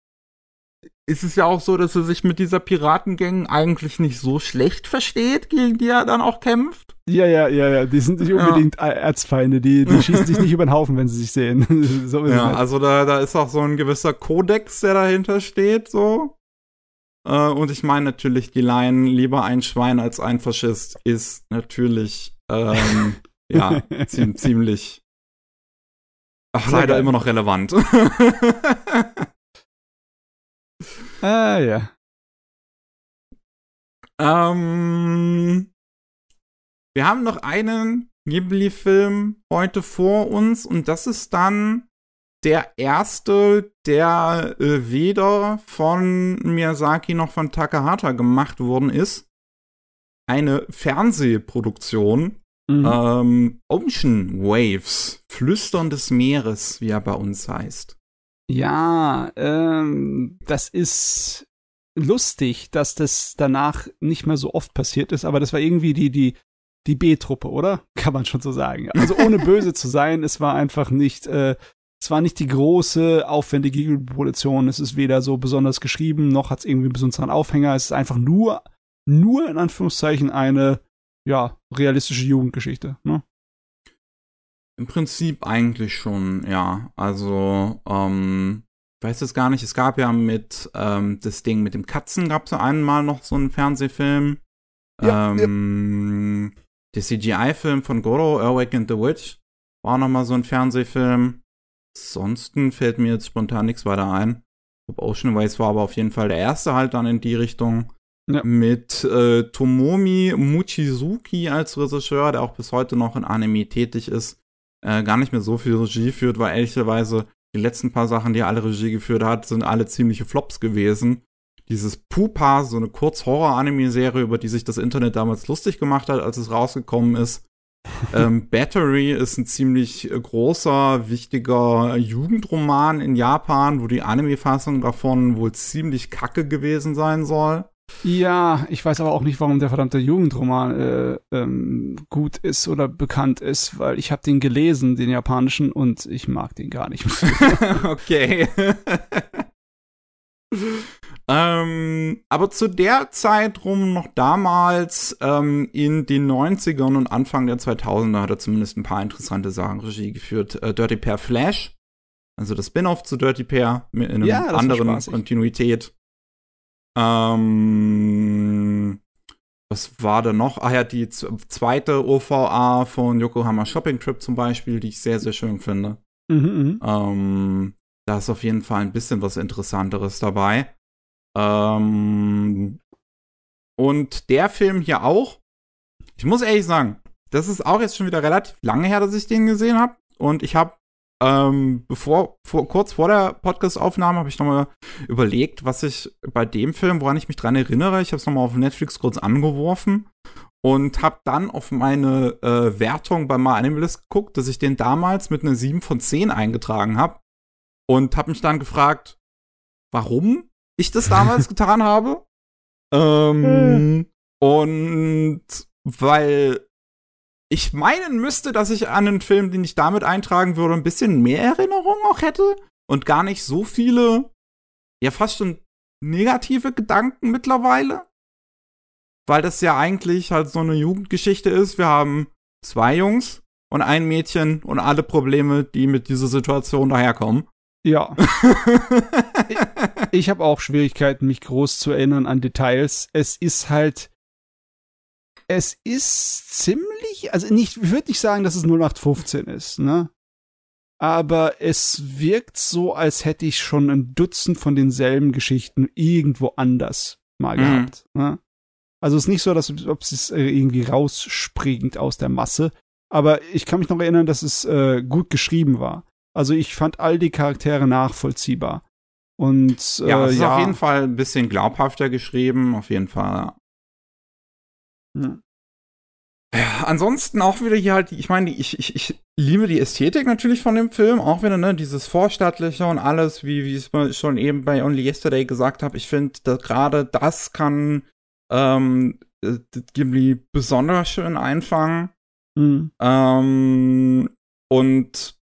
ist es ja auch so, dass er sich mit dieser Piratengang eigentlich nicht so schlecht versteht, gegen die er dann auch kämpft. Ja, ja, ja, ja. Die sind nicht Ja. unbedingt äh, Erzfeinde. Die, die [LAUGHS] schießen sich nicht über den Haufen, wenn sie sich sehen. [LAUGHS] so Ja, es. also da, da ist auch so ein gewisser Kodex, der dahinter steht, so. Äh, und ich meine natürlich, die Line, lieber ein Schwein als ein Faschist, ist natürlich, ähm, [LAUGHS] ja, ziem ziemlich, ach, leider geil. immer noch relevant. [LAUGHS] Ah, ja. ähm, wir haben noch einen Ghibli-Film heute vor uns und das ist dann der erste, der äh, weder von Miyazaki noch von Takahata gemacht worden ist. Eine Fernsehproduktion. Mhm. Ähm, Ocean Waves, Flüstern des Meeres, wie er bei uns heißt. Ja, ähm, das ist lustig, dass das danach nicht mehr so oft passiert ist, aber das war irgendwie die, die, die B-Truppe, oder? [LAUGHS] Kann man schon so sagen. Also ohne [LAUGHS] böse zu sein, es war einfach nicht, äh, es war nicht die große, aufwendige Produktion. Es ist weder so besonders geschrieben, noch hat es irgendwie einen besonderen Aufhänger. Es ist einfach nur, nur in Anführungszeichen eine, ja, realistische Jugendgeschichte. Ne? Im Prinzip eigentlich schon, ja. Also, ähm, ich weiß es gar nicht. Es gab ja mit ähm, das Ding mit dem Katzen gab es ja einmal noch so einen Fernsehfilm. Ja, ähm, Der CGI-Film von Goro, and the Witch, war noch mal so ein Fernsehfilm. Ansonsten fällt mir jetzt spontan nichts weiter ein. Glaub, Ocean Ways war aber auf jeden Fall der erste halt dann in die Richtung. Ja. Mit äh, Tomomi Mochizuki als Regisseur, der auch bis heute noch in Anime tätig ist äh, gar nicht mehr so viel Regie führt, weil ehrlicherweise die letzten paar Sachen, die er alle Regie geführt hat, sind alle ziemliche Flops gewesen. Dieses Pupa, so eine Kurz-Horror-Anime-Serie, über die sich das Internet damals lustig gemacht hat, als es rausgekommen ist. Ähm, Battery ist ein ziemlich großer, wichtiger Jugendroman in Japan, wo die Anime-Fassung davon wohl ziemlich kacke gewesen sein soll. Ja, ich weiß aber auch nicht, warum der verdammte Jugendroman äh, ähm, gut ist oder bekannt ist, weil ich habe den gelesen, den japanischen, und ich mag den gar nicht. [LAUGHS] okay. [LAUGHS] ähm, aber zu der Zeit rum, noch damals, ähm, in den 90ern und Anfang der 2000er, hat er zumindest ein paar interessante Sachen Regie geführt. Äh, Dirty Pair Flash, also das Spin-off zu Dirty Pair, in einer Ja, anderen. Kontinuität. Ähm, was war da noch? Ah ja, die zweite OVA von Yokohama Shopping Trip zum Beispiel, die ich sehr, sehr schön finde. mhm, mhm. Ähm, da ist auf jeden Fall ein bisschen was Interessanteres dabei. Ähm, und der Film hier auch. Ich muss ehrlich sagen, das ist auch jetzt schon wieder relativ lange her, dass ich den gesehen habe. Und ich habe ähm, bevor, vor, kurz vor der Podcast-Aufnahme habe ich nochmal überlegt, was ich bei dem Film, woran ich mich dran erinnere, ich habe es nochmal auf Netflix kurz angeworfen und habe dann auf meine äh, Wertung bei My Animalist geguckt, dass ich den damals mit einer 7 von 10 eingetragen habe und habe mich dann gefragt, warum ich das damals [LAUGHS] getan habe. Ähm, hm. Und weil ich meinen müsste, dass ich an einen Film, den ich damit eintragen würde, ein bisschen mehr Erinnerungen auch hätte und gar nicht so viele, ja fast schon negative Gedanken mittlerweile. Weil das ja eigentlich halt so eine Jugendgeschichte ist. Wir haben zwei Jungs und ein Mädchen und alle Probleme, die mit dieser Situation daherkommen. Ja. ich [LAUGHS] ich habe auch Schwierigkeiten, mich groß zu erinnern an Details. Es ist halt es ist ziemlich, also nicht, ich würde nicht sagen, dass es 0815 ist, ne? Aber es wirkt so, als hätte ich schon ein Dutzend von denselben Geschichten irgendwo anders mal mhm. gehabt. Ne? Also es ist nicht so, dass ob es äh, irgendwie rausspringt aus der Masse. Aber ich kann mich noch erinnern, dass es äh, gut geschrieben war. Also ich fand all die Charaktere nachvollziehbar. Und äh, ja, es ist ja. auf jeden Fall ein bisschen glaubhafter geschrieben, auf jeden Fall. Hm. Ja, ansonsten auch wieder hier halt, ich meine, ich, ich, ich liebe die Ästhetik natürlich von dem Film, auch wieder, ne, dieses Vorstattliche und alles, wie, wie ich es schon eben bei Only Yesterday gesagt habe. Ich finde, gerade das kann ähm, äh, Ghibli besonders schön einfangen. Mhm. Ähm, und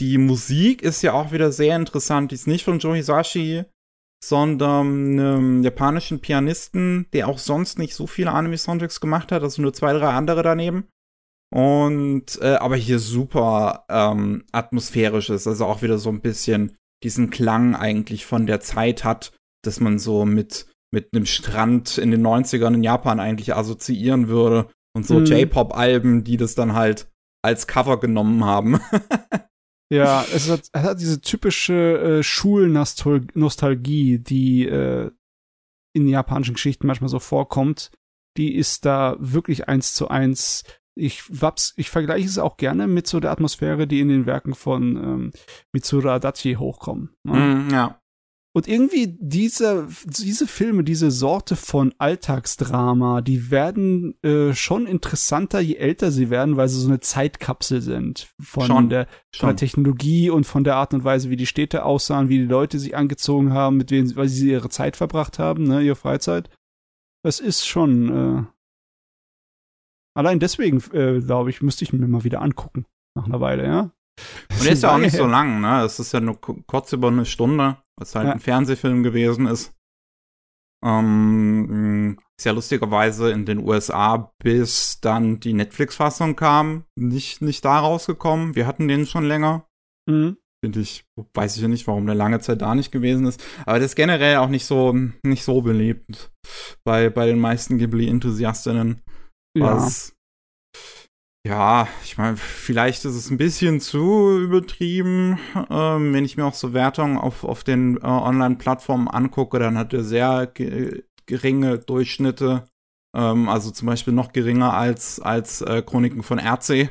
die Musik ist ja auch wieder sehr interessant. Die ist nicht von Joe Hisashi, sondern einem japanischen Pianisten, der auch sonst nicht so viele Anime-Soundtracks gemacht hat, also nur zwei, drei andere daneben. Und äh, aber hier super ähm, atmosphärisch ist, also auch wieder so ein bisschen diesen Klang eigentlich von der Zeit hat, dass man so mit mit einem Strand in den 90ern in Japan eigentlich assoziieren würde und so mhm. J-Pop-Alben, die das dann halt als Cover genommen haben. [LAUGHS] Ja, es hat, es hat diese typische äh, Schulnostalgie, die äh, in japanischen Geschichten manchmal so vorkommt. Die ist da wirklich eins zu eins. Ich, ich vergleiche es auch gerne mit so der Atmosphäre, die in den Werken von ähm, Mitsura Adachi hochkommen. Ne? Mm, ja. Und irgendwie diese, diese Filme, diese Sorte von Alltagsdrama, die werden äh, schon interessanter, je älter sie werden, weil sie so eine Zeitkapsel sind von, schon, der, von der Technologie und von der Art und Weise, wie die Städte aussahen, wie die Leute sich angezogen haben, mit wem weil sie ihre Zeit verbracht haben, ne, ihre Freizeit. Das ist schon äh, allein deswegen, äh, glaube ich, müsste ich mir mal wieder angucken nach einer Weile, ja. Und der ist ja auch nicht so lang, ne? Es ist ja nur kurz über eine Stunde, was halt ja. ein Fernsehfilm gewesen ist. Ähm, ist ja lustigerweise in den USA, bis dann die Netflix-Fassung kam, nicht, nicht da rausgekommen. Wir hatten den schon länger. Mhm. Finde ich, weiß ich ja nicht, warum der lange Zeit da nicht gewesen ist. Aber das ist generell auch nicht so, nicht so beliebt bei, bei den meisten Ghibli-Enthusiastinnen. Ja. Was ja, ich meine, vielleicht ist es ein bisschen zu übertrieben, ähm, wenn ich mir auch so Wertungen auf, auf den äh, Online-Plattformen angucke, dann hat er sehr ge geringe Durchschnitte, ähm, also zum Beispiel noch geringer als, als äh, Chroniken von RC.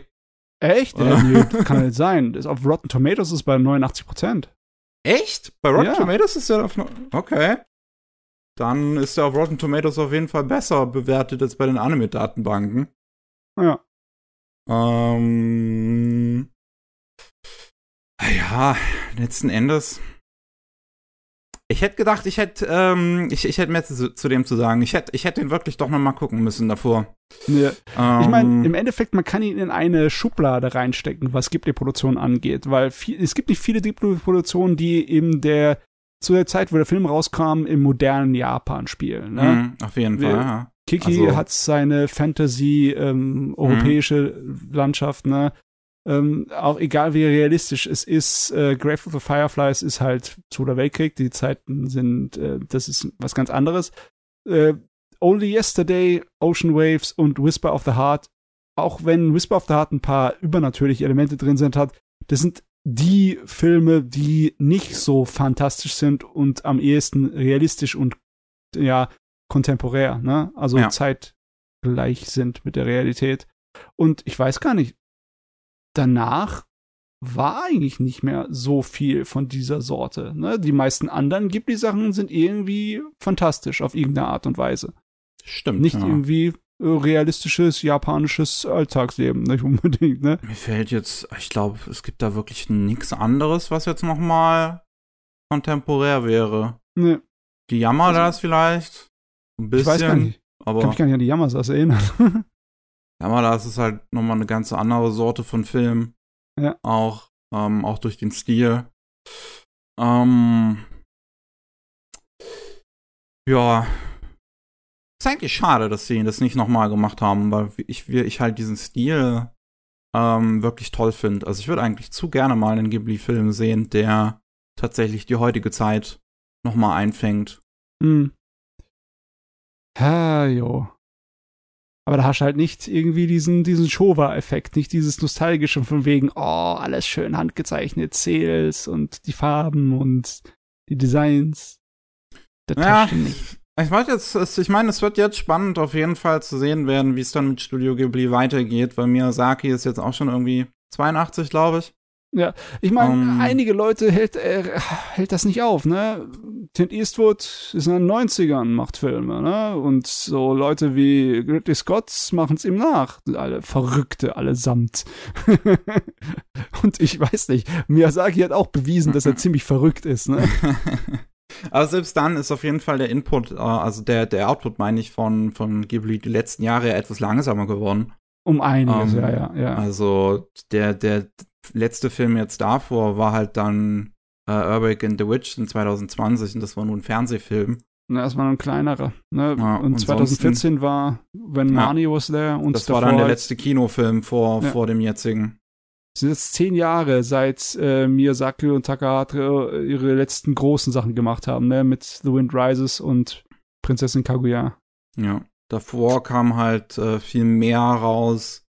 Echt? Äh. nee, kann nicht sein. Das auf Rotten Tomatoes ist bei 89 Prozent. Echt? Bei Rotten ja. Tomatoes ist er auf. Okay. Dann ist er auf Rotten Tomatoes auf jeden Fall besser bewertet als bei den Anime-Datenbanken. Ja. Ähm, ja, letzten Endes. Ich hätte gedacht, ich hätte, ähm, ich, ich hätte mehr zu, zu, dem zu sagen. Ich hätte, ich hätte ihn wirklich doch noch mal gucken müssen davor. Ja. Ähm, ich meine, im Endeffekt, man kann ihn in eine Schublade reinstecken, was Ghibli-Produktion angeht, weil viel, es gibt nicht viele Ghibli-Produktionen, die eben der zu der Zeit, wo der Film rauskam, im modernen Japan spielen. Ne? Mm, auf jeden Fall. Ja. Kiki also, hat seine Fantasy ähm, europäische mhm. Landschaft, ne? Ähm, auch egal wie realistisch es ist, äh, Grave of the Fireflies ist halt Zweiter Weltkrieg, die Zeiten sind, äh, das ist was ganz anderes. Äh, Only Yesterday, Ocean Waves und Whisper of the Heart, auch wenn Whisper of the Heart ein paar übernatürliche Elemente drin sind, hat, das sind die Filme, die nicht so fantastisch sind und am ehesten realistisch und ja, kontemporär, ne? Also ja. zeitgleich sind mit der Realität. Und ich weiß gar nicht, danach war eigentlich nicht mehr so viel von dieser Sorte. Ne? Die meisten anderen Ghibli-Sachen sind irgendwie fantastisch auf irgendeine Art und Weise. Stimmt. Nicht ja. irgendwie äh, realistisches japanisches Alltagsleben, nicht unbedingt, ne? Mir fällt jetzt, ich glaube, es gibt da wirklich nichts anderes, was jetzt noch mal kontemporär wäre. Ne. Die Jammer also, das vielleicht ein bisschen, ich weiß gar nicht. aber kann mich gar nicht an die Yamasas erinnern. [LAUGHS] Yamadas ist halt noch mal eine ganz andere Sorte von Film. Ja. Auch ähm, auch durch den Stil. Ähm, ja, ist eigentlich schade, dass sie das nicht nochmal gemacht haben, weil ich, ich halt diesen Stil ähm, wirklich toll finde. Also ich würde eigentlich zu gerne mal einen Ghibli-Film sehen, der tatsächlich die heutige Zeit nochmal einfängt. Hm. Ha, jo. Aber da hast du halt nicht irgendwie diesen, diesen Showa-Effekt, nicht dieses nostalgische von wegen, oh, alles schön handgezeichnet, Sales und die Farben und die Designs. Das ja, nicht. Ich meine, jetzt, ich meine, es wird jetzt spannend auf jeden Fall zu sehen werden, wie es dann mit Studio Ghibli weitergeht, weil Miyazaki ist jetzt auch schon irgendwie 82, glaube ich. Ja, ich meine, um, ähm. einige Leute hält, äh, hält das nicht auf, ne? Clint Eastwood ist in den 90ern, macht Filme, ne? Und so Leute wie Ridley Scott machen es ihm nach. Alle Verrückte, allesamt. [LAUGHS] Und ich weiß nicht, Miyazaki hat auch bewiesen, dass er [LAUGHS] ziemlich verrückt ist, ne? [LAUGHS] Aber selbst dann ist auf jeden Fall der Input, äh, also der, der Output, meine ich, von, von Ghibli die letzten Jahre etwas langsamer geworden. Um einiges, um, ähm, ja, ja, ja. Also der, der letzte Film jetzt davor war halt dann äh, Urbeck and the Witch in 2020 und das war nur ein Fernsehfilm. Na, das war ein kleinerer. Ne? Ja, und 2014 war When Marnie ja, Was There und Das war dann der letzte Kinofilm vor, ja. vor dem jetzigen. Es sind jetzt zehn Jahre, seit äh, Miyazaki und Takahata äh, ihre letzten großen Sachen gemacht haben, ne? Mit The Wind Rises und Prinzessin Kaguya. Ja. Davor kam halt äh, viel mehr raus.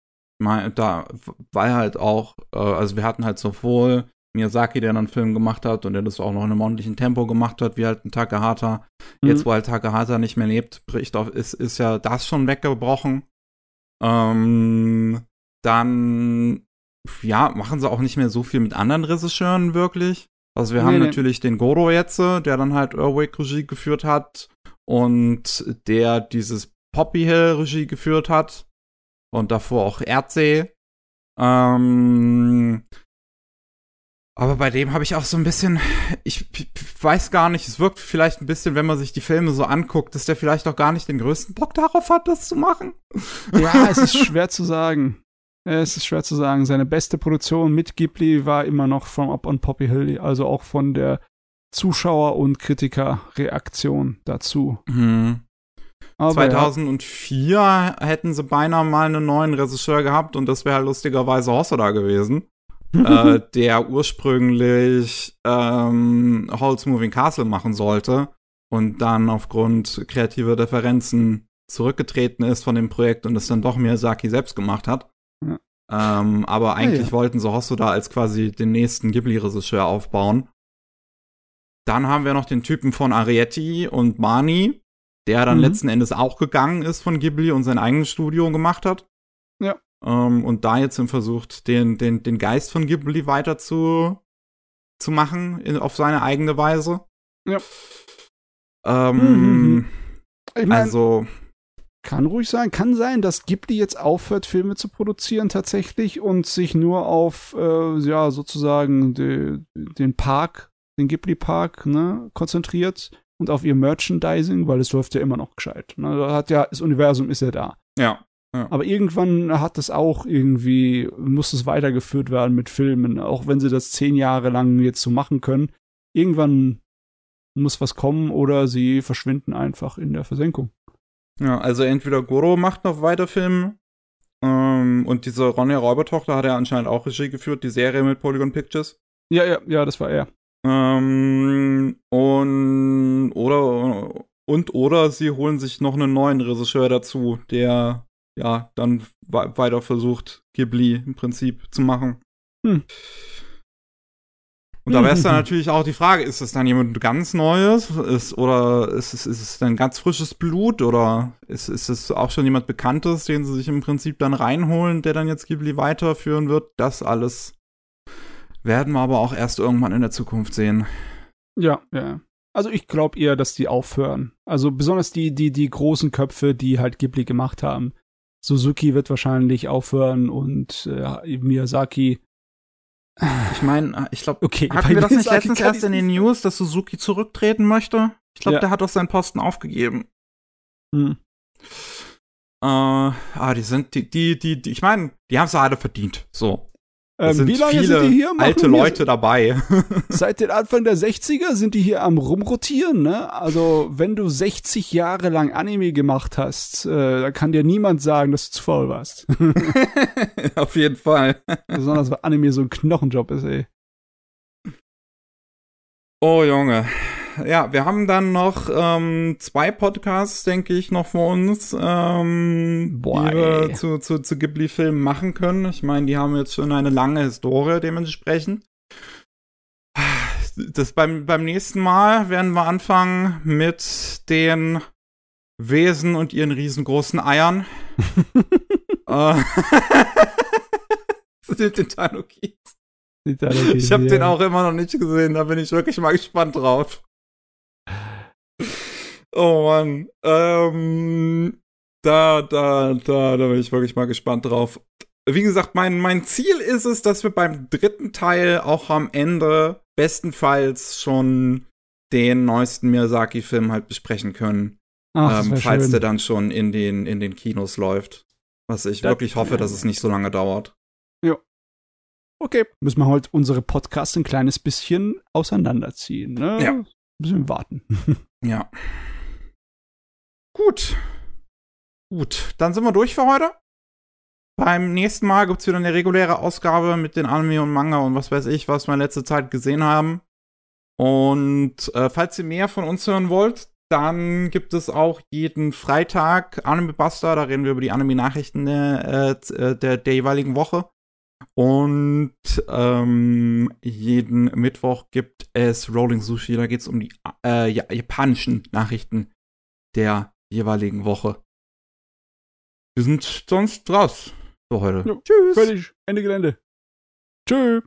Da, weil halt auch, äh, also wir hatten halt sowohl Miyazaki, der dann einen Film gemacht hat und der das auch noch in einem ordentlichen Tempo gemacht hat, wie halt ein Takahata. Mhm. Jetzt, wo halt Takahata nicht mehr lebt, bricht auf, ist, ist ja das schon weggebrochen. Ähm, dann ja, machen sie auch nicht mehr so viel mit anderen Regisseuren wirklich. Also wir nee, haben nee. natürlich den Goro jetzt, der dann halt Earwake Regie geführt hat und der dieses Poppy Hill Regie geführt hat und davor auch Erdsee. Ähm, aber bei dem habe ich auch so ein bisschen, ich, ich weiß gar nicht, es wirkt vielleicht ein bisschen, wenn man sich die Filme so anguckt, dass der vielleicht auch gar nicht den größten Bock darauf hat, das zu machen. Ja, [LAUGHS] es ist schwer zu sagen. Es ist schwer zu sagen. Seine beste Produktion mit Ghibli war immer noch From Up on Poppy Hill, also auch von der Zuschauer- und Kritikerreaktion dazu. Mhm. Aber 2004 ja. hätten sie beinahe mal einen neuen Regisseur gehabt und das wäre lustigerweise Hosoda gewesen, [LAUGHS] äh, der ursprünglich ähm, Halls Moving Castle machen sollte und dann aufgrund kreativer Differenzen zurückgetreten ist von dem Projekt und es dann doch Miyazaki selbst gemacht hat. Ähm, aber eigentlich ja, ja. wollten sie Hosoda als quasi den nächsten Ghibli-Regisseur aufbauen. Dann haben wir noch den Typen von Arietti und Mani, der dann mhm. letzten Endes auch gegangen ist von Ghibli und sein eigenes Studio gemacht hat. Ja. Ähm, und da jetzt versucht, den, den, den Geist von Ghibli weiter zu, zu machen, in, auf seine eigene Weise. Ja. Ähm, mhm. ich mein, also, kann ruhig sein. Kann sein, dass Ghibli jetzt aufhört, Filme zu produzieren tatsächlich und sich nur auf, äh, ja, sozusagen de, den Park, den Ghibli-Park, ne, konzentriert und auf ihr Merchandising, weil es läuft ja immer noch gescheit. Ne? Hat ja, das Universum ist ja da. Ja. ja. Aber irgendwann hat es auch irgendwie, muss es weitergeführt werden mit Filmen, auch wenn sie das zehn Jahre lang jetzt so machen können. Irgendwann muss was kommen oder sie verschwinden einfach in der Versenkung. Ja, also entweder Goro macht noch weiter Filme ähm, und diese Ronja Räubertochter hat er anscheinend auch Regie geführt, die Serie mit Polygon Pictures. Ja, ja, ja, das war er. Ähm, und oder und oder sie holen sich noch einen neuen Regisseur dazu, der ja dann weiter versucht, Ghibli im Prinzip zu machen. Hm. Und da wäre es dann [LAUGHS] natürlich auch die Frage, ist es dann jemand ganz Neues? Ist, oder ist es, ist es dann ganz frisches Blut? Oder ist, ist es auch schon jemand Bekanntes, den sie sich im Prinzip dann reinholen, der dann jetzt Ghibli weiterführen wird? Das alles werden wir aber auch erst irgendwann in der Zukunft sehen. Ja, ja. Also ich glaube eher, dass die aufhören. Also besonders die, die, die großen Köpfe, die halt Ghibli gemacht haben. Suzuki wird wahrscheinlich aufhören und äh, Miyazaki. Ich meine, ich glaube, okay, hatten wir das nicht letztens erst in den News, dass Suzuki zurücktreten möchte? Ich glaube, ja. der hat doch seinen Posten aufgegeben. Hm. Äh, ah, die sind, die, die, die, die ich meine, die haben es alle verdient. So. Ähm, wie lange viele sind die hier? alte Leute dabei. [LAUGHS] Seit den Anfang der 60er sind die hier am rumrotieren, ne? Also, wenn du 60 Jahre lang Anime gemacht hast, äh, da kann dir niemand sagen, dass du zu faul warst. [LAUGHS] Auf jeden Fall. Besonders, weil Anime so ein Knochenjob ist, ey. Oh, Junge ja, wir haben dann noch ähm, zwei Podcasts, denke ich, noch vor uns, ähm, Boah, die wir zu, zu, zu Ghibli-Filmen machen können. Ich meine, die haben jetzt schon eine lange Historie dementsprechend. Das beim, beim nächsten Mal werden wir anfangen mit den Wesen und ihren riesengroßen Eiern. [LAUGHS] äh, [LAUGHS] sind den Tanukis. Ich habe den auch immer noch nicht gesehen, da bin ich wirklich mal gespannt drauf. Oh Mann. Ähm, da, da, da, da bin ich wirklich mal gespannt drauf. Wie gesagt, mein, mein Ziel ist es, dass wir beim dritten Teil auch am Ende bestenfalls schon den neuesten Miyazaki-Film halt besprechen können. Ach, ähm, falls schön. der dann schon in den, in den Kinos läuft. Was ich das, wirklich hoffe, dass es nicht so lange dauert. Ja. Okay, müssen wir halt unsere Podcasts ein kleines bisschen auseinanderziehen. Ne? Ja. Müssen wir warten. ja. Gut. Gut, dann sind wir durch für heute. Beim nächsten Mal gibt es wieder eine reguläre Ausgabe mit den Anime und Manga und was weiß ich, was wir in letzter Zeit gesehen haben. Und äh, falls ihr mehr von uns hören wollt, dann gibt es auch jeden Freitag Anime Buster. Da reden wir über die Anime-Nachrichten der, äh, der, der, jeweiligen Woche. Und ähm, jeden Mittwoch gibt es Rolling Sushi. Da geht es um die äh, japanischen Nachrichten der jeweiligen Woche. Wir sind sonst raus für heute. Ja, Tschüss. Fertig. Ende Gelände. Tschüss.